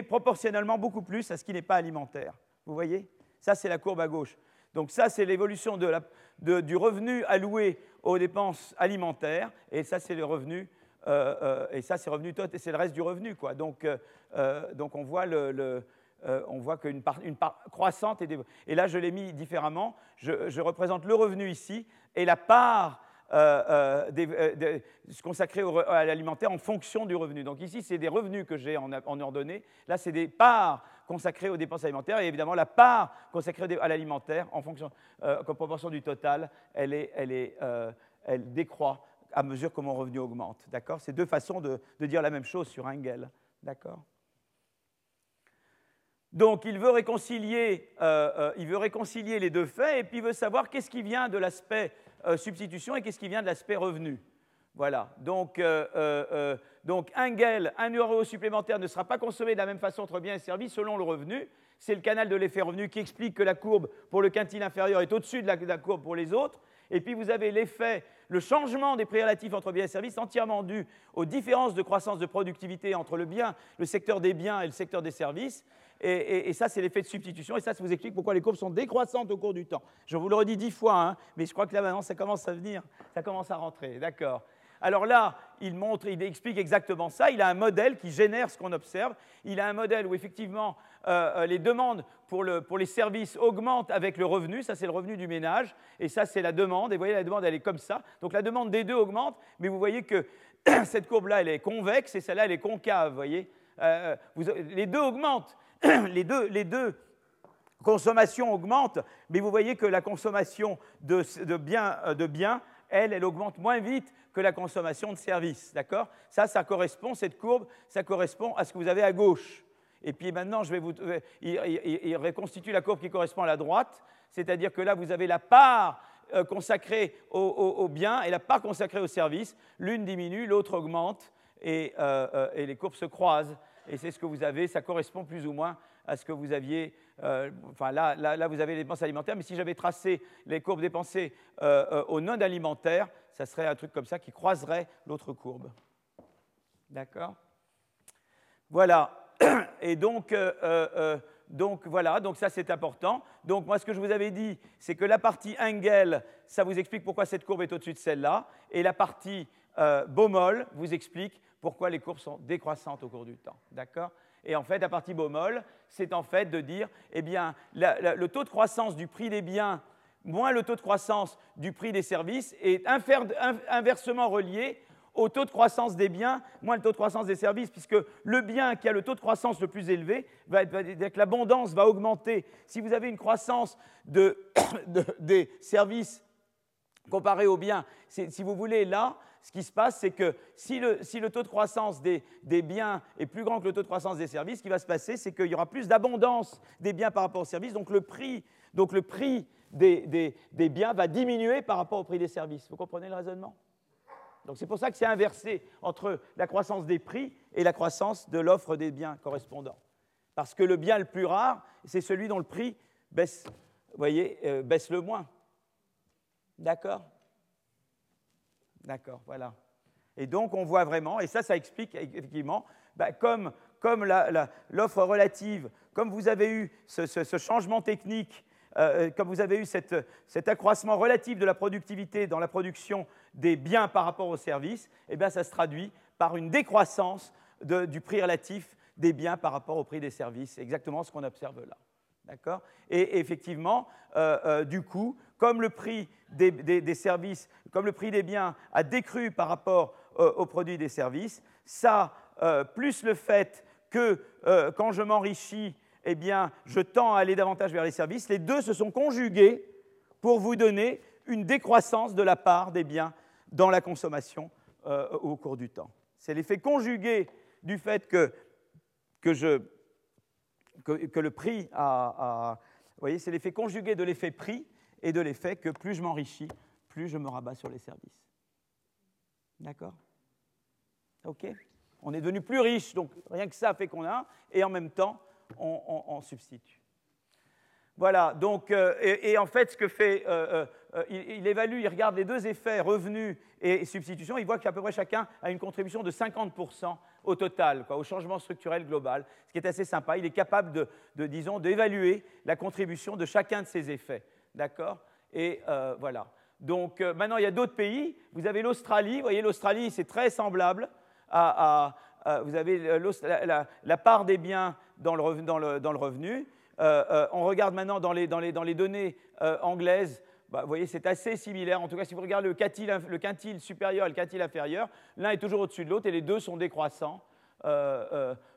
proportionnellement beaucoup plus à ce qui n'est pas alimentaire. Vous voyez? Ça, c'est la courbe à gauche. Donc ça, c'est l'évolution du revenu alloué aux dépenses alimentaires, et ça, c'est le revenu, euh, euh, et ça, c'est revenu c'est le reste du revenu. Donc, euh, donc on voit le euh, on voit qu'une part, part, croissante est Et là, je l'ai mis différemment. Je, représente le revenu ici et la part euh, euh, consacrée à l'alimentaire en fonction du revenu. Donc ici, c'est des revenus que j'ai en, ordonnée. Là, c'est des parts consacrées aux dépenses alimentaires. Et évidemment, la part consacrée à l'alimentaire, en fonction, comme proportion du total, elle décroît à mesure que mon revenu augmente. D'accord? C'est deux façons de, de dire la même chose sur Engel. D'accord? Donc il veut, réconcilier, euh, euh, il veut réconcilier les deux faits et puis il veut savoir qu'est-ce qui vient de l'aspect euh, substitution et qu'est-ce qui vient de l'aspect revenu. Voilà. Donc, un GEL, un euro supplémentaire ne sera pas consommé de la même façon entre biens et services selon le revenu. C'est le canal de l'effet revenu qui explique que la courbe pour le quintile inférieur est au-dessus de la courbe pour les autres. Et puis vous avez l'effet, le changement des prix relatifs entre biens et services entièrement dû aux différences de croissance de productivité entre le bien, le secteur des biens et le secteur des services. Et, ça, c'est l'effet de substitution. Et ça, ça vous explique pourquoi les courbes sont décroissantes au cours du temps. Je vous le redis dix fois, hein, mais je crois que là maintenant, ça commence à venir, ça commence à rentrer. D'accord. Alors là, il montre, il explique exactement ça. Il a un modèle qui génère ce qu'on observe. Il a un modèle où effectivement euh, euh, les demandes pour, les services augmentent avec le revenu. Ça, c'est le revenu du ménage. Et ça, c'est la demande. Et vous voyez, la demande, elle est comme ça. Donc la demande des deux augmente. Mais vous voyez que cette courbe-là, elle est convexe et celle-là, elle est concave. Vous voyez euh, Les deux augmentent. les, deux, consommations augmentent. Mais vous voyez que la consommation de, biens, elle, elle augmente moins vite que la consommation de services. D'accord? Ça, ça correspond, cette courbe, ça correspond à ce que vous avez à gauche. Et puis maintenant, je vais vous, euh, il, reconstitue la courbe qui correspond à la droite, c'est-à-dire que là, vous avez la part euh, consacrée aux, biens et la part consacrée aux services. L'une diminue, l'autre augmente, euh, et, les courbes se croisent. Et c'est ce que vous avez, ça correspond plus ou moins à ce que vous aviez. enfin, là, là, vous avez les dépenses alimentaires, mais si j'avais tracé les courbes dépensées au non alimentaire, ça serait un truc comme ça qui croiserait l'autre courbe. D'accord? Voilà. Et donc, euh, euh, euh, donc voilà, donc ça c'est important. Donc moi ce que je vous avais dit, c'est que la partie Engel, ça vous explique pourquoi cette courbe est au-dessus de celle-là, et la partie Baumol vous explique pourquoi les courbes sont décroissantes au cours du temps. D'accord? Et en fait, la partie Baumol, c'est en fait de dire, eh bien, le taux de croissance du prix des biens moins le taux de croissance du prix des services est inversement relié au taux de croissance des biens, moins le taux de croissance des services, puisque le bien qui a le taux de croissance le plus élevé, va être, l'abondance va augmenter. Si vous avez une croissance des services comparée au bien, si vous voulez, là, ce qui se passe, c'est que si le, taux de croissance des, biens est plus grand que le taux de croissance des services, ce qui va se passer, c'est qu'il y aura plus d'abondance des biens par rapport aux services, donc le prix, des, biens va diminuer par rapport au prix des services. Vous comprenez le raisonnement? Donc c'est pour ça que c'est inversé entre la croissance des prix et la croissance de l'offre des biens correspondants. Parce que le bien le plus rare, c'est celui dont le prix baisse, euh, baisse le moins. D'accord? D'accord, voilà. Et donc on voit vraiment, et ça, ça explique effectivement, bah, comme, l'offre relative, comme vous avez eu ce, changement technique, euh, euh, comme vous avez eu cet accroissement relatif de la productivité dans la production des biens par rapport aux services, eh bien ça se traduit par une décroissance du prix relatif des biens par rapport au prix des services. C'est exactement ce qu'on observe là. D'accord? Et effectivement, euh, du coup, comme le prix des, services, comme le prix des biens a décru par rapport euh, au produit des services, ça, euh, plus le fait que euh, quand je m'enrichis, eh bien, je tends à aller davantage vers les services, les deux se sont conjugués pour vous donner une décroissance de la part des biens dans la consommation au cours du temps. C'est l'effet conjugué du fait que, que, le prix a, a vous voyez, c'est l'effet conjugué de l'effet prix et de l'effet que plus je m'enrichis, plus je me rabats sur les services. D'accord? OK? On est devenu plus riche, donc rien que ça fait qu'on a, et en même temps, on, substitue. Voilà, donc, euh, et, en fait, ce que fait, euh, euh, il, évalue, il regarde les deux effets, revenus et, substitution, il voit qu'à peu près chacun a une contribution de 50% au total, au changement structurel global, ce qui est assez sympa. Il est capable de, de disons, d'évaluer la contribution de chacun de ces effets. D'accord? Et euh, voilà. Donc euh, maintenant, il y a d'autres pays. Vous avez l'Australie. Vous voyez, l'Australie, c'est très semblable à, vous avez la, part des biens dans le, revenu. Euh, on regarde maintenant dans les, données anglaises. Bah, vous voyez, c'est assez similaire. En tout cas, si vous regardez le quintile, supérieur et le quintile inférieur, l'un est toujours au-dessus de l'autre et les deux sont décroissants.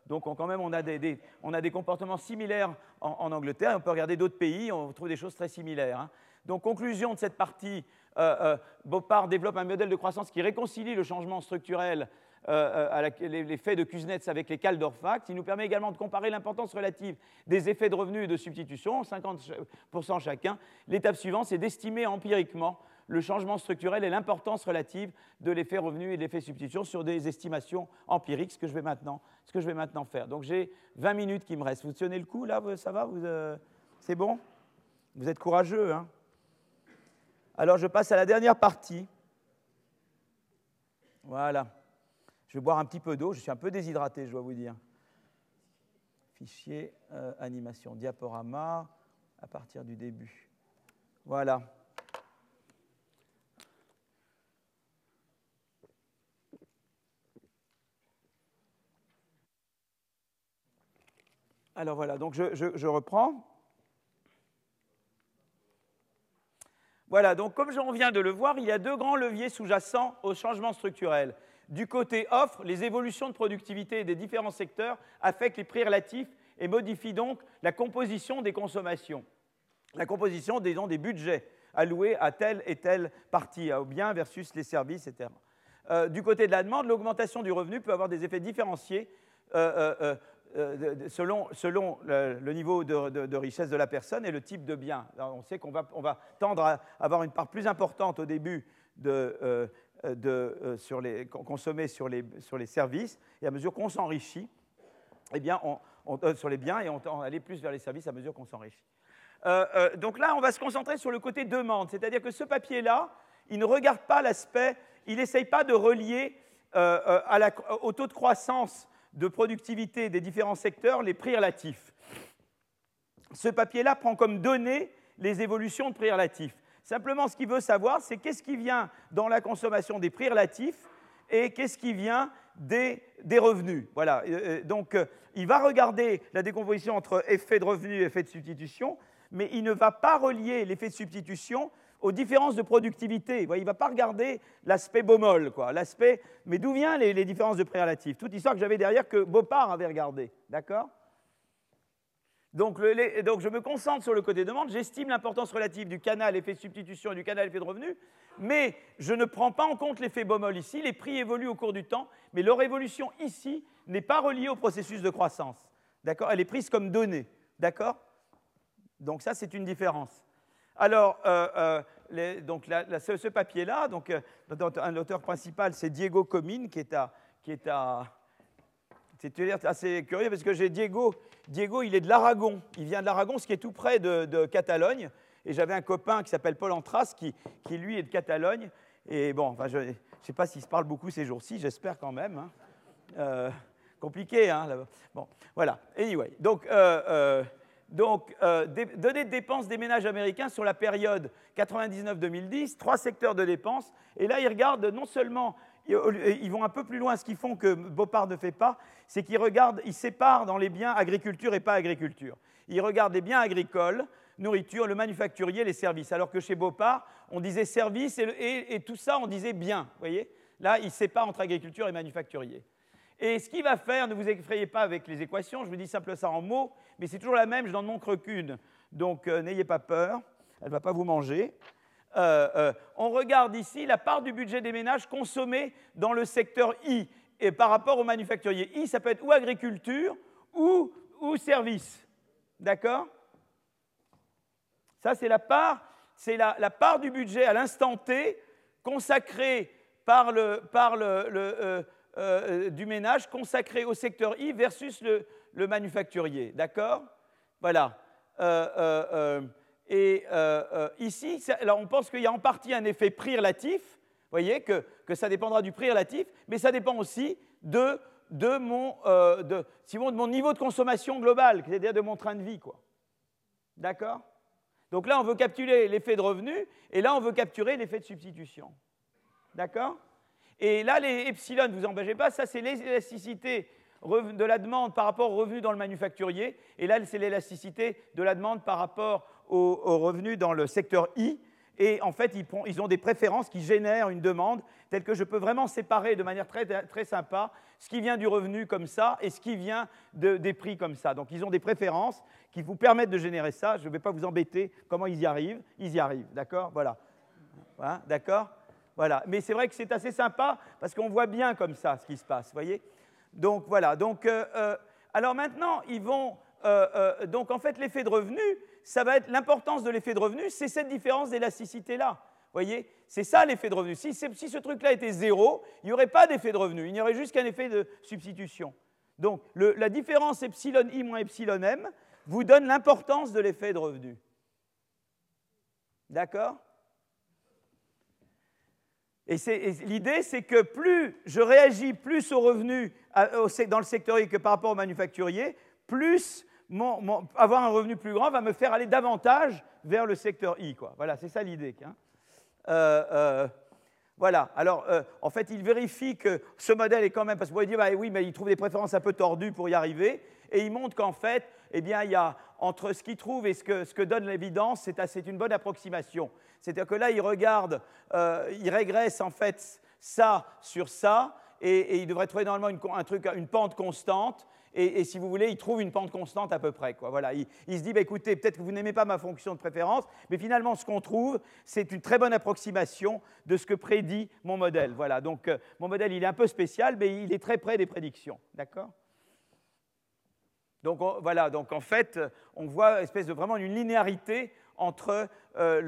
Donc quand même, on a des, comportements similaires en, Angleterre. On peut regarder d'autres pays, on trouve des choses très similaires. Hein. Donc conclusion de cette partie, euh, euh développe un modèle de croissance qui réconcilie le changement structurel euh, euh, l'effet de Kuznets avec les Kaldorf Facts. Il nous permet également de comparer l'importance relative des effets de revenus et de substitution, 50% chacun. L'étape suivante, c'est d'estimer empiriquement le changement structurel et l'importance relative de l'effet revenu et de l'effet substitution sur des estimations empiriques, ce que je vais maintenant, ce que je vais maintenant faire. Donc j'ai 20 minutes qui me restent. Vous tenez le coup là Ça va euh, C'est bon? Vous êtes courageux, hein? Alors je passe à la dernière partie. Voilà. Je vais boire un petit peu d'eau. Je suis un peu déshydraté, je dois vous dire. Fichier, euh, animation, diaporama, à partir du début. Voilà. Alors voilà, donc je, reprends. Voilà, donc comme on vient de le voir, il y a deux grands leviers sous-jacents au changement structurel. Du côté offre, les évolutions de productivité des différents secteurs affectent les prix relatifs et modifient donc la composition des consommations, la composition des budgets alloués à telle et telle partie, aux biens versus les services, etc. Euh, du côté de la demande, l'augmentation du revenu peut avoir des effets différenciés euh, euh, euh, selon, le, niveau de, richesse de la personne et le type de bien. on sait qu'on va, tendre à avoir une part plus importante au début de, euh, euh, sur les, consommer sur les, services, et à mesure qu'on s'enrichit, eh bien, on, sur les biens, et on tend à aller plus vers les services à mesure qu'on s'enrichit. donc là, on va se concentrer sur le côté demande, c'est-à-dire que ce papier-là, il ne regarde pas l'aspect, il n'essaye pas de relier au taux de croissance de productivité des différents secteurs les prix relatifs. Ce papier-là prend comme données les évolutions de prix relatifs. Simplement, ce qu'il veut savoir, c'est qu'est-ce qui vient dans la consommation des prix relatifs et qu'est-ce qui vient des, des revenus. Voilà. Donc, il va regarder la décomposition entre effet de revenu et effet de substitution, mais il ne va pas relier l'effet de substitution aux différences de productivité. Il ne va pas regarder l'aspect Baumol, quoi, mais d'où viennent les, différences de prix relatifs Toute histoire que j'avais derrière que Beaupart avait regardé, d'accord? Donc, donc, je me concentre sur le côté demande, j'estime l'importance relative du canal effet de substitution et du canal effet de revenu, mais je ne prends pas en compte l'effet Baumol ici. Les prix évoluent au cours du temps, mais leur évolution ici n'est pas reliée au processus de croissance. D'accord? Elle est prise comme donnée. D'accord? Donc ça, c'est une différence. Alors, euh, euh, donc ce, papier-là, donc euh, l'auteur principal, c'est Diego Comine, qui est à, qui est à c'est assez curieux parce que j'ai Diego. Diego, il est de l'Aragon. Il vient de l'Aragon, ce qui est tout près de, Catalogne. Et j'avais un copain qui s'appelle Paul Antras, qui, qui, lui est de Catalogne. Et bon, enfin, je ne sais pas s'il se parle beaucoup ces jours-ci, j'espère quand même. Hein. compliqué, hein. Bon, voilà. Anyway, donc donc, euh, données de dépenses des ménages américains sur la période 99-2010, trois secteurs de dépenses. Et là, ils regardent non seulement, ils vont un peu plus loin, ce qu'ils font que Beaupart ne fait pas, c'est qu'ils regardent, ils séparent dans les biens agriculture et pas agriculture. Ils regardent les biens agricoles, nourriture, le manufacturier, les services. Alors que chez Beaupart, on disait services et, tout ça, on disait bien. Vous voyez? Là, ils séparent entre agriculture et manufacturier. Et ce qu'il va faire, ne vous effrayez pas avec les équations, je vous dis simplement ça en mots, mais c'est toujours la même, je n'en montre qu'une. Donc euh, n'ayez pas peur, elle ne va pas vous manger. Euh, euh, on regarde ici la part du budget des ménages consommé dans le secteur I et par rapport au manufacturier. I, ça peut être ou agriculture ou, ou service. D'accord? Ça, c'est la part, c'est la, part du budget à l'instant T consacrée par le, par le euh, du ménage consacré au secteur I versus le, manufacturier. D'accord? Voilà. Euh, euh, et ici, alors on pense qu'il y a en partie un effet prix relatif, vous voyez, que, ça dépendra du prix relatif, mais ça dépend aussi de, de, mon, de, de mon niveau de consommation global, c'est-à-dire de mon train de vie. quoi. D'accord? Donc là, on veut capturer l'effet de revenu, et là, on veut capturer l'effet de substitution. D'accord? Et là, les epsilon, vous embêtez pas, ça c'est l'élasticité de la demande par rapport aux revenus dans le manufacturier. Et là, c'est l'élasticité de la demande par rapport aux, revenus dans le secteur I. Et en fait, ils, ont des préférences qui génèrent une demande telle que je peux vraiment séparer de manière très, très sympa ce qui vient du revenu comme ça et ce qui vient des prix comme ça. Donc, ils ont des préférences qui vous permettent de générer ça. Je ne vais pas vous embêter comment ils y arrivent. Ils y arrivent, d'accord? Voilà. Hein, d'accord? Voilà. Mais c'est vrai que c'est assez sympa parce qu'on voit bien comme ça ce qui se passe, voyez Donc voilà. Donc, euh, euh, alors maintenant, ils vont. Euh, donc en fait, l'effet de revenu, ça va être l'importance de l'effet de revenu, c'est cette différence d'élasticité là. voyez C'est ça l'effet de revenu. Si, si ce truc-là était zéro, il n'y aurait pas d'effet de revenu. Il n'y aurait juste qu'un effet de substitution. Donc la différence epsilon i moins epsilon m vous donne l'importance de l'effet de revenu. D'accord? Et, l'idée, c'est que plus je réagis plus aux revenus dans le secteur I que par rapport au manufacturier, plus avoir un revenu plus grand va me faire aller davantage vers le secteur I. Voilà, c'est ça l'idée. Hein. Euh, euh, voilà. Alors, euh, en fait, il vérifie que ce modèle est quand même, parce que vous pouvez dire, bah, oui, mais il trouve des préférences un peu tordues pour y arriver, et il montre qu'en fait, eh bien, il y a entre ce qu'il trouve et ce que, donne l'évidence, c'est une bonne approximation. C'est-à-dire que là, il regarde, euh, il régresse en fait ça sur ça, et, il devrait trouver normalement une, pente constante. Et, si vous voulez, il trouve une pente constante à peu près. Voilà, il, se dit, bah, écoutez, peut-être que vous n'aimez pas ma fonction de préférence, mais finalement, ce qu'on trouve, c'est une très bonne approximation de ce que prédit mon modèle. Voilà, donc euh, mon modèle, il est un peu spécial, mais il est très près des prédictions. D'accord? Donc voilà, donc en fait, on voit espèce de vraiment une linéarité entre euh,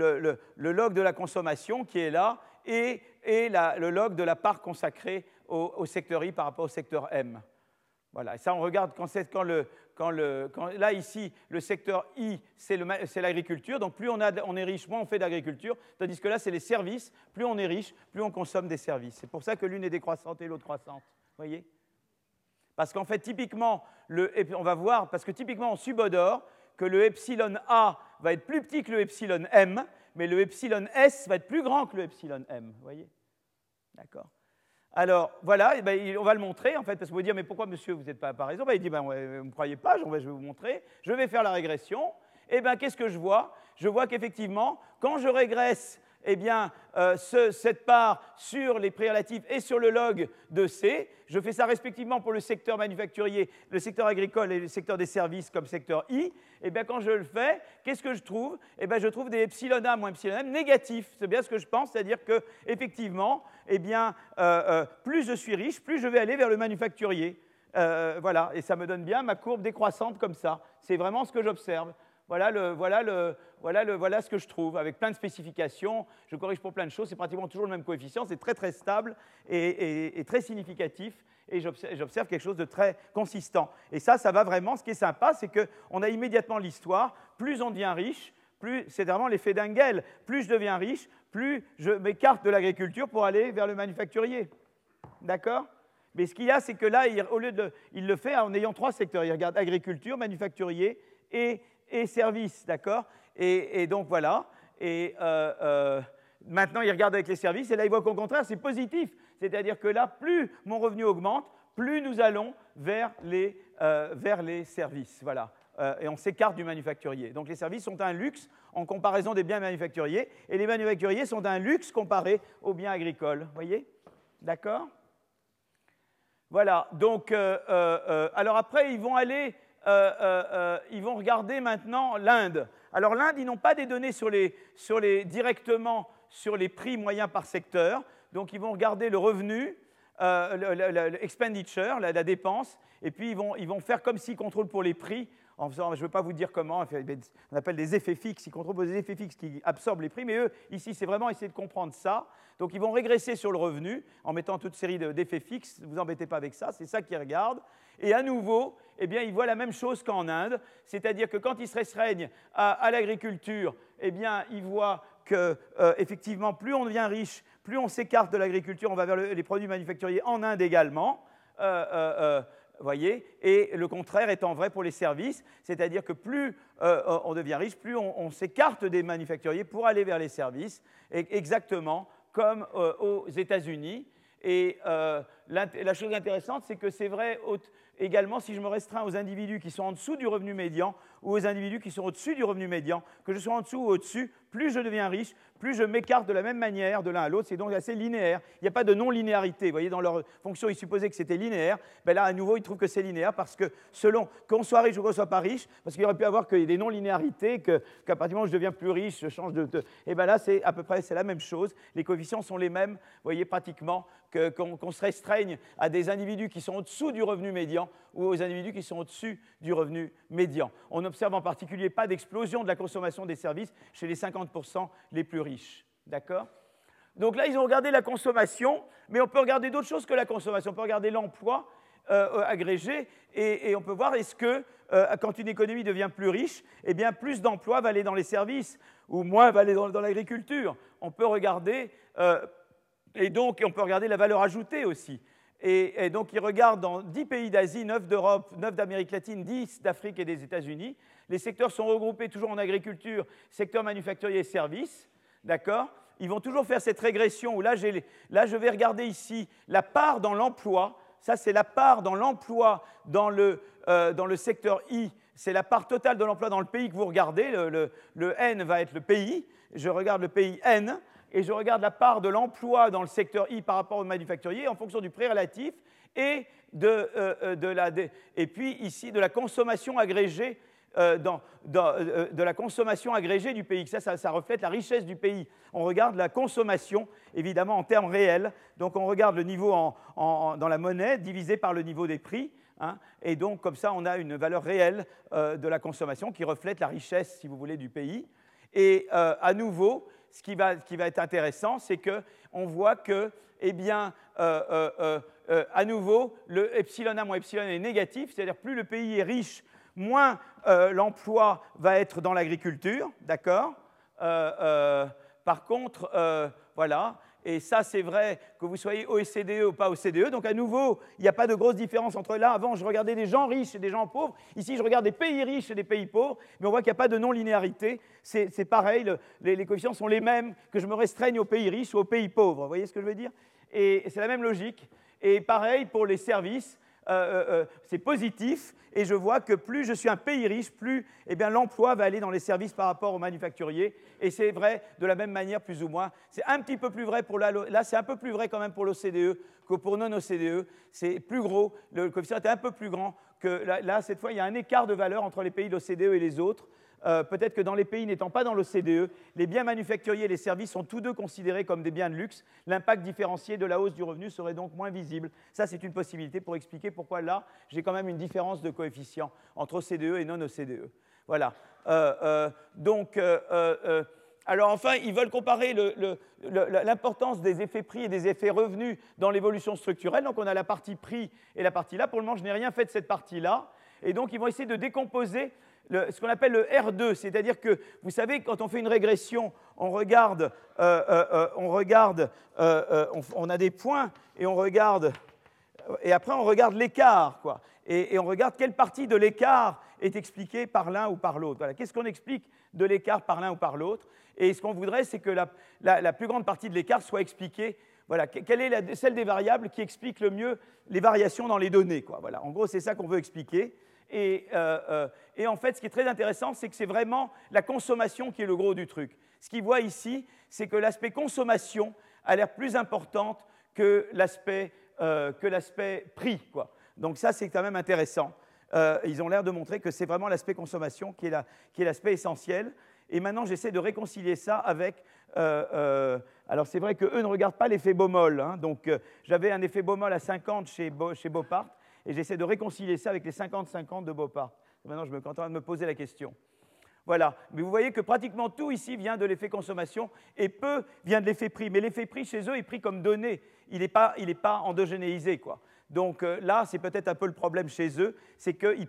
le, log de la consommation qui est là et, le log de la part consacrée au, secteur I par rapport au secteur M. Voilà, et ça on regarde quand, quand, le, quand, le, là ici, le secteur I, c'est l'agriculture, donc plus on, on, est riche, moins on fait d'agriculture, tandis que là c'est les services, plus on est riche, plus on consomme des services. C'est pour ça que l'une est décroissante et l'autre croissante. voyez? Parce qu'en fait, typiquement, on va voir, parce que typiquement on subodore que le epsilon A va être plus petit que le epsilon m, mais le epsilon s va être plus grand que le epsilon m. Voyez? D'accord Alors voilà, ben, on va le montrer en fait, parce que vous dire, mais pourquoi monsieur, vous n'êtes pas à raison ben, Il dit, ben, vous ne me croyez pas, je vais vous montrer. Je vais faire la régression. Et bien, qu'est-ce que je vois? Je vois qu'effectivement, quand je régresse eh bien, euh, cette part sur les prérelatifs et sur le log de C. Je fais ça respectivement pour le secteur manufacturier, le secteur agricole et le secteur des services comme secteur I. Eh bien, quand je le fais, qu'est-ce que je trouve? Eh bien, je trouve des epsilon A moins epsilon négatifs. C'est bien ce que je pense, c'est-à-dire que, effectivement, eh bien, euh, euh, plus je suis riche, plus je vais aller vers le manufacturier. voilà, et ça me donne bien ma courbe décroissante comme ça. C'est vraiment ce que j'observe. Voilà, voilà, voilà, voilà ce que je trouve, avec plein de spécifications. Je corrige pour plein de choses, c'est pratiquement toujours le même coefficient, c'est très très stable et, très significatif, et j'observe quelque chose de très consistant. Et ça, ça va vraiment, ce qui est sympa, c'est qu'on a immédiatement l'histoire, plus on devient riche, plus, c'est vraiment l'effet d'Engel, plus je deviens riche, plus je m'écarte de l'agriculture pour aller vers le manufacturier. D'accord? Mais ce qu'il y a, c'est que là, il, au lieu de, il le fait en ayant trois secteurs. Il regarde agriculture, manufacturier et et services, d'accord? Et, donc voilà. Et euh, euh, maintenant, il regarde avec les services, et là, il voit qu'au contraire, c'est positif. C'est-à-dire que là, plus mon revenu augmente, plus nous allons vers les, euh, vers les services. Voilà. et on s'écarte du manufacturier. Donc les services sont un luxe en comparaison des biens manufacturiers, et les manufacturiers sont un luxe comparé aux biens agricoles. Voyez? D'accord? Voilà. Donc, alors après, ils vont aller euh, euh, euh, ils vont regarder maintenant l'Inde. Alors l'Inde, ils n'ont pas des données sur les, sur les, directement sur les prix moyens par secteur, donc ils vont regarder le revenu, l'expenditure, la, dépense, et puis ils vont, ils vont faire comme s'ils contrôlent pour les prix, en faisant, je ne veux pas vous dire comment, on appelle des effets fixes, ils contrôlent des effets fixes qui absorbent les prix, mais eux, ici, c'est vraiment essayer de comprendre ça. Donc ils vont régresser sur le revenu en mettant toute série d'effets fixes, ne vous embêtez pas avec ça, c'est ça qu'ils regardent. Et à nouveau, eh bien, ils voient la même chose qu'en Inde, c'est-à-dire que quand ils se restreignent à, l'agriculture, eh bien, ils voient que, euh, effectivement, plus on devient riche, plus on s'écarte de l'agriculture, on va vers les produits manufacturiers en Inde également. Euh, euh, voyez. Et le contraire étant vrai pour les services, c'est-à-dire que plus on devient riche, plus on, s'écarte des manufacturiers pour aller vers les services, exactement comme aux États-Unis. Et la chose intéressante, c'est que c'est vrai également si je me restreins aux individus qui sont en dessous du revenu médian ou aux individus qui sont au-dessus du revenu médian, que je sois en dessous ou au-dessus, plus je deviens riche, plus je m'écarte de la même manière de l'un à l'autre. C'est donc assez linéaire. Il n'y a pas de non-linéarité. Vous voyez, dans leur fonction, ils supposaient que c'était linéaire. Ben là, à nouveau, ils trouvent que c'est linéaire parce que selon qu'on soit riche ou qu'on soit pas riche, parce qu'il aurait pu avoir que des non-linéarités, qu'à partir du moment où je deviens plus riche, je change de. Et eh bien là, c'est à peu près c'est la même chose. Les coefficients sont les mêmes, vous voyez, pratiquement, qu'on se restreigne à des individus qui sont au-dessous du revenu médian ou aux individus qui sont au-dessus du revenu médian. On n'observe en particulier pas d'explosion de la consommation des services chez les 50% les plus riches. D'accord? Donc là, ils ont regardé la consommation, mais on peut regarder d'autres choses que la consommation. On peut regarder l'emploi euh, agrégé et, on peut voir est-ce que euh, quand une économie devient plus riche, eh bien plus d'emplois va aller dans les services ou moins va aller dans, l'agriculture. On peut regarder euh, et donc on peut regarder la valeur ajoutée aussi. Et, donc ils regardent dans 10 pays d'Asie, 9 d'Europe, 9 d'Amérique latine, 10 d'Afrique et des États-Unis. Les secteurs sont regroupés toujours en agriculture, secteur manufacturier et services. D'accord? Ils vont toujours faire cette régression où là, je vais regarder ici la part dans l'emploi. Ça, c'est la part dans l'emploi dans, le, euh, dans le secteur I. C'est la part totale de l'emploi dans le pays que vous regardez. Le, N va être le pays. Je regarde le pays N et je regarde la part de l'emploi dans le secteur I par rapport au manufacturier en fonction du pré-relatif et de, euh, euh, de la, et puis ici de la consommation agrégée euh, euh, de la consommation agrégée du pays. Ça, ça, reflète la richesse du pays. On regarde la consommation, évidemment, en termes réels. Donc, on regarde le niveau dans la monnaie divisé par le niveau des prix. Hein. et donc, comme ça, on a une valeur réelle euh, de la consommation qui reflète la richesse, si vous voulez, du pays. Et à nouveau, ce qui va, être intéressant, c'est qu'on voit que, eh bien, à nouveau, le epsilon moins epsilon est négatif, c'est-à-dire plus le pays est riche, moins euh, l'emploi va être dans l'agriculture, d'accord euh, euh, Par contre, voilà, et ça c'est vrai que vous soyez OECD ou pas OCDE, donc à nouveau, il n'y a pas de grosse différence entre là. Avant, je regardais des gens riches et des gens pauvres, ici je regarde des pays riches et des pays pauvres, mais on voit qu'il n'y a pas de non-linéarité, c'est pareil, les, les, coefficients sont les mêmes, que je me restreigne aux pays riches ou aux pays pauvres, vous voyez ce que je veux dire? Et c'est la même logique. Et pareil pour les services, euh, euh, euh, c'est positif. Et je vois que plus je suis un pays riche, plus eh l'emploi va aller dans les services par rapport aux manufacturiers. Et c'est vrai de la même manière, plus ou moins. C'est un petit peu plus vrai pour la, là, c'est un peu plus vrai quand même pour l'OCDE que pour non-OCDE. C'est plus gros, le coefficient est un peu plus grand que là, cette fois, il y a un écart de valeur entre les pays de l'OCDE et les autres. Euh, peut-être que dans les pays n'étant pas dans l'OCDE, les biens manufacturiers et les services sont tous deux considérés comme des biens de luxe. L'impact différencié de la hausse du revenu serait donc moins visible. Ça, c'est une possibilité pour expliquer pourquoi là, j'ai quand même une différence de coefficient entre OCDE et non-OCDE. Voilà. Euh, euh, donc, alors enfin, ils veulent comparer l'importance des effets prix et des effets revenus dans l'évolution structurelle. Donc on a la partie prix et la partie là. Pour le moment, je n'ai rien fait de cette partie-là. Et donc ils vont essayer de décomposer ce qu'on appelle le R2, c'est-à-dire que, vous savez, quand on fait une régression, on regarde, euh, euh, euh, on, regarde on, a des points et on regarde, et après on regarde l'écart, quoi. Et, on regarde quelle partie de l'écart est expliquée par l'un ou par l'autre. Voilà. Qu'est-ce qu'on explique de l'écart par l'un ou par l'autre? Et ce qu'on voudrait, c'est que la, plus grande partie de l'écart soit expliquée voilà, quelle est celle des variables qui explique le mieux les variations dans les données quoi. Voilà, En gros, c'est ça qu'on veut expliquer. Euh, euh, et, en fait, ce qui est très intéressant, c'est que c'est vraiment la consommation qui est le gros du truc. Ce qu'il voit ici, c'est que l'aspect consommation a l'air plus importante que l'aspect euh, prix. Donc ça, c'est quand même intéressant. ils ont l'air de montrer que c'est vraiment l'aspect consommation qui est l'aspect essentiel. Et maintenant, j'essaie de réconcilier ça avec... alors c'est vrai qu'eux ne regardent pas l'effet Baumol. Hein. donc j'avais un effet Baumol à 50 chez, chez Beaupart et j'essaie de réconcilier ça avec les 50-50 de Beaupart. Maintenant, je me contente de me poser la question. Voilà. Mais vous voyez que pratiquement tout ici vient de l'effet consommation et peu vient de l'effet prix. Mais l'effet prix chez eux est pris comme donné. Il n'est pas, pas endogénéisé. Quoi. Donc euh, là, c'est peut-être un peu le problème chez eux, c'est qu'ils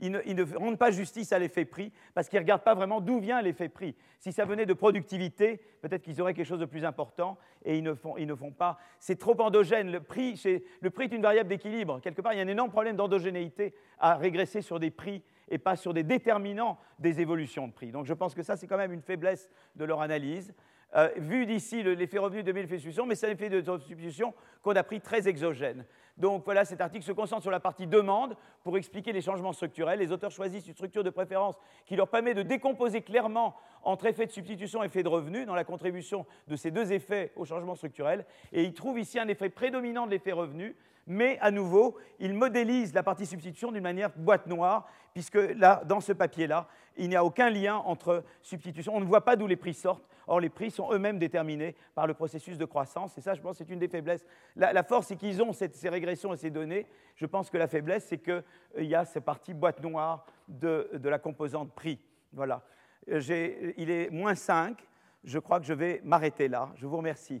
ils ne, rendent pas justice à l'effet prix parce qu'ils ne regardent pas vraiment d'où vient l'effet prix. Si ça venait de productivité, peut-être qu'ils auraient quelque chose de plus important et ils ne font, ils ne font pas. C'est trop endogène. Le prix, le prix est une variable d'équilibre. Quelque part, il y a un énorme problème d'endogénéité à régresser sur des prix et pas sur des déterminants des évolutions de prix. Donc je pense que ça, c'est quand même une faiblesse de leur analyse. Euh, vu d'ici l'effet revenu de l'effet substitution, mais c'est un effet de substitution qu'on a pris très exogène. Donc voilà, cet article se concentre sur la partie demande pour expliquer les changements structurels. Les auteurs choisissent une structure de préférence qui leur permet de décomposer clairement entre effet de substitution et effet de revenu dans la contribution de ces deux effets au changement structurel. Et ils trouvent ici un effet prédominant de l'effet revenu, mais à nouveau, ils modélisent la partie substitution d'une manière boîte noire, puisque là, dans ce papier-là, il n'y a aucun lien entre substitution. On ne voit pas d'où les prix sortent. Or, les prix sont eux-mêmes déterminés par le processus de croissance. Et ça, je pense, c'est une des faiblesses. La, force, c'est qu'ils ont ces régressions et ces données. Je pense que la faiblesse, c'est qu'il euh, y a cette partie boîte noire de, la composante prix. Voilà. Euh, il est moins 5. Je crois que je vais m'arrêter là. Je vous remercie.